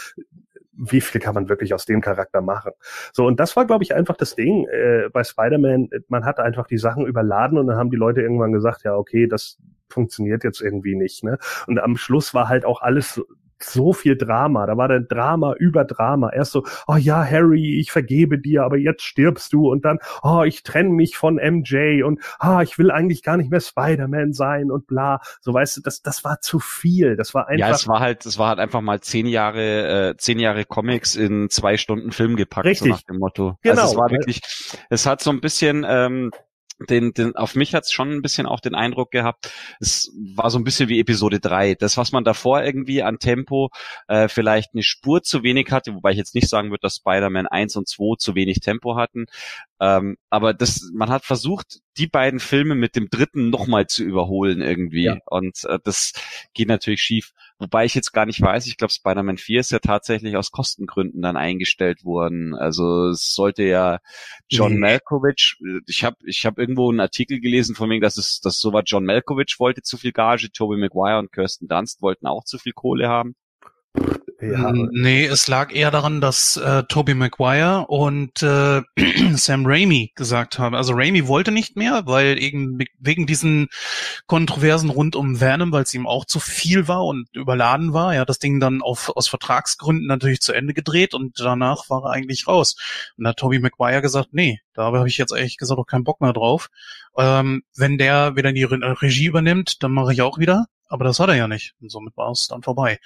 wie viel kann man wirklich aus dem Charakter machen? So, und das war, glaube ich, einfach das Ding äh, bei Spider-Man. Man hat einfach die Sachen überladen und dann haben die Leute irgendwann gesagt, ja, okay, das funktioniert jetzt irgendwie nicht. Ne? Und am Schluss war halt auch alles so, viel Drama. Da war dann Drama über Drama. Erst so, oh ja, Harry, ich vergebe dir, aber jetzt stirbst du. Und dann, oh, ich trenne mich von MJ und ah, ich will eigentlich gar nicht mehr Spider-Man sein und bla. So weißt du, das, das war zu viel. Das war einfach. Ja, es war halt, es war halt einfach mal zehn Jahre, äh, zehn Jahre Comics in zwei Stunden Film gepackt, Richtig. so nach dem Motto. Genau, Also es war weil- wirklich, es hat so ein bisschen, ähm, den, den, auf mich hat es schon ein bisschen auch den Eindruck gehabt, es war so ein bisschen wie Episode 3. Das, was man davor irgendwie an Tempo äh, vielleicht eine Spur zu wenig hatte, wobei ich jetzt nicht sagen würde, dass Spider-Man 1 und 2 zu wenig Tempo hatten. Ähm, aber das, man hat versucht, die beiden Filme mit dem dritten nochmal zu überholen irgendwie. Ja. Und äh, das geht natürlich schief. Wobei ich jetzt gar nicht weiß, ich glaube Spider-Man 4 ist ja tatsächlich aus Kostengründen dann eingestellt worden. Also es sollte ja John Nee. Malkovich, ich habe ich hab irgendwo einen Artikel gelesen von wegen, dass es dass so war John Malkovich wollte zu viel Gage, Tobey Maguire und Kirsten Dunst wollten auch zu viel Kohle haben. Ja, Nee, es lag eher daran, dass äh, Tobey Maguire und äh, Sam Raimi gesagt haben. Also Raimi wollte nicht mehr, weil eben wegen diesen Kontroversen rund um Venom, weil es ihm auch zu viel war und überladen war. Er hat das Ding dann auf, aus Vertragsgründen natürlich zu Ende gedreht und danach war er eigentlich raus. Und da hat Tobey Maguire gesagt, nee, da habe ich jetzt ehrlich gesagt auch keinen Bock mehr drauf. Ähm, wenn der wieder die Re Regie übernimmt, dann mache ich auch wieder. Aber das hat er ja nicht. Und somit war es dann vorbei.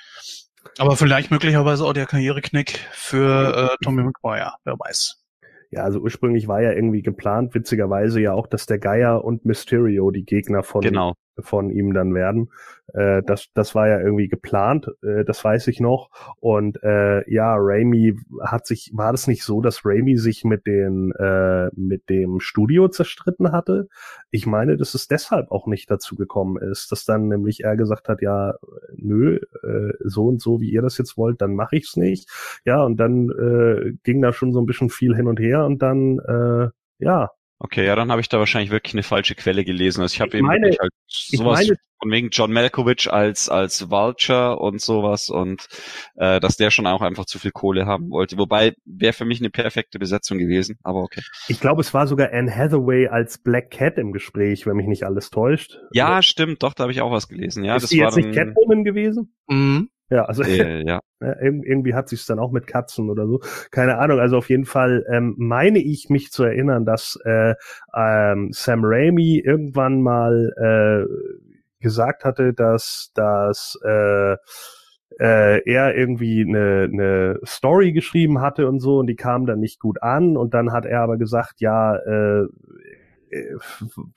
Aber vielleicht möglicherweise auch der Karriereknick für äh, Tommy McGuire, wer weiß. Ja, also ursprünglich war ja irgendwie geplant, witzigerweise ja auch, dass der Geier und Mysterio die Gegner von, Genau. Von ihm dann werden. Äh, das, das war ja irgendwie geplant, äh, das weiß ich noch. Und äh, ja, Raimi hat sich, war das nicht so, dass Raimi sich mit den äh, mit dem Studio zerstritten hatte? Ich meine, dass es deshalb auch nicht dazu gekommen ist, dass dann nämlich er gesagt hat, ja, nö, äh, so und so, wie ihr das jetzt wollt, dann mache ich's nicht. Ja, und dann äh, ging da schon so ein bisschen viel hin und her und dann, äh, ja, Okay, ja, dann habe ich da wahrscheinlich wirklich eine falsche Quelle gelesen. Also ich habe eben meine- wirklich halt sowas meine- von wegen John Malkovich als als Vulture und sowas und äh, dass der schon auch einfach zu viel Kohle haben wollte. Wobei wäre für mich eine perfekte Besetzung gewesen, aber okay. ich glaube, es war sogar Anne Hathaway als Black Cat im Gespräch, wenn mich nicht alles täuscht. Ja, stimmt, doch, da habe ich auch was gelesen. Ja, ist das die war jetzt nicht dann, Catwoman gewesen? Mhm. Ja, also äh, ja. Ja, irg- irgendwie hat sich's dann auch mit Katzen oder so. Keine Ahnung. Also auf jeden Fall ähm, meine ich mich zu erinnern, dass äh, ähm, Sam Raimi irgendwann mal äh, gesagt hatte, dass dass äh, äh, er irgendwie eine, eine Story geschrieben hatte und so und die kam dann nicht gut an und dann hat er aber gesagt, ja, äh,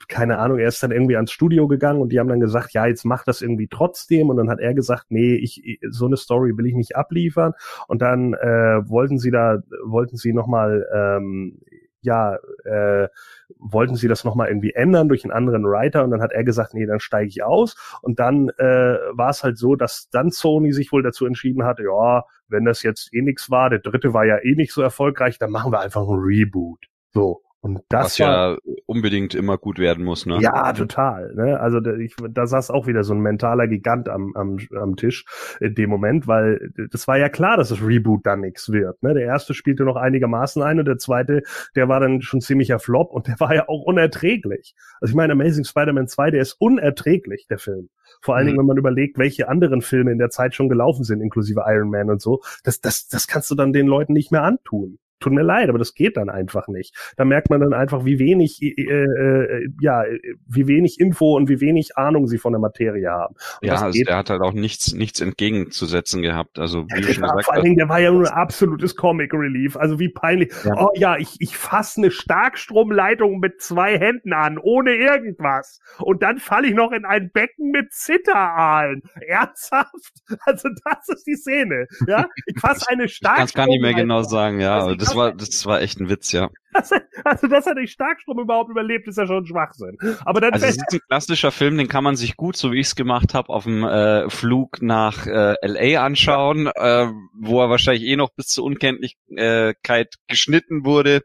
keine Ahnung, er ist dann irgendwie ans Studio gegangen und die haben dann gesagt, ja, jetzt mach das irgendwie trotzdem und dann hat er gesagt, nee, ich so eine Story will ich nicht abliefern und dann äh, wollten sie da wollten sie noch mal ähm, ja, äh, wollten sie das nochmal irgendwie ändern durch einen anderen Writer und dann hat er gesagt, nee, dann steige ich aus und dann äh, war es halt so, dass dann Sony sich wohl dazu entschieden hatte, ja, wenn das jetzt eh nix war, der dritte war ja eh nicht so erfolgreich, dann machen wir einfach ein Reboot. So. Und das was war, ja unbedingt immer gut werden muss, ne? ja, total. Ne? Also da, ich, da saß auch wieder so ein mentaler Gigant am, am, am Tisch in dem Moment, weil das war ja klar, dass das Reboot dann nichts wird. Ne? Der erste spielte noch einigermaßen ein und der zweite, der war dann schon ziemlicher Flop und der war ja auch unerträglich. Also ich meine, Amazing Spider-Man 2, der ist unerträglich, der Film. Vor allen Mhm. Dingen, wenn man überlegt, welche anderen Filme in der Zeit schon gelaufen sind, inklusive Iron Man und so. Das, das, das kannst du dann den Leuten nicht mehr antun. Tut mir leid, aber das geht dann einfach nicht. Da merkt man dann einfach, wie wenig, äh, äh, ja, wie wenig Info und wie wenig Ahnung sie von der Materie haben. Und Ja, also der hat halt auch nichts, nichts entgegenzusetzen gehabt. Also wie du schon ja, gesagt vor allen Dingen, der war ja nur ein absolutes Comic Relief. Also wie peinlich. Ja. Oh ja, ich, ich fasse eine Starkstromleitung mit zwei Händen an, ohne irgendwas. Und dann falle ich noch in ein Becken mit Zitteraalen. Ernsthaft? Also das ist die Szene. Ja, ich fasse eine ich kann gar nicht mehr genau Starkstromleitung. sagen, ja. Also das war, das war echt ein Witz, ja. Also dass er durch Starkstrom überhaupt überlebt, ist ja schon Schwachsinn. Aber dann Also es ist ein klassisher Film, den kann man sich gut, so wie ich es gemacht habe, auf dem äh, Flug nach äh, LA anschauen, äh, wo er wahrscheinlich eh noch bis zur Unkenntlichkeit geschnitten wurde.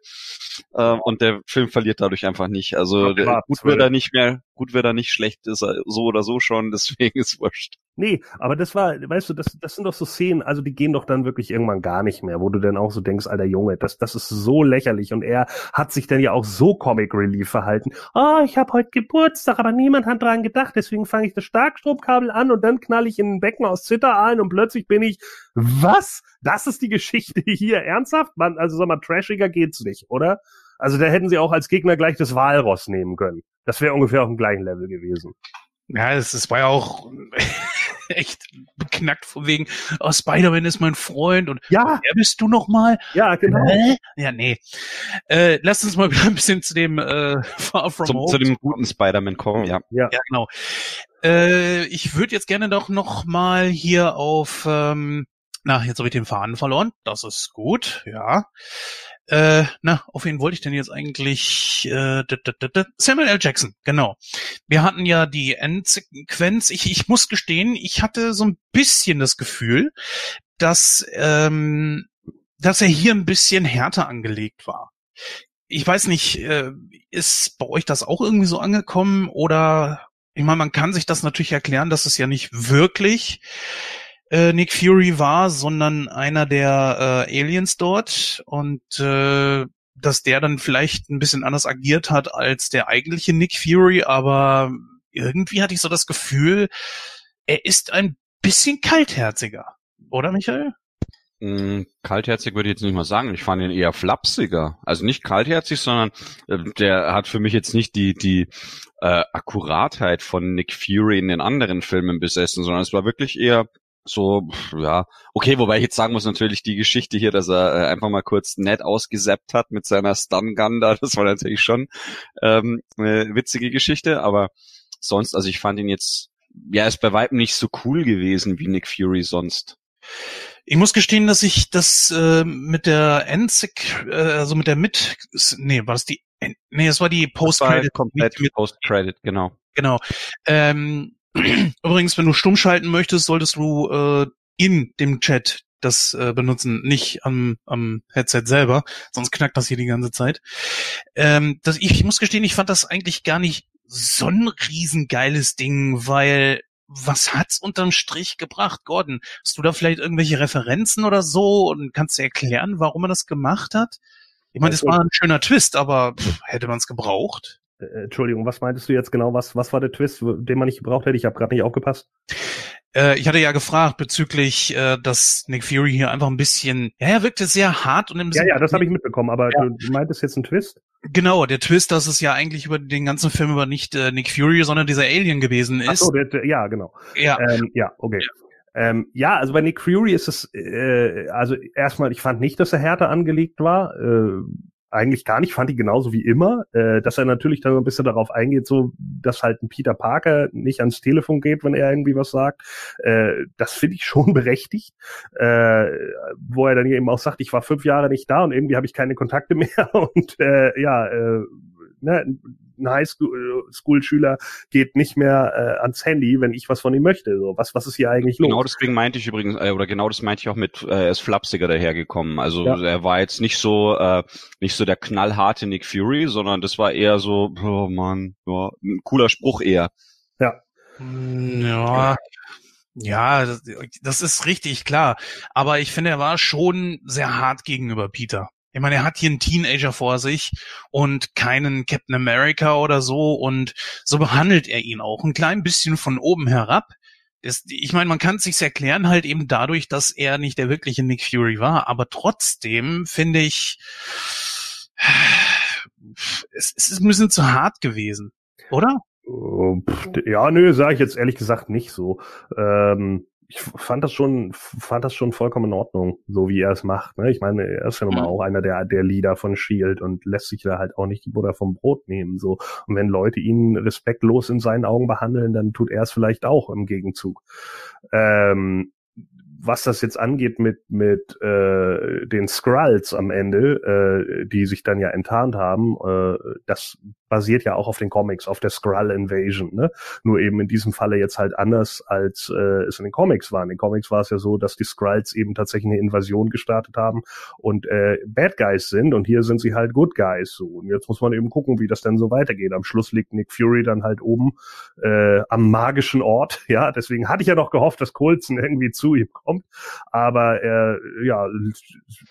Äh, und der Film verliert dadurch einfach nicht. Also Ja, klar, gut wird er nicht mehr, gut wird er nicht, schlecht ist er so oder so schon, deswegen ist wurscht. Nee, aber das war, weißt du, das, das sind doch so Szenen, also die gehen doch dann wirklich irgendwann gar nicht mehr, wo du dann auch so denkst, alter Junge, das, das ist so lächerlich und er hat sich dann ja auch so Comic Relief verhalten. Oh, ich habe heute Geburtstag, aber niemand hat dran gedacht, deswegen fange ich das Starkstromkabel an und dann knall ich in ein Becken aus Zitteraalen und plötzlich bin ich, was? Das ist die Geschichte hier, ernsthaft? Man, also sag mal, trashiger geht's nicht, oder? Also da hätten sie auch als Gegner gleich das Walross nehmen können. Das wäre ungefähr auf dem gleichen Level gewesen. Ja, es, es war ja auch echt beknackt von wegen, oh, Spider-Man ist mein Freund und Ja, wer bist du noch mal? ja, genau. Hä? Ja, nee. Äh, lass uns mal wieder ein bisschen zu dem äh, Far From Zum, Home. zu dem guten Spider-Man kommen, ja. Ja. ja, genau. Äh, ich würde jetzt gerne doch noch mal hier auf, ähm, na, jetzt habe ich den Faden verloren. Das ist gut, ja. Äh, na, auf wen wollte ich denn jetzt eigentlich? Äh, Samuel L. Jackson, genau. Wir hatten ja die Endsequenz. Ich, ich muss gestehen, ich hatte so ein bisschen das Gefühl, dass, ähm, dass er hier ein bisschen härter angelegt war. Ich weiß nicht, äh, ist bei euch das auch irgendwie so angekommen oder ich meine, man kann sich das natürlich erklären, dass es ja nicht wirklich Nick Fury war, sondern einer der äh, Aliens dort und äh, dass der dann vielleicht ein bisschen anders agiert hat als der eigentliche Nick Fury, aber irgendwie hatte ich so das Gefühl, er ist ein bisschen kaltherziger, oder Michael? Mm, kaltherzig würde ich jetzt nicht mal sagen. Ich fand ihn eher flapsiger. Also nicht kaltherzig, sondern äh, der hat für mich jetzt nicht die die äh, Akkuratheit von Nick Fury in den anderen Filmen besessen, sondern es war wirklich eher so, ja, okay, wobei ich jetzt sagen muss, natürlich die Geschichte hier, dass er äh, einfach mal kurz nett ausgesappt hat mit seiner Stun Gun da, das war natürlich schon ähm, eine witzige Geschichte, aber sonst, also ich fand ihn jetzt, ja, ist bei weitem nicht so cool gewesen wie Nick Fury sonst. Ich muss gestehen, dass ich das äh, mit der Endsec, äh, also mit der mit, nee, war das die, nee, es war die Post-Credit. Komplett Post-Credit, genau. Genau. Ähm, Übrigens, wenn du stumm schalten möchtest, solltest du äh, in dem Chat das äh, benutzen, nicht am, am Headset selber, sonst knackt das hier die ganze Zeit. Ähm, das, ich, ich muss gestehen, ich fand das eigentlich gar nicht so ein riesengeiles Ding, weil was hat's unterm Strich gebracht, Gordon? Hast du da vielleicht irgendwelche Referenzen oder so und kannst du erklären, warum er das gemacht hat? Ich meine, das war ein schöner Twist, aber pff, hätte man es gebraucht? Äh, Entschuldigung, was meintest du jetzt genau? Was, was war der Twist, den man nicht gebraucht hätte? Ich habe gerade nicht aufgepasst. Äh, ich hatte ja gefragt bezüglich, äh, dass Nick Fury hier einfach ein bisschen, ja, er wirkte sehr hart und im Ja, ja, das habe ich mitbekommen, aber ja. du meintest jetzt einen Twist? Genau, der Twist, dass es ja eigentlich über den ganzen Film über nicht äh, Nick Fury, sondern dieser Alien gewesen ist. Ach so, der, ja, genau. Ja, ähm, ja okay. Ja. Ähm, ja, also bei Nick Fury ist es, äh, also erstmal, ich fand nicht, dass er härter angelegt war. Äh, eigentlich gar nicht, fand ich genauso wie immer, äh, dass er natürlich dann ein bisschen darauf eingeht, so, dass halt ein Peter Parker nicht ans Telefon geht, wenn er irgendwie was sagt. Äh, das finde ich schon berechtigt, äh, wo er dann eben auch sagt, ich war fünf Jahre nicht da und irgendwie habe ich keine Kontakte mehr und äh, ja, äh, ne, ein Highschool-Schüler geht nicht mehr äh, ans Handy, wenn ich was von ihm möchte. So, was, was ist hier eigentlich genau los? Genau deswegen meinte ich übrigens, äh, oder genau das meinte ich auch mit, äh, er ist flapsiger dahergekommen. Also ja. er war jetzt nicht so, äh, nicht so der knallharte Nick Fury, sondern das war eher so, oh man, ja, ein cooler Spruch eher. Ja. Ja. Ja, das, das ist richtig, klar. Aber ich finde, er war schon sehr hart gegenüber Peter. Ich meine, er hat hier einen Teenager vor sich und keinen Captain America oder so und so behandelt er ihn auch ein klein bisschen von oben herab. Ist, ich meine, man kann es sich erklären halt eben dadurch, dass er nicht der wirkliche Nick Fury war, aber trotzdem finde ich, es, es ist ein bisschen zu hart gewesen, oder? Ja, nö, sage ich jetzt ehrlich gesagt nicht so. Ähm, ich fand das schon, fand das schon vollkommen in Ordnung, so wie er es macht. Ne? Ich meine, er ist ja nun mal mhm. auch einer der, der Leader von Shield und lässt sich da halt auch nicht die Butter vom Brot nehmen. So. Und wenn Leute ihn respektlos in seinen Augen behandeln, dann tut er es vielleicht auch im Gegenzug. Ähm, was das jetzt angeht mit mit äh, den Skrulls am Ende, äh, die sich dann ja enttarnt haben, äh, das basiert ja auch auf den Comics, auf der Skrull Invasion. Ne? Nur eben in diesem Falle jetzt halt anders, als äh, es in den Comics war. In den Comics war es ja so, dass die Skrulls eben tatsächlich eine Invasion gestartet haben und äh, Bad Guys sind und hier sind sie halt Good Guys. So. Und jetzt muss man eben gucken, wie das dann so weitergeht. Am Schluss liegt Nick Fury dann halt oben äh, am magischen Ort. Ja, deswegen hatte ich ja noch gehofft, dass Coulson irgendwie zu ihm kommt. Aber er ja,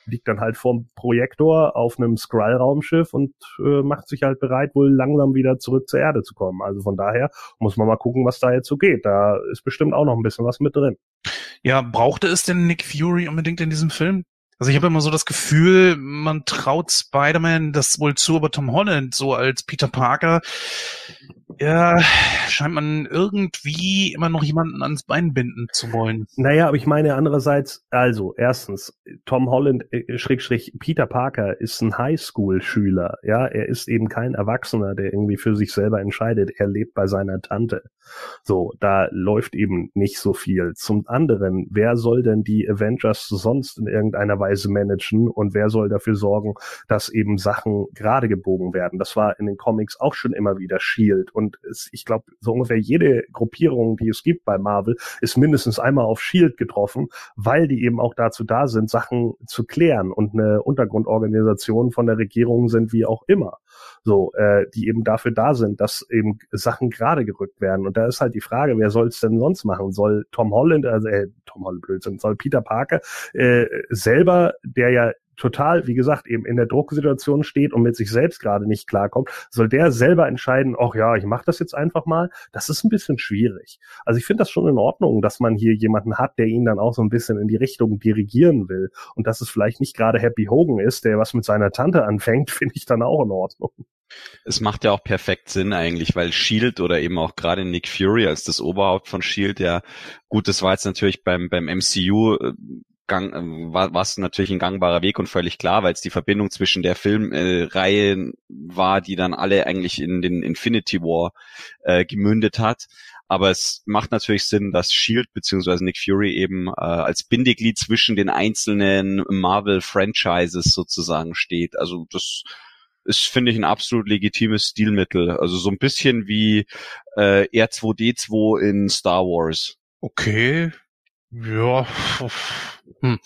liegt dann halt vorm Projektor auf einem Skrull-Raumschiff und äh, macht sich halt bereit, wohl langsam wieder zurück zur Erde zu kommen. Also von daher muss man mal gucken, was da jetzt so geht. Da ist bestimmt auch noch ein bisschen was mit drin. Ja, brauchte es denn Nick Fury unbedingt in diesem Film? Also ich habe immer so das Gefühl, man traut Spider-Man das wohl zu, aber Tom Holland so als Peter Parker, ja, scheint man irgendwie immer noch jemanden ans Bein binden zu wollen. Naja, aber ich meine andererseits, also erstens, Tom Holland, äh, Schrägstrich, Peter Parker ist ein Highschool-Schüler, ja, er ist eben kein Erwachsener, der irgendwie für sich selber entscheidet, er lebt bei seiner Tante. So, da läuft eben nicht so viel. Zum anderen, wer soll denn die Avengers sonst in irgendeiner Weise managen und wer soll dafür sorgen, dass eben Sachen gerade gebogen werden? Das war in den Comics auch schon immer wieder Shield und es, ich glaube, so ungefähr jede Gruppierung, die es gibt bei Marvel, ist mindestens einmal auf Shield getroffen, weil die eben auch dazu da sind, Sachen zu klären und eine Untergrundorganisation von der Regierung sind, wie auch immer so, äh, die eben dafür da sind, dass eben Sachen gerade gerückt werden. Und da ist halt die Frage, wer soll es denn sonst machen? Soll Tom Holland, also äh, Tom Holland Blödsinn, soll Peter Parker äh, selber, der ja total, wie gesagt, eben in der Drucksituation steht und mit sich selbst gerade nicht klarkommt, soll der selber entscheiden, ach ja, ich mache das jetzt einfach mal. Das ist ein bisschen schwierig. Also ich finde das schon in Ordnung, dass man hier jemanden hat, der ihn dann auch so ein bisschen in die Richtung dirigieren will. Und dass es vielleicht nicht gerade Happy Hogan ist, der was mit seiner Tante anfängt, finde ich dann auch in Ordnung. Es macht ja auch perfekt Sinn eigentlich, weil Shield oder eben auch gerade Nick Fury als das Oberhaupt von Shield ja gut, das war jetzt natürlich beim beim MCU äh, Gang, äh, war es natürlich ein gangbarer Weg und völlig klar, weil es die Verbindung zwischen der Filmreihe äh, war, die dann alle eigentlich in den Infinity War äh, gemündet hat. Aber es macht natürlich Sinn, dass Shield beziehungsweise Nick Fury eben äh, als Bindeglied zwischen den einzelnen Marvel-Franchises sozusagen steht. Also das ist, finde ich, ein absolut legitimes Stilmittel. Also so ein bisschen wie äh, R2D2 in Star Wars. Okay, ja. Hm.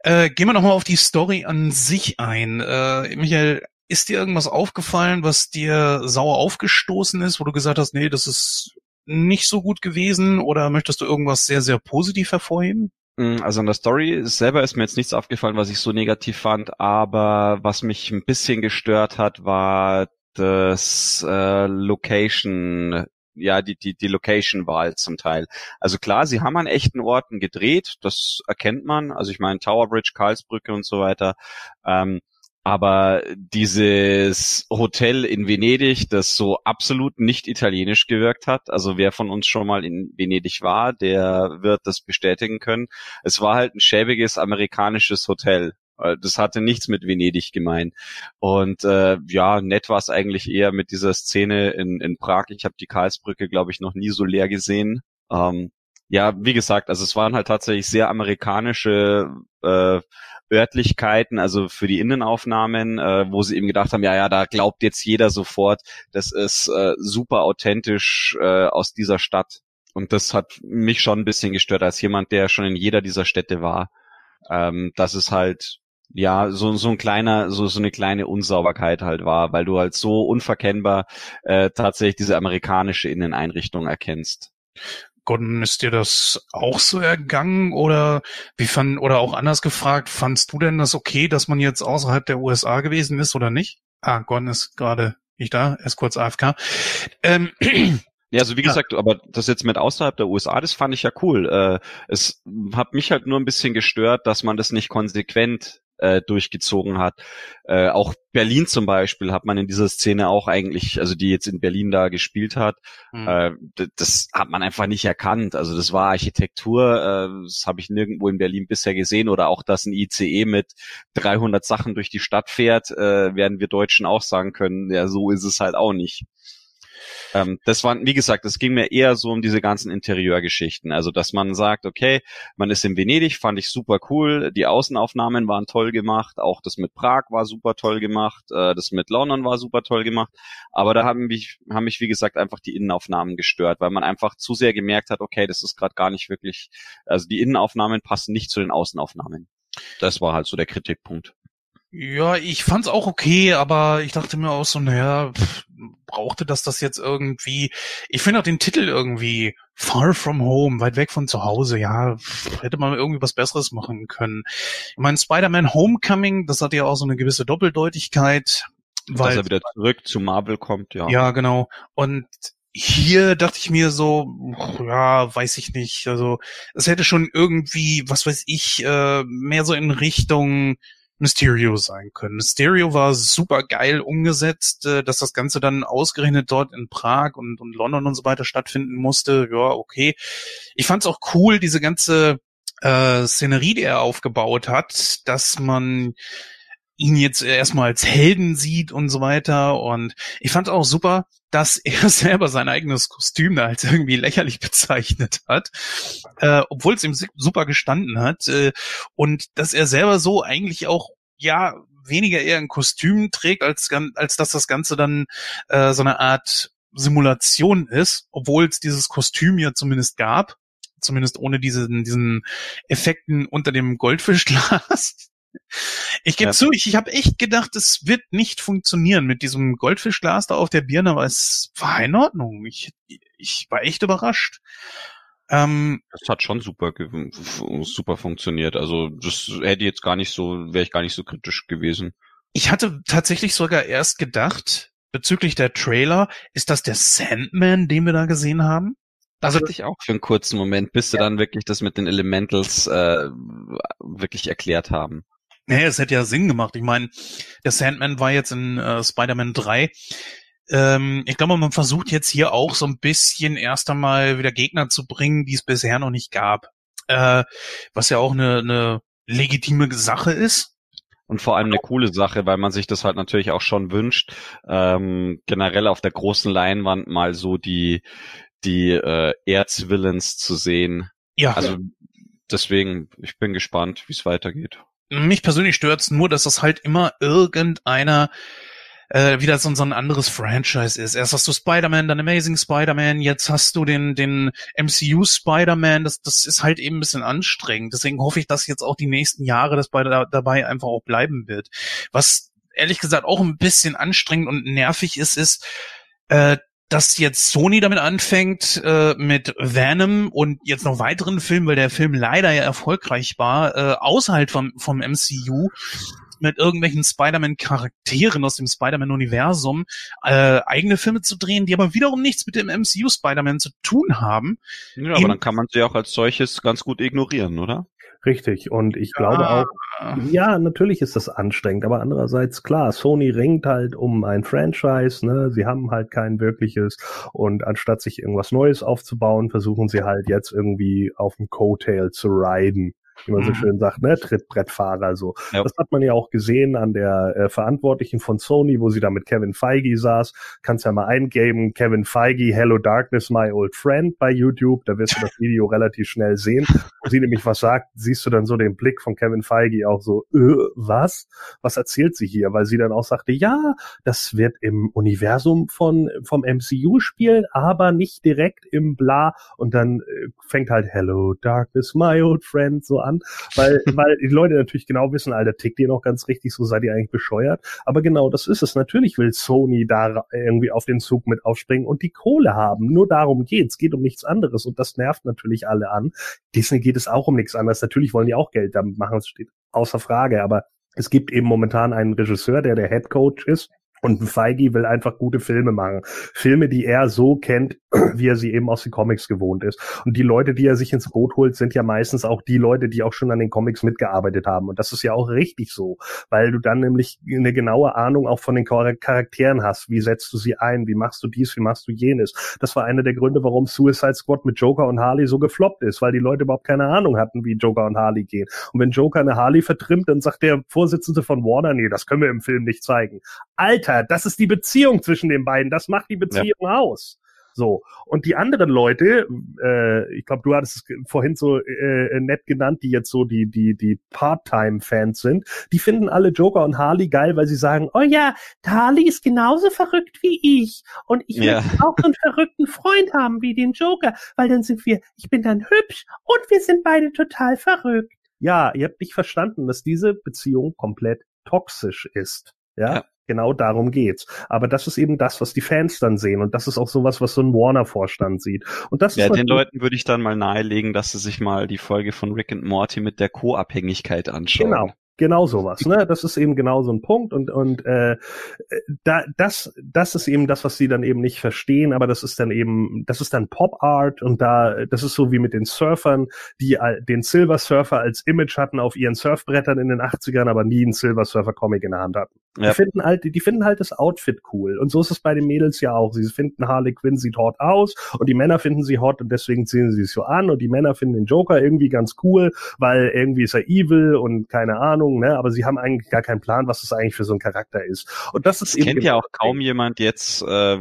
Äh, gehen wir nochmal auf die Story an sich ein. Äh, Michael, ist dir irgendwas aufgefallen, was dir sauer aufgestoßen ist, wo du gesagt hast, nee, das ist nicht so gut gewesen oder möchtest du irgendwas sehr, sehr positiv hervorheben? Hm, also an der Story selber ist mir jetzt nichts aufgefallen, was ich so negativ fand, aber was mich ein bisschen gestört hat, war das äh, Location ja, die, die, die Location-Wahl zum Teil. Also klar, sie haben an echten Orten gedreht, das erkennt man. Also ich meine Tower Bridge, Karlsbrücke und so weiter. Ähm, aber dieses Hotel in Venedig, das so absolut nicht italienisch gewirkt hat, also wer von uns schon mal in Venedig war, der wird das bestätigen können. Es war halt ein schäbiges amerikanisches Hotel. Das hatte nichts mit Venedig gemein. Und äh, ja, nett war es eigentlich eher mit dieser Szene in, in Prag. Ich habe die Karlsbrücke, glaube ich, noch nie so leer gesehen. Ähm, ja, wie gesagt, also es waren halt tatsächlich sehr amerikanische äh, Örtlichkeiten, also für die Innenaufnahmen, äh, wo sie eben gedacht haben, ja, ja, da glaubt jetzt jeder sofort, das ist äh, super authentisch äh, aus dieser Stadt. Und das hat mich schon ein bisschen gestört als jemand, der schon in jeder dieser Städte war. Ähm, dass es halt ja, so, so ein kleiner, so, so eine kleine Unsauberkeit halt war, weil du halt so unverkennbar äh, tatsächlich diese amerikanische Inneneinrichtung erkennst. Gordon, ist dir das auch so ergangen oder wie fand, oder auch anders gefragt, fandst du denn das okay, dass man jetzt außerhalb der USA gewesen ist oder nicht? Ah, Gordon ist gerade nicht da, er ist kurz AFK. Ähm, Ja, also wie gesagt, aber das jetzt mit außerhalb der USA, das fand ich ja cool. Äh, es hat mich halt nur ein bisschen gestört, dass man das nicht konsequent äh, durchgezogen hat. Äh, auch Berlin zum Beispiel hat man in dieser Szene auch eigentlich, also die jetzt in Berlin da gespielt hat, mhm. äh, das hat man einfach nicht erkannt. Also das war Architektur, äh, das habe ich nirgendwo in Berlin bisher gesehen oder auch, dass ein ICE mit 300 Sachen durch die Stadt fährt, äh, werden wir Deutschen auch sagen können, ja, so ist es halt auch nicht. Ähm, das war, wie gesagt, es ging mir eher so um diese ganzen Interieurgeschichten. Also, dass man sagt, okay, man ist in Venedig, fand ich super cool. Die Außenaufnahmen waren toll gemacht. Auch das mit Prag war super toll gemacht. Äh, das mit London war super toll gemacht. Aber da haben mich, haben mich, wie gesagt, einfach die Innenaufnahmen gestört, weil man einfach zu sehr gemerkt hat, okay, das ist gerade gar nicht wirklich, also die Innenaufnahmen passen nicht zu den Außenaufnahmen. Das war halt so der Kritikpunkt. Ja, ich fand's auch okay, aber ich dachte mir auch so, naja, pff, brauchte das das jetzt irgendwie? Ich finde auch den Titel irgendwie Far From Home, weit weg von zu Hause. Ja, pff, hätte man irgendwie was Besseres machen können. Ich meine, Spider-Man Homecoming, das hat ja auch so eine gewisse Doppeldeutigkeit. Weil, Dass er wieder zurück zu Marvel kommt, ja. Ja, genau. Und hier dachte ich mir so, ja, weiß ich nicht. Also es hätte schon irgendwie, was weiß ich, äh, mehr so in Richtung Mysterio sein können. Mysterio war super geil umgesetzt, äh, dass das Ganze dann ausgerechnet dort in Prag und, und London und so weiter stattfinden musste. Ja, okay. Ich fand es auch cool, diese ganze äh, Szenerie, die er aufgebaut hat, dass man ihn jetzt erstmal als Helden sieht und so weiter. Und ich fand auch super, dass er selber sein eigenes Kostüm da als irgendwie lächerlich bezeichnet hat, äh, obwohl es ihm super gestanden hat. Äh, und dass er selber so eigentlich auch, ja, weniger eher ein Kostüm trägt, als, als dass das Ganze dann äh, so eine Art Simulation ist, obwohl es dieses Kostüm ja zumindest gab. Zumindest ohne diesen, diesen Effekten unter dem Goldfischglas. Ich gebe ja. zu, ich, ich habe echt gedacht, es wird nicht funktionieren mit diesem Goldfischglas da auf der Birne, aber es war in Ordnung. Ich, ich war echt überrascht. Ähm, das hat schon super, super funktioniert. Also das hätte jetzt gar nicht so, wäre ich gar nicht so kritisch gewesen. Ich hatte tatsächlich sogar erst gedacht, bezüglich der Trailer, ist das der Sandman, den wir da gesehen haben? Also hatte ich auch für einen kurzen Moment, bis sie dann wirklich das mit den Elementals äh, wirklich erklärt haben. Naja, es hätte ja Sinn gemacht. Ich meine, der Sandman war jetzt in äh, Spider-Man 3. Ähm, ich glaube, man versucht jetzt hier auch so ein bisschen erst einmal wieder Gegner zu bringen, die es bisher noch nicht gab. Äh, was ja auch eine, eine legitime Sache ist. Und vor allem eine coole Sache, weil man sich das halt natürlich auch schon wünscht, ähm, generell auf der großen Leinwand mal so die, die äh, Erzvillains zu sehen. Ja. Also deswegen, ich bin gespannt, wie es weitergeht mich persönlich stört's nur, dass das halt immer irgendeiner äh, wieder so, so ein anderes Franchise ist. Erst hast du Spider-Man, dann Amazing Spider-Man, jetzt hast du den, den MCU Spider-Man. Das, das ist halt eben ein bisschen anstrengend. Deswegen hoffe ich, dass jetzt auch die nächsten Jahre das bei, dabei einfach auch bleiben wird. Was ehrlich gesagt auch ein bisschen anstrengend und nervig ist, ist, äh, dass jetzt Sony damit anfängt äh, mit Venom und jetzt noch weiteren Filmen, weil der Film leider ja erfolgreich war, äh, außerhalb vom, vom MCU mit irgendwelchen Spider-Man-Charakteren aus dem Spider-Man-Universum äh, eigene Filme zu drehen, die aber wiederum nichts mit dem MCU Spider-Man zu tun haben. Ja, aber dann kann man sie auch als solches ganz gut ignorieren, oder? Richtig. Und ich ja. glaube auch, ja, natürlich ist das anstrengend, aber andererseits klar, Sony ringt halt um ein Franchise, ne? Sie haben halt kein wirkliches und anstatt sich irgendwas Neues aufzubauen, versuchen sie halt jetzt irgendwie auf dem Coattail zu riden wie man so mhm. schön sagt, ne, Trittbrettfahrer so. Ja. Das hat man ja auch gesehen an der äh, Verantwortlichen von Sony, wo sie da mit Kevin Feige saß. Kannst ja mal eingeben, Kevin Feige, Hello Darkness, my old friend bei YouTube. Da wirst du das Video relativ schnell sehen. Wo sie nämlich was sagt, siehst du dann so den Blick von Kevin Feige auch so, äh, was? Was erzählt sie hier? Weil sie dann auch sagte, ja, das wird im Universum von vom MCU spielen, aber nicht direkt im Bla. Und dann äh, fängt halt Hello Darkness, my old friend so an, weil, weil die Leute natürlich genau wissen, Alter, tickt ihr noch ganz richtig, so seid ihr eigentlich bescheuert. Aber genau das ist es. Natürlich will Sony da irgendwie auf den Zug mit aufspringen und die Kohle haben. Nur darum geht's. Geht um nichts anderes. Und das nervt natürlich alle an. Disney geht es auch um nichts anderes. Natürlich wollen die auch Geld damit machen. Es steht außer Frage. Aber es gibt eben momentan einen Regisseur, der der Head Coach ist und Feige will einfach gute Filme machen. Filme, die er so kennt, wie er sie eben aus den Comics gewohnt ist. Und die Leute, die er sich ins Boot holt, sind ja meistens auch die Leute, die auch schon an den Comics mitgearbeitet haben. Und das ist ja auch richtig so, weil du dann nämlich eine genaue Ahnung auch von den Charakteren hast. Wie setzt du sie ein? Wie machst du dies? Wie machst du jenes? Das war einer der Gründe, warum Suicide Squad mit Joker und Harley so gefloppt ist, weil die Leute überhaupt keine Ahnung hatten, wie Joker und Harley gehen. Und wenn Joker eine Harley vertrimmt, dann sagt der Vorsitzende von Warner, nee, das können wir im Film nicht zeigen. Alter, das ist die Beziehung zwischen den beiden. Das macht die Beziehung ja. aus. So. Und die anderen Leute, äh, ich glaube, du hattest es vorhin so äh, nett genannt, die jetzt so die, die, die Part-Time-Fans sind, die finden alle Joker und Harley geil, weil sie sagen, oh ja, Harley ist genauso verrückt wie ich. Und ich will ja. auch so einen verrückten Freund haben wie den Joker, weil dann sind wir, ich bin dann hübsch und wir sind beide total verrückt. Ja, ihr habt nicht verstanden, dass diese Beziehung komplett toxisch ist. ja. ja. Genau darum geht's. Aber das ist eben das, was die Fans dann sehen. Und das ist auch sowas, was so ein Warner-Vorstand sieht. Und das ja, ist den Leuten würde ich dann mal nahelegen, dass sie sich mal die Folge von Rick and Morty mit der Co-Abhängigkeit anschauen. Genau. Genau sowas, ne? Das ist eben genau so ein Punkt und und äh, da das das ist eben das, was sie dann eben nicht verstehen, aber das ist dann eben das ist dann Pop Art und da das ist so wie mit den Surfern, die den Silver Surfer als Image hatten auf ihren Surfbrettern in den 80ern, aber nie einen Silver Surfer Comic in der Hand hatten. Ja. Die finden halt die finden halt das Outfit cool und so ist es bei den Mädels ja auch. Sie finden Harley Quinn sieht hot aus und die Männer finden sie hot und deswegen ziehen sie es so an und die Männer finden den Joker irgendwie ganz cool, weil irgendwie ist er evil und keine Ahnung ne? aber sie haben eigentlich gar keinen Plan, was das eigentlich für so ein Charakter ist. Und das ist das kennt ja auch kaum jemand jetzt, äh,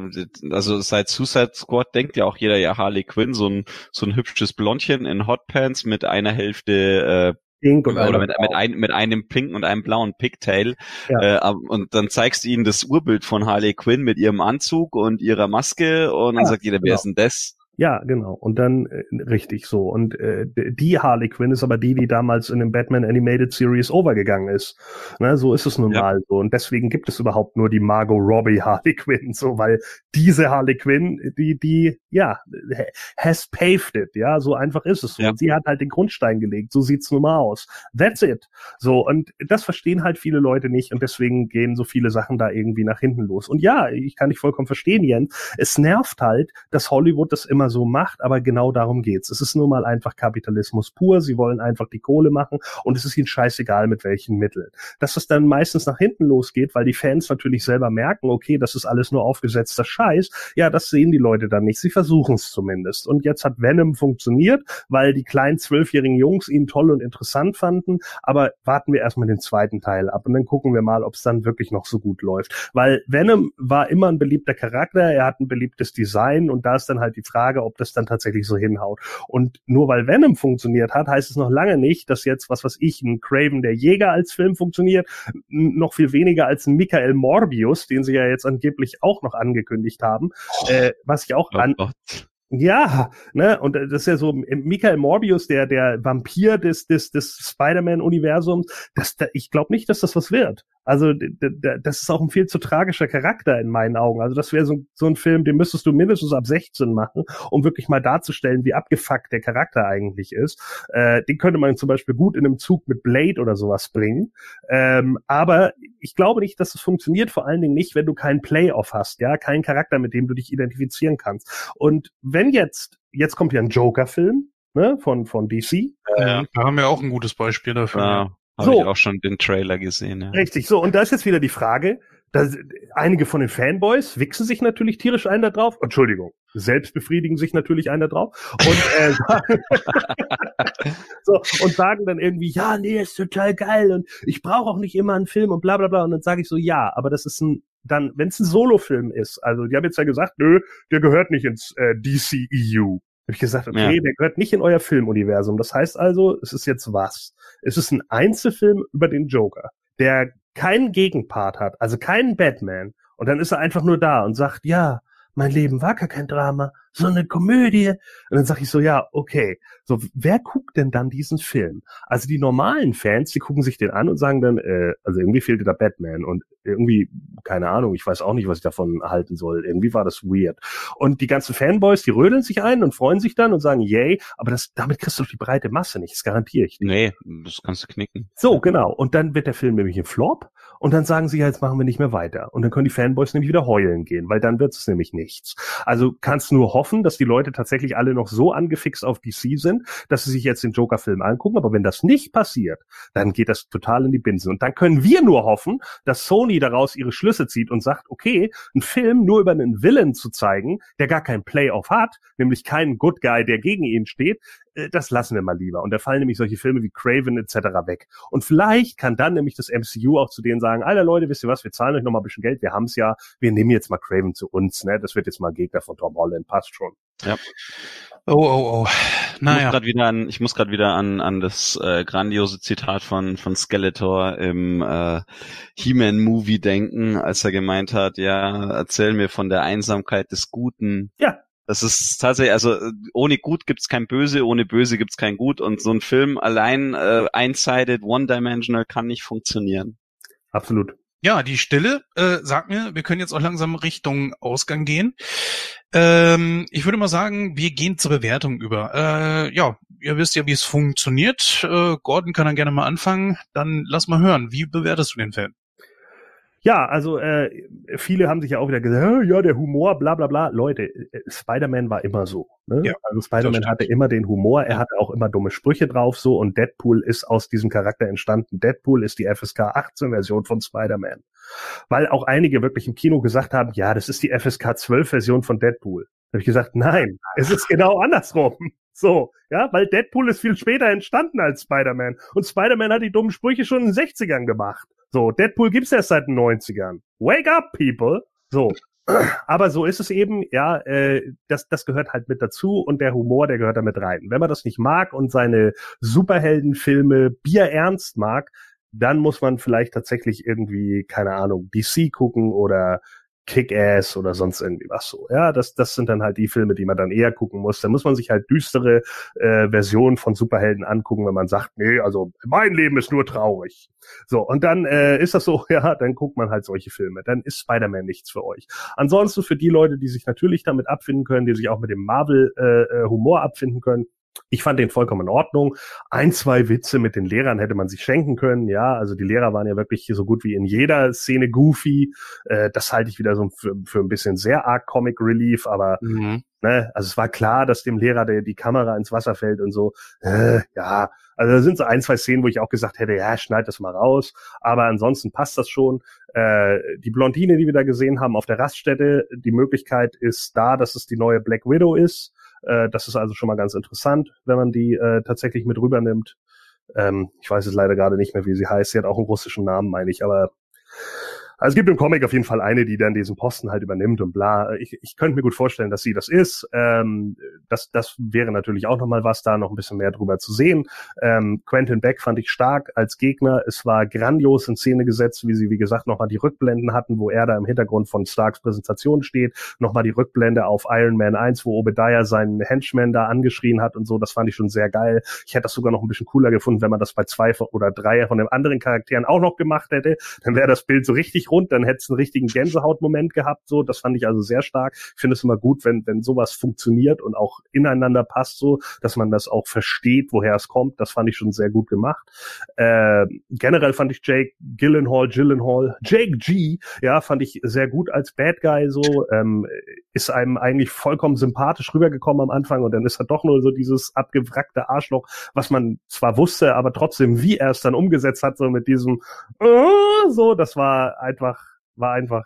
also seit Suicide Squad denkt ja auch jeder ja Harley Quinn, so ein so ein hübsches Blondchen in Hotpants mit einer Hälfte äh, Pink und oder mit, mit, ein, mit einem pinken und einem blauen Pigtail. Ja. Äh, und dann zeigst du ihnen das Urbild von Harley Quinn mit ihrem Anzug und ihrer Maske und dann ja, sagt jeder, wer genau. ist denn das? Ja, genau. Und dann äh, richtig so. Und äh, die Harley Quinn ist aber die, die damals in dem Batman Animated Series overgegangen ist. Ne, so ist es nun ja. mal so. Und deswegen gibt es überhaupt nur die Margot Robbie Harley Quinn, so weil diese Harley Quinn, die, die, ja, has paved it, ja, so einfach ist es so. Ja. Und sie hat halt den Grundstein gelegt. So sieht's nun mal aus. That's it. So und das verstehen halt viele Leute nicht und deswegen gehen so viele Sachen da irgendwie nach hinten los. Und ja, ich kann dich vollkommen verstehen, Jens. Es nervt halt, dass Hollywood das immer so macht, aber genau darum geht's. Es ist nun mal einfach Kapitalismus pur. Sie wollen einfach die Kohle machen und es ist ihnen scheißegal mit welchen Mitteln. Dass es dann meistens nach hinten losgeht, weil die Fans natürlich selber merken, okay, das ist alles nur aufgesetzter Scheiß. Ja, das sehen die Leute dann nicht. Sie versuchen es zumindest. Und jetzt hat Venom funktioniert, weil die kleinen zwölfjährigen Jungs ihn toll und interessant fanden. Aber warten wir erstmal den zweiten Teil ab und dann gucken wir mal, ob es dann wirklich noch so gut läuft. Weil Venom war immer ein beliebter Charakter. Er hat ein beliebtes Design und da ist dann halt die Frage, Frage, ob das dann tatsächlich so hinhaut. Und nur weil Venom funktioniert hat, heißt es noch lange nicht, dass jetzt, was weiß ich, ein Craven der Jäger als Film funktioniert, noch viel weniger als ein Michael Morbius, den sie ja jetzt angeblich auch noch angekündigt haben, oh, äh, was ich auch oh an, Gott. Ja, ne, und das ist ja so Michael Morbius, der der Vampir des des des Spider-Man-Universums. Das, ich glaube nicht, dass das was wird. Also das ist auch ein viel zu tragischer Charakter in meinen Augen. Also das wäre so, so ein Film, den müsstest du mindestens ab 16 machen, um wirklich mal darzustellen, wie abgefuckt der Charakter eigentlich ist. Äh, den könnte man zum Beispiel gut in einem Zug mit Blade oder sowas bringen. Ähm, aber ich glaube nicht, dass es funktioniert, vor allen Dingen nicht, wenn du keinen Playoff hast, ja, keinen Charakter, mit dem du dich identifizieren kannst. Und wenn jetzt, jetzt kommt ja ein Joker-Film, ne, von, von DC. Ja, da haben wir auch ein gutes Beispiel dafür. Ja. Habe so. ich auch schon den Trailer gesehen. Ja. Richtig, so. Und da ist jetzt wieder die Frage, da, einige von den Fanboys wichsen sich natürlich tierisch ein da drauf. Entschuldigung, selbst befriedigen sich natürlich ein da drauf. Und, äh, so, und sagen dann irgendwie, ja, nee, ist total geil und ich brauche auch nicht immer einen Film und bla bla bla. Und dann sage ich so, ja, aber das ist ein, dann, wenn es ein Solo-Film ist, also die haben jetzt ja gesagt, nö, der gehört nicht ins äh, DCEU. Habe ich gesagt, okay, ja. der gehört nicht in euer Filmuniversum. Das heißt also, es ist jetzt was? Es ist ein Einzelfilm über den Joker, der keinen Gegenpart hat, also keinen Batman. Und dann ist er einfach nur da und sagt, ja, mein Leben war gar kein Drama, so eine Komödie. Und dann sag ich so, ja, okay. So, wer guckt denn dann diesen Film? Also die normalen Fans, die gucken sich den an und sagen dann, äh, also irgendwie fehlte da Batman und irgendwie, keine Ahnung, ich weiß auch nicht, was ich davon halten soll. Irgendwie war das weird. Und die ganzen Fanboys, die rödeln sich ein und freuen sich dann und sagen, yay, aber das, damit kriegst du die breite Masse nicht, das garantiere ich nicht. Nee, das kannst du knicken. So, genau. Und dann wird der Film nämlich ein Flop und dann sagen sie, ja, jetzt machen wir nicht mehr weiter. Und dann können die Fanboys nämlich wieder heulen gehen, weil dann wird es nämlich nichts. Also kannst nur hoffen, dass die Leute tatsächlich alle noch so angefixt auf DC sind, dass sie sich jetzt den Joker-Film angucken. Aber wenn das nicht passiert, dann geht das total in die Binsen. Und dann können wir nur hoffen, dass Sony daraus ihre Schlüsse zieht und sagt, okay, einen Film nur über einen Villain zu zeigen, der gar kein Playoff hat, nämlich keinen Good Guy, der gegen ihn steht, das lassen wir mal lieber. Und da fallen nämlich solche Filme wie Craven etc. weg. Und vielleicht kann dann nämlich das MCU auch zu denen sagen, alter Leute, wisst ihr was, wir zahlen euch noch mal ein bisschen Geld, wir haben's ja, wir nehmen jetzt mal Craven zu uns, ne? Das wird jetzt mal Gegner von Tom Holland, passt schon. Ja. Oh, oh, oh. Naja. Ich muss gerade wieder an, ich muss gerade wieder an, an das äh, grandiose Zitat von, von Skeletor im äh, He-Man-Movie denken, als er gemeint hat, ja, erzähl mir von der Einsamkeit des Guten. Ja. Das ist tatsächlich, also ohne Gut gibt's kein Böse, ohne Böse gibt's kein Gut und so ein Film allein äh, einseited, one-dimensional kann nicht funktionieren. Absolut. Ja, die Stille äh, sagt mir, wir können jetzt auch langsam Richtung Ausgang gehen. Ähm, ich würde mal sagen, wir gehen zur Bewertung über. Äh, ja, ihr wisst ja, wie es funktioniert. Äh, Gordon kann dann gerne mal anfangen. Dann lass mal hören. Wie bewertest du den Film? Ja, also äh, viele haben sich ja auch wieder gesagt, ja, der Humor, bla bla bla. Leute, äh, Spider-Man war immer so. Ne? Ja, also Spider-Man hatte immer den Humor, er hatte auch immer dumme Sprüche drauf so und Deadpool ist aus diesem Charakter entstanden. Deadpool ist die FSK 18 Version von Spider-Man. Weil auch einige wirklich im Kino gesagt haben, ja, das ist die FSK 12 Version von Deadpool. Da habe ich gesagt, nein, es ist genau andersrum. So, ja, weil Deadpool ist viel später entstanden als Spider-Man. Und Spider-Man hat die dummen Sprüche schon in den 60ern gemacht. So, Deadpool gibt's erst seit den 90ern. Wake up, people! So. Aber so ist es eben, ja, äh, das, das gehört halt mit dazu und der Humor, der gehört da mit rein. Wenn man das nicht mag und seine Superheldenfilme bierernst mag, dann muss man vielleicht tatsächlich irgendwie, keine Ahnung, DC gucken oder Kick-Ass oder sonst irgendwie was so. Ja, das, das sind dann halt die Filme, die man dann eher gucken muss. Da muss man sich halt düstere äh, Versionen von Superhelden angucken, wenn man sagt, nee, also mein Leben ist nur traurig. So, und dann äh, ist das so, ja, dann guckt man halt solche Filme. Dann ist Spider-Man nichts für euch. Ansonsten für die Leute, die sich natürlich damit abfinden können, die sich auch mit dem Marvel-Humor äh, abfinden können, ich fand den vollkommen in Ordnung. Ein, zwei Witze mit den Lehrern hätte man sich schenken können. Ja, also die Lehrer waren ja wirklich so gut wie in jeder Szene goofy. Äh, das halte ich wieder so für, für ein bisschen sehr arg Comic Relief, aber mhm. ne, also es war klar, dass dem Lehrer der, die Kamera ins Wasser fällt und so. Äh, ja, also da sind so ein, zwei Szenen, wo ich auch gesagt hätte, ja, schneid das mal raus. Aber ansonsten passt das schon. Äh, die Blondine, die wir da gesehen haben auf der Raststätte, die Möglichkeit ist da, dass es die neue Black Widow ist. Äh, das ist also schon mal ganz interessant, wenn man die äh, tatsächlich mit rübernimmt. Ähm, ich weiß jetzt leider gerade nicht mehr, wie sie heißt. Sie hat auch einen russischen Namen, meine ich, aber also es gibt im Comic auf jeden Fall eine, die dann diesen Posten halt übernimmt und bla. Ich, ich könnte mir gut vorstellen, dass sie das ist. Ähm, das, das wäre natürlich auch nochmal was, da noch ein bisschen mehr drüber zu sehen. Ähm, Quentin Beck fand ich stark als Gegner. Es war grandios in Szene gesetzt, wie sie, wie gesagt, nochmal die Rückblenden hatten, wo er da im Hintergrund von Starks Präsentation steht. Nochmal die Rückblende auf Iron Man 1, wo Obadiah seinen Henchman da angeschrien hat und so. Das fand ich schon sehr geil. Ich hätte das sogar noch ein bisschen cooler gefunden, wenn man das bei zwei oder drei von den anderen Charakteren auch noch gemacht hätte. Dann wäre das Bild so richtig rund, dann hätte es einen richtigen Gänsehautmoment gehabt. So, das fand ich also sehr stark. Ich finde es immer gut, wenn wenn sowas funktioniert und auch ineinander passt, so, dass man das auch versteht, woher es kommt. Das fand ich schon sehr gut gemacht. Äh, generell fand ich Jake Gyllenhaal, Gyllenhaal, Jake G, ja, fand ich sehr gut als Bad Guy. So ähm, ist einem eigentlich vollkommen sympathisch rübergekommen am Anfang und dann ist er doch nur so dieses abgewrackte Arschloch, was man zwar wusste, aber trotzdem, wie er es dann umgesetzt hat, so mit diesem uh, so, das war einfach war einfach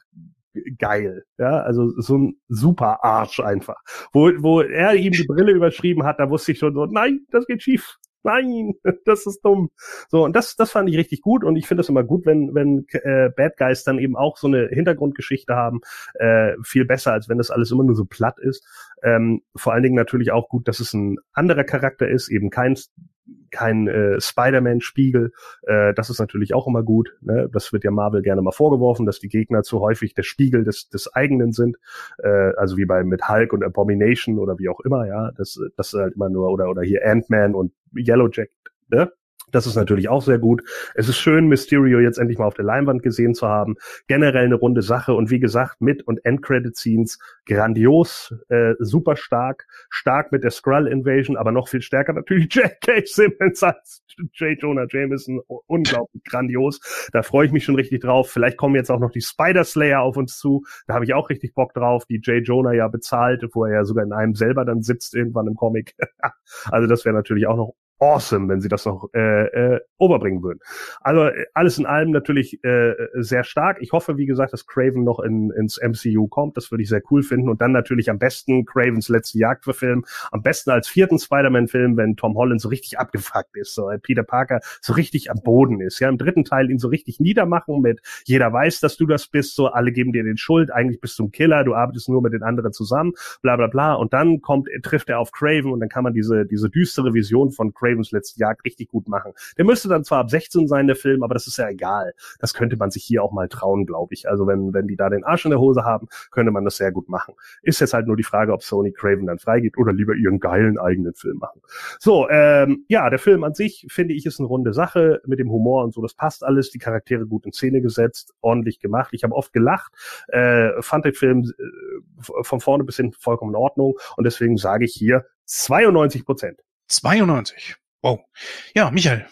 geil. Ja, also so ein super Arsch einfach. Wo, wo er ihm die Brille überschrieben hat, da wusste ich schon so, nein, das geht schief. Nein, das ist dumm. So, und das, das fand ich richtig gut und ich finde es immer gut, wenn, wenn äh, Bad Guys dann eben auch so eine Hintergrundgeschichte haben. Äh, viel besser, als wenn das alles immer nur so platt ist. Ähm, vor allen Dingen natürlich auch gut, dass es ein anderer Charakter ist, eben kein kein äh, Spider-Man-Spiegel. Äh, das ist natürlich auch immer gut. Ne? Das wird ja Marvel gerne mal vorgeworfen, dass die Gegner zu häufig der Spiegel des, des eigenen sind. Äh, also wie bei mit Hulk und Abomination oder wie auch immer, ja. Das, das ist halt immer nur, oder, oder hier Ant-Man und Yellow Jack, ne? Das ist natürlich auch sehr gut. Es ist schön, Mysterio jetzt endlich mal auf der Leinwand gesehen zu haben. Generell eine runde Sache und wie gesagt, mit und Endcredit-Scenes grandios, äh, super stark, stark mit der Skrull Invasion, aber noch viel stärker natürlich J.K. Simmons als J. Jonah Jameson. Unglaublich grandios. Da freue ich mich schon richtig drauf. Vielleicht kommen jetzt auch noch die Spider-Slayer auf uns zu. Da habe ich auch richtig Bock drauf, die J. Jonah ja bezahlt, wo er ja sogar in einem selber dann sitzt irgendwann im Comic. also das wäre natürlich auch noch awesome, wenn sie das noch äh, äh, overbringen würden. Also äh, alles in allem natürlich äh, sehr stark. Ich hoffe, wie gesagt, dass Craven noch in, ins MCU kommt. Das würde ich sehr cool finden. Und dann natürlich am besten Cravens letzte Jagd für Film. Am besten als vierten Spider-Man-Film, wenn Tom Holland so richtig abgefuckt ist, so äh, Peter Parker so richtig am Boden ist. Ja, im dritten Teil ihn so richtig niedermachen mit jeder weiß, dass du das bist, so alle geben dir den Schuld, eigentlich bist du ein Killer, du arbeitest nur mit den anderen zusammen, bla bla bla. Und dann kommt, trifft er auf Craven und dann kann man diese, diese düstere Vision von Craven Cravens letzte Jagd richtig gut machen. Der müsste dann zwar ab 16 sein, der Film, aber das ist ja egal. Das könnte man sich hier auch mal trauen, glaube ich. Also wenn, wenn die da den Arsch in der Hose haben, könnte man das sehr gut machen. Ist jetzt halt nur die Frage, ob Sony Craven dann freigibt oder lieber ihren geilen eigenen Film machen. So, ähm, ja, der Film an sich, finde ich, ist eine runde Sache mit dem Humor und so. Das passt alles. Die Charaktere gut in Szene gesetzt, ordentlich gemacht. Ich habe oft gelacht, äh, fand den Film äh, von vorne bis hin vollkommen in Ordnung und deswegen sage ich hier 92 Prozent. 92. Wow. Ja, Michael.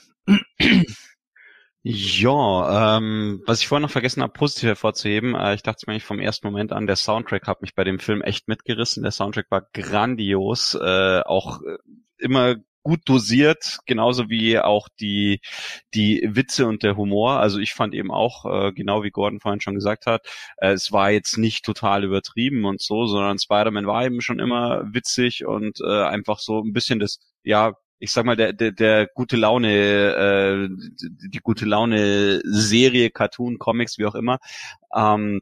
Ja, ähm, was ich vorhin noch vergessen habe, positiv hervorzuheben, äh, ich dachte mir eigentlich vom ersten Moment an, der Soundtrack hat mich bei dem Film echt mitgerissen. Der Soundtrack war grandios, äh, auch äh, immer gut dosiert, genauso wie auch die die Witze und der Humor. Also ich fand eben auch, äh, genau wie Gordon vorhin schon gesagt hat, äh, es war jetzt nicht total übertrieben und so, sondern Spider-Man war eben schon immer witzig und äh, einfach so ein bisschen das, ja, ich sag mal, der, der, der gute Laune, äh, die gute Laune Serie, Cartoon, Comics, wie auch immer. Ähm,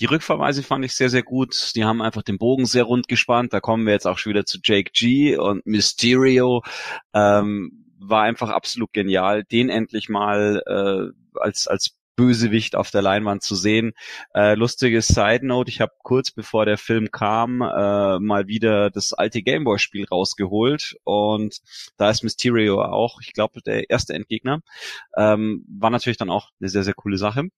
die Rückverweise fand ich sehr, sehr gut. Die haben einfach den Bogen sehr rund gespannt. Da kommen wir jetzt auch schon wieder zu Jake G und Mysterio. Ähm, war einfach absolut genial, den endlich mal äh, als, als Bösewicht auf der Leinwand zu sehen. Äh, lustige Side Note, ich habe kurz bevor der Film kam, äh, mal wieder das alte Gameboy-Spiel rausgeholt und da ist Mysterio auch, ich glaube, der erste Endgegner. Ähm, war natürlich dann auch eine sehr, sehr coole Sache.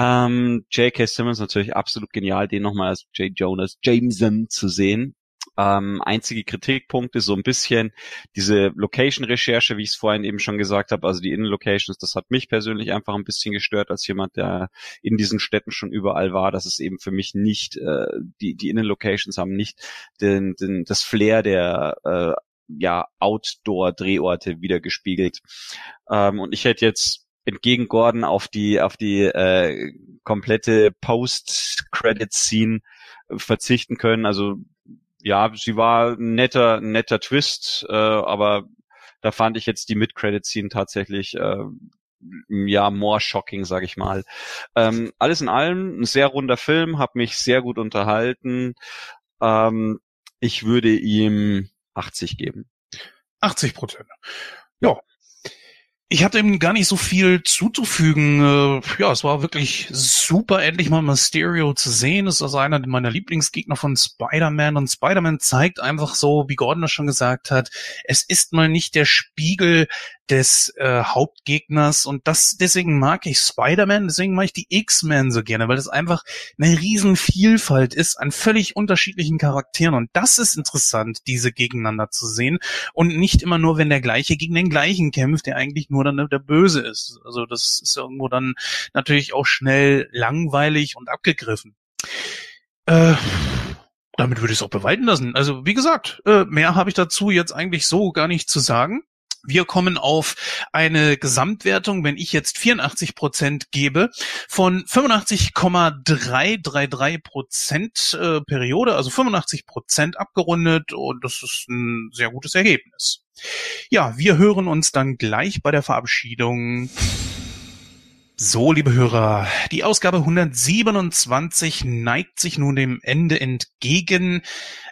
Ähm, J.K. Simmons natürlich absolut genial, den nochmal als J. Jonas Jameson zu sehen. Ähm, einzige Kritikpunkte so ein bisschen diese Location-Recherche, wie ich es vorhin eben schon gesagt habe, also die Innenlocations, das hat mich persönlich einfach ein bisschen gestört als jemand, der in diesen Städten schon überall war, dass es eben für mich nicht, äh, die, die Innenlocations haben nicht den, den, das Flair der äh, ja, Outdoor-Drehorte wiedergespiegelt. Ähm, und ich hätte jetzt entgegen Gordon auf die auf die äh, komplette Post-Credit-Scene verzichten können. Also ja, sie war ein netter, netter Twist, äh, aber da fand ich jetzt die Mid-Credit-Scene tatsächlich äh, ja more shocking, sag ich mal. Ähm, alles in allem ein sehr runder Film, hat mich sehr gut unterhalten. Ähm, ich würde ihm 80 geben. 80 Prozent. Ja, ich hatte ihm gar nicht so viel zuzufügen. Äh, ja, es war wirklich super, endlich mal Mysterio zu sehen. Es ist also einer meiner Lieblingsgegner von Spider-Man und Spider-Man zeigt einfach so, wie Gordon das schon gesagt hat, es ist mal nicht der Spiegel des äh, Hauptgegners und das deswegen mag ich Spider-Man, deswegen mag ich die X-Men so gerne, weil das einfach eine riesen Vielfalt ist an völlig unterschiedlichen Charakteren und das ist interessant, diese gegeneinander zu sehen und nicht immer nur, wenn der gleiche gegen den gleichen kämpft, der eigentlich nur dann der Böse ist. Also das ist irgendwo dann natürlich auch schnell langweilig und abgegriffen. Äh, damit würde ich es auch bewalten lassen. Also wie gesagt, äh, mehr habe ich dazu jetzt eigentlich so gar nicht zu sagen. Wir kommen auf eine Gesamtwertung, wenn ich jetzt 84 Prozent gebe, von 85,333 Prozent äh, Periode, also 85 Prozent abgerundet und das ist ein sehr gutes Ergebnis. Ja, wir hören uns dann gleich bei der Verabschiedung. So, liebe Hörer, die Ausgabe 127 neigt sich nun dem Ende entgegen.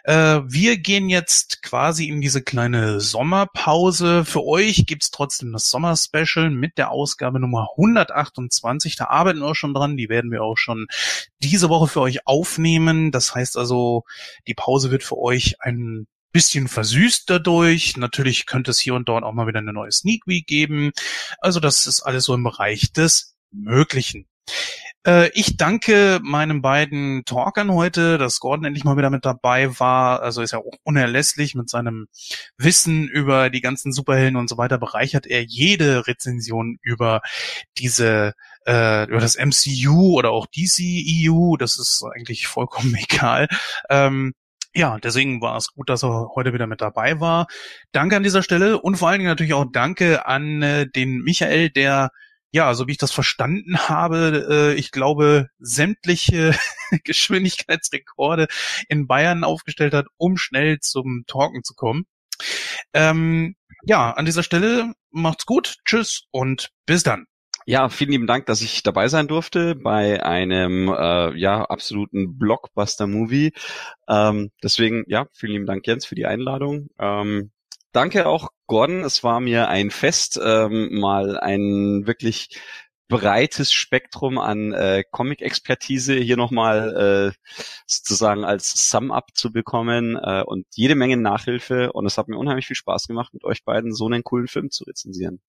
Äh, wir gehen jetzt quasi in diese kleine Sommerpause. Für euch gibt's trotzdem das Sommerspecial mit der Ausgabe Nummer 128. Da arbeiten wir auch schon dran. Die werden wir auch schon diese Woche für euch aufnehmen. Das heißt also, die Pause wird für euch ein bisschen versüßt dadurch. Natürlich könnte es hier und dort auch mal wieder eine neue Sneak Week geben. Also das ist alles so im Bereich des Möglichen. Äh, ich danke meinen beiden Talkern heute, dass Gordon endlich mal wieder mit dabei war. Also ist ja auch unerlässlich mit seinem Wissen über die ganzen Superhelden und so weiter bereichert er jede Rezension über diese äh, über das MCU oder auch DCEU. Das ist eigentlich vollkommen egal. Ähm, ja, deswegen war es gut, dass er heute wieder mit dabei war. Danke an dieser Stelle und vor allen Dingen natürlich auch danke an äh, den Michael, der ja, so wie ich das verstanden habe, äh, ich glaube, sämtliche Geschwindigkeitsrekorde in Bayern aufgestellt hat, um schnell zum Talken zu kommen. Ähm, ja, an dieser Stelle macht's gut, tschüss und bis dann. Ja, vielen lieben Dank, dass ich dabei sein durfte bei einem äh, ja absoluten Blockbuster-Movie. Ähm, deswegen ja, vielen lieben Dank Jens für die Einladung. Ähm, Danke auch, Gordon. Es war mir ein Fest, ähm, mal ein wirklich breites Spektrum an äh, Comic-Expertise hier nochmal äh, sozusagen als Sum-Up zu bekommen äh, und jede Menge Nachhilfe. Und es hat mir unheimlich viel Spaß gemacht, mit euch beiden so einen coolen Film zu rezensieren.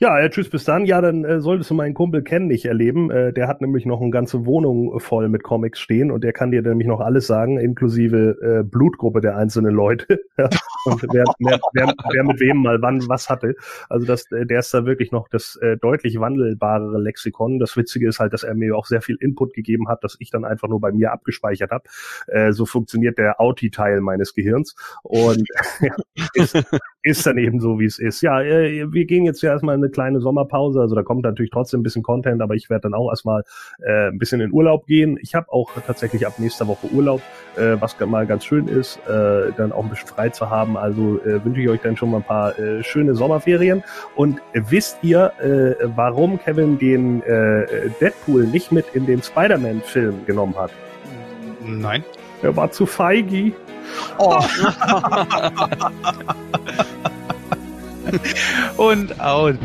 Ja, äh, tschüss, bis dann. Ja, dann äh, solltest du meinen Kumpel Ken nicht erleben. Äh, der hat nämlich noch eine ganze Wohnung voll mit Comics stehen und der kann dir nämlich noch alles sagen, inklusive äh, Blutgruppe der einzelnen Leute. und wer, wer, wer, wer mit wem mal wann was hatte. Also das, äh, der ist da wirklich noch das äh, deutlich wandelbarere Lexikon. Das Witzige ist halt, dass er mir auch sehr viel Input gegeben hat, dass ich dann einfach nur bei mir abgespeichert habe. Äh, so funktioniert der Auti-Teil meines Gehirns und ja, ist, ist dann eben so, wie es ist. Ja, äh, wir gehen jetzt ja erstmal in eine kleine Sommerpause, also da kommt natürlich trotzdem ein bisschen Content, aber ich werde dann auch erstmal äh, ein bisschen in Urlaub gehen. Ich habe auch tatsächlich ab nächster Woche Urlaub, äh, was mal ganz schön ist, äh, dann auch ein bisschen frei zu haben. Also äh, wünsche ich euch dann schon mal ein paar äh, schöne Sommerferien. Und wisst ihr, äh, warum Kevin den äh, Deadpool nicht mit in den Spider-Man-Film genommen hat? Nein. Er war zu feigi. Oh. Und out.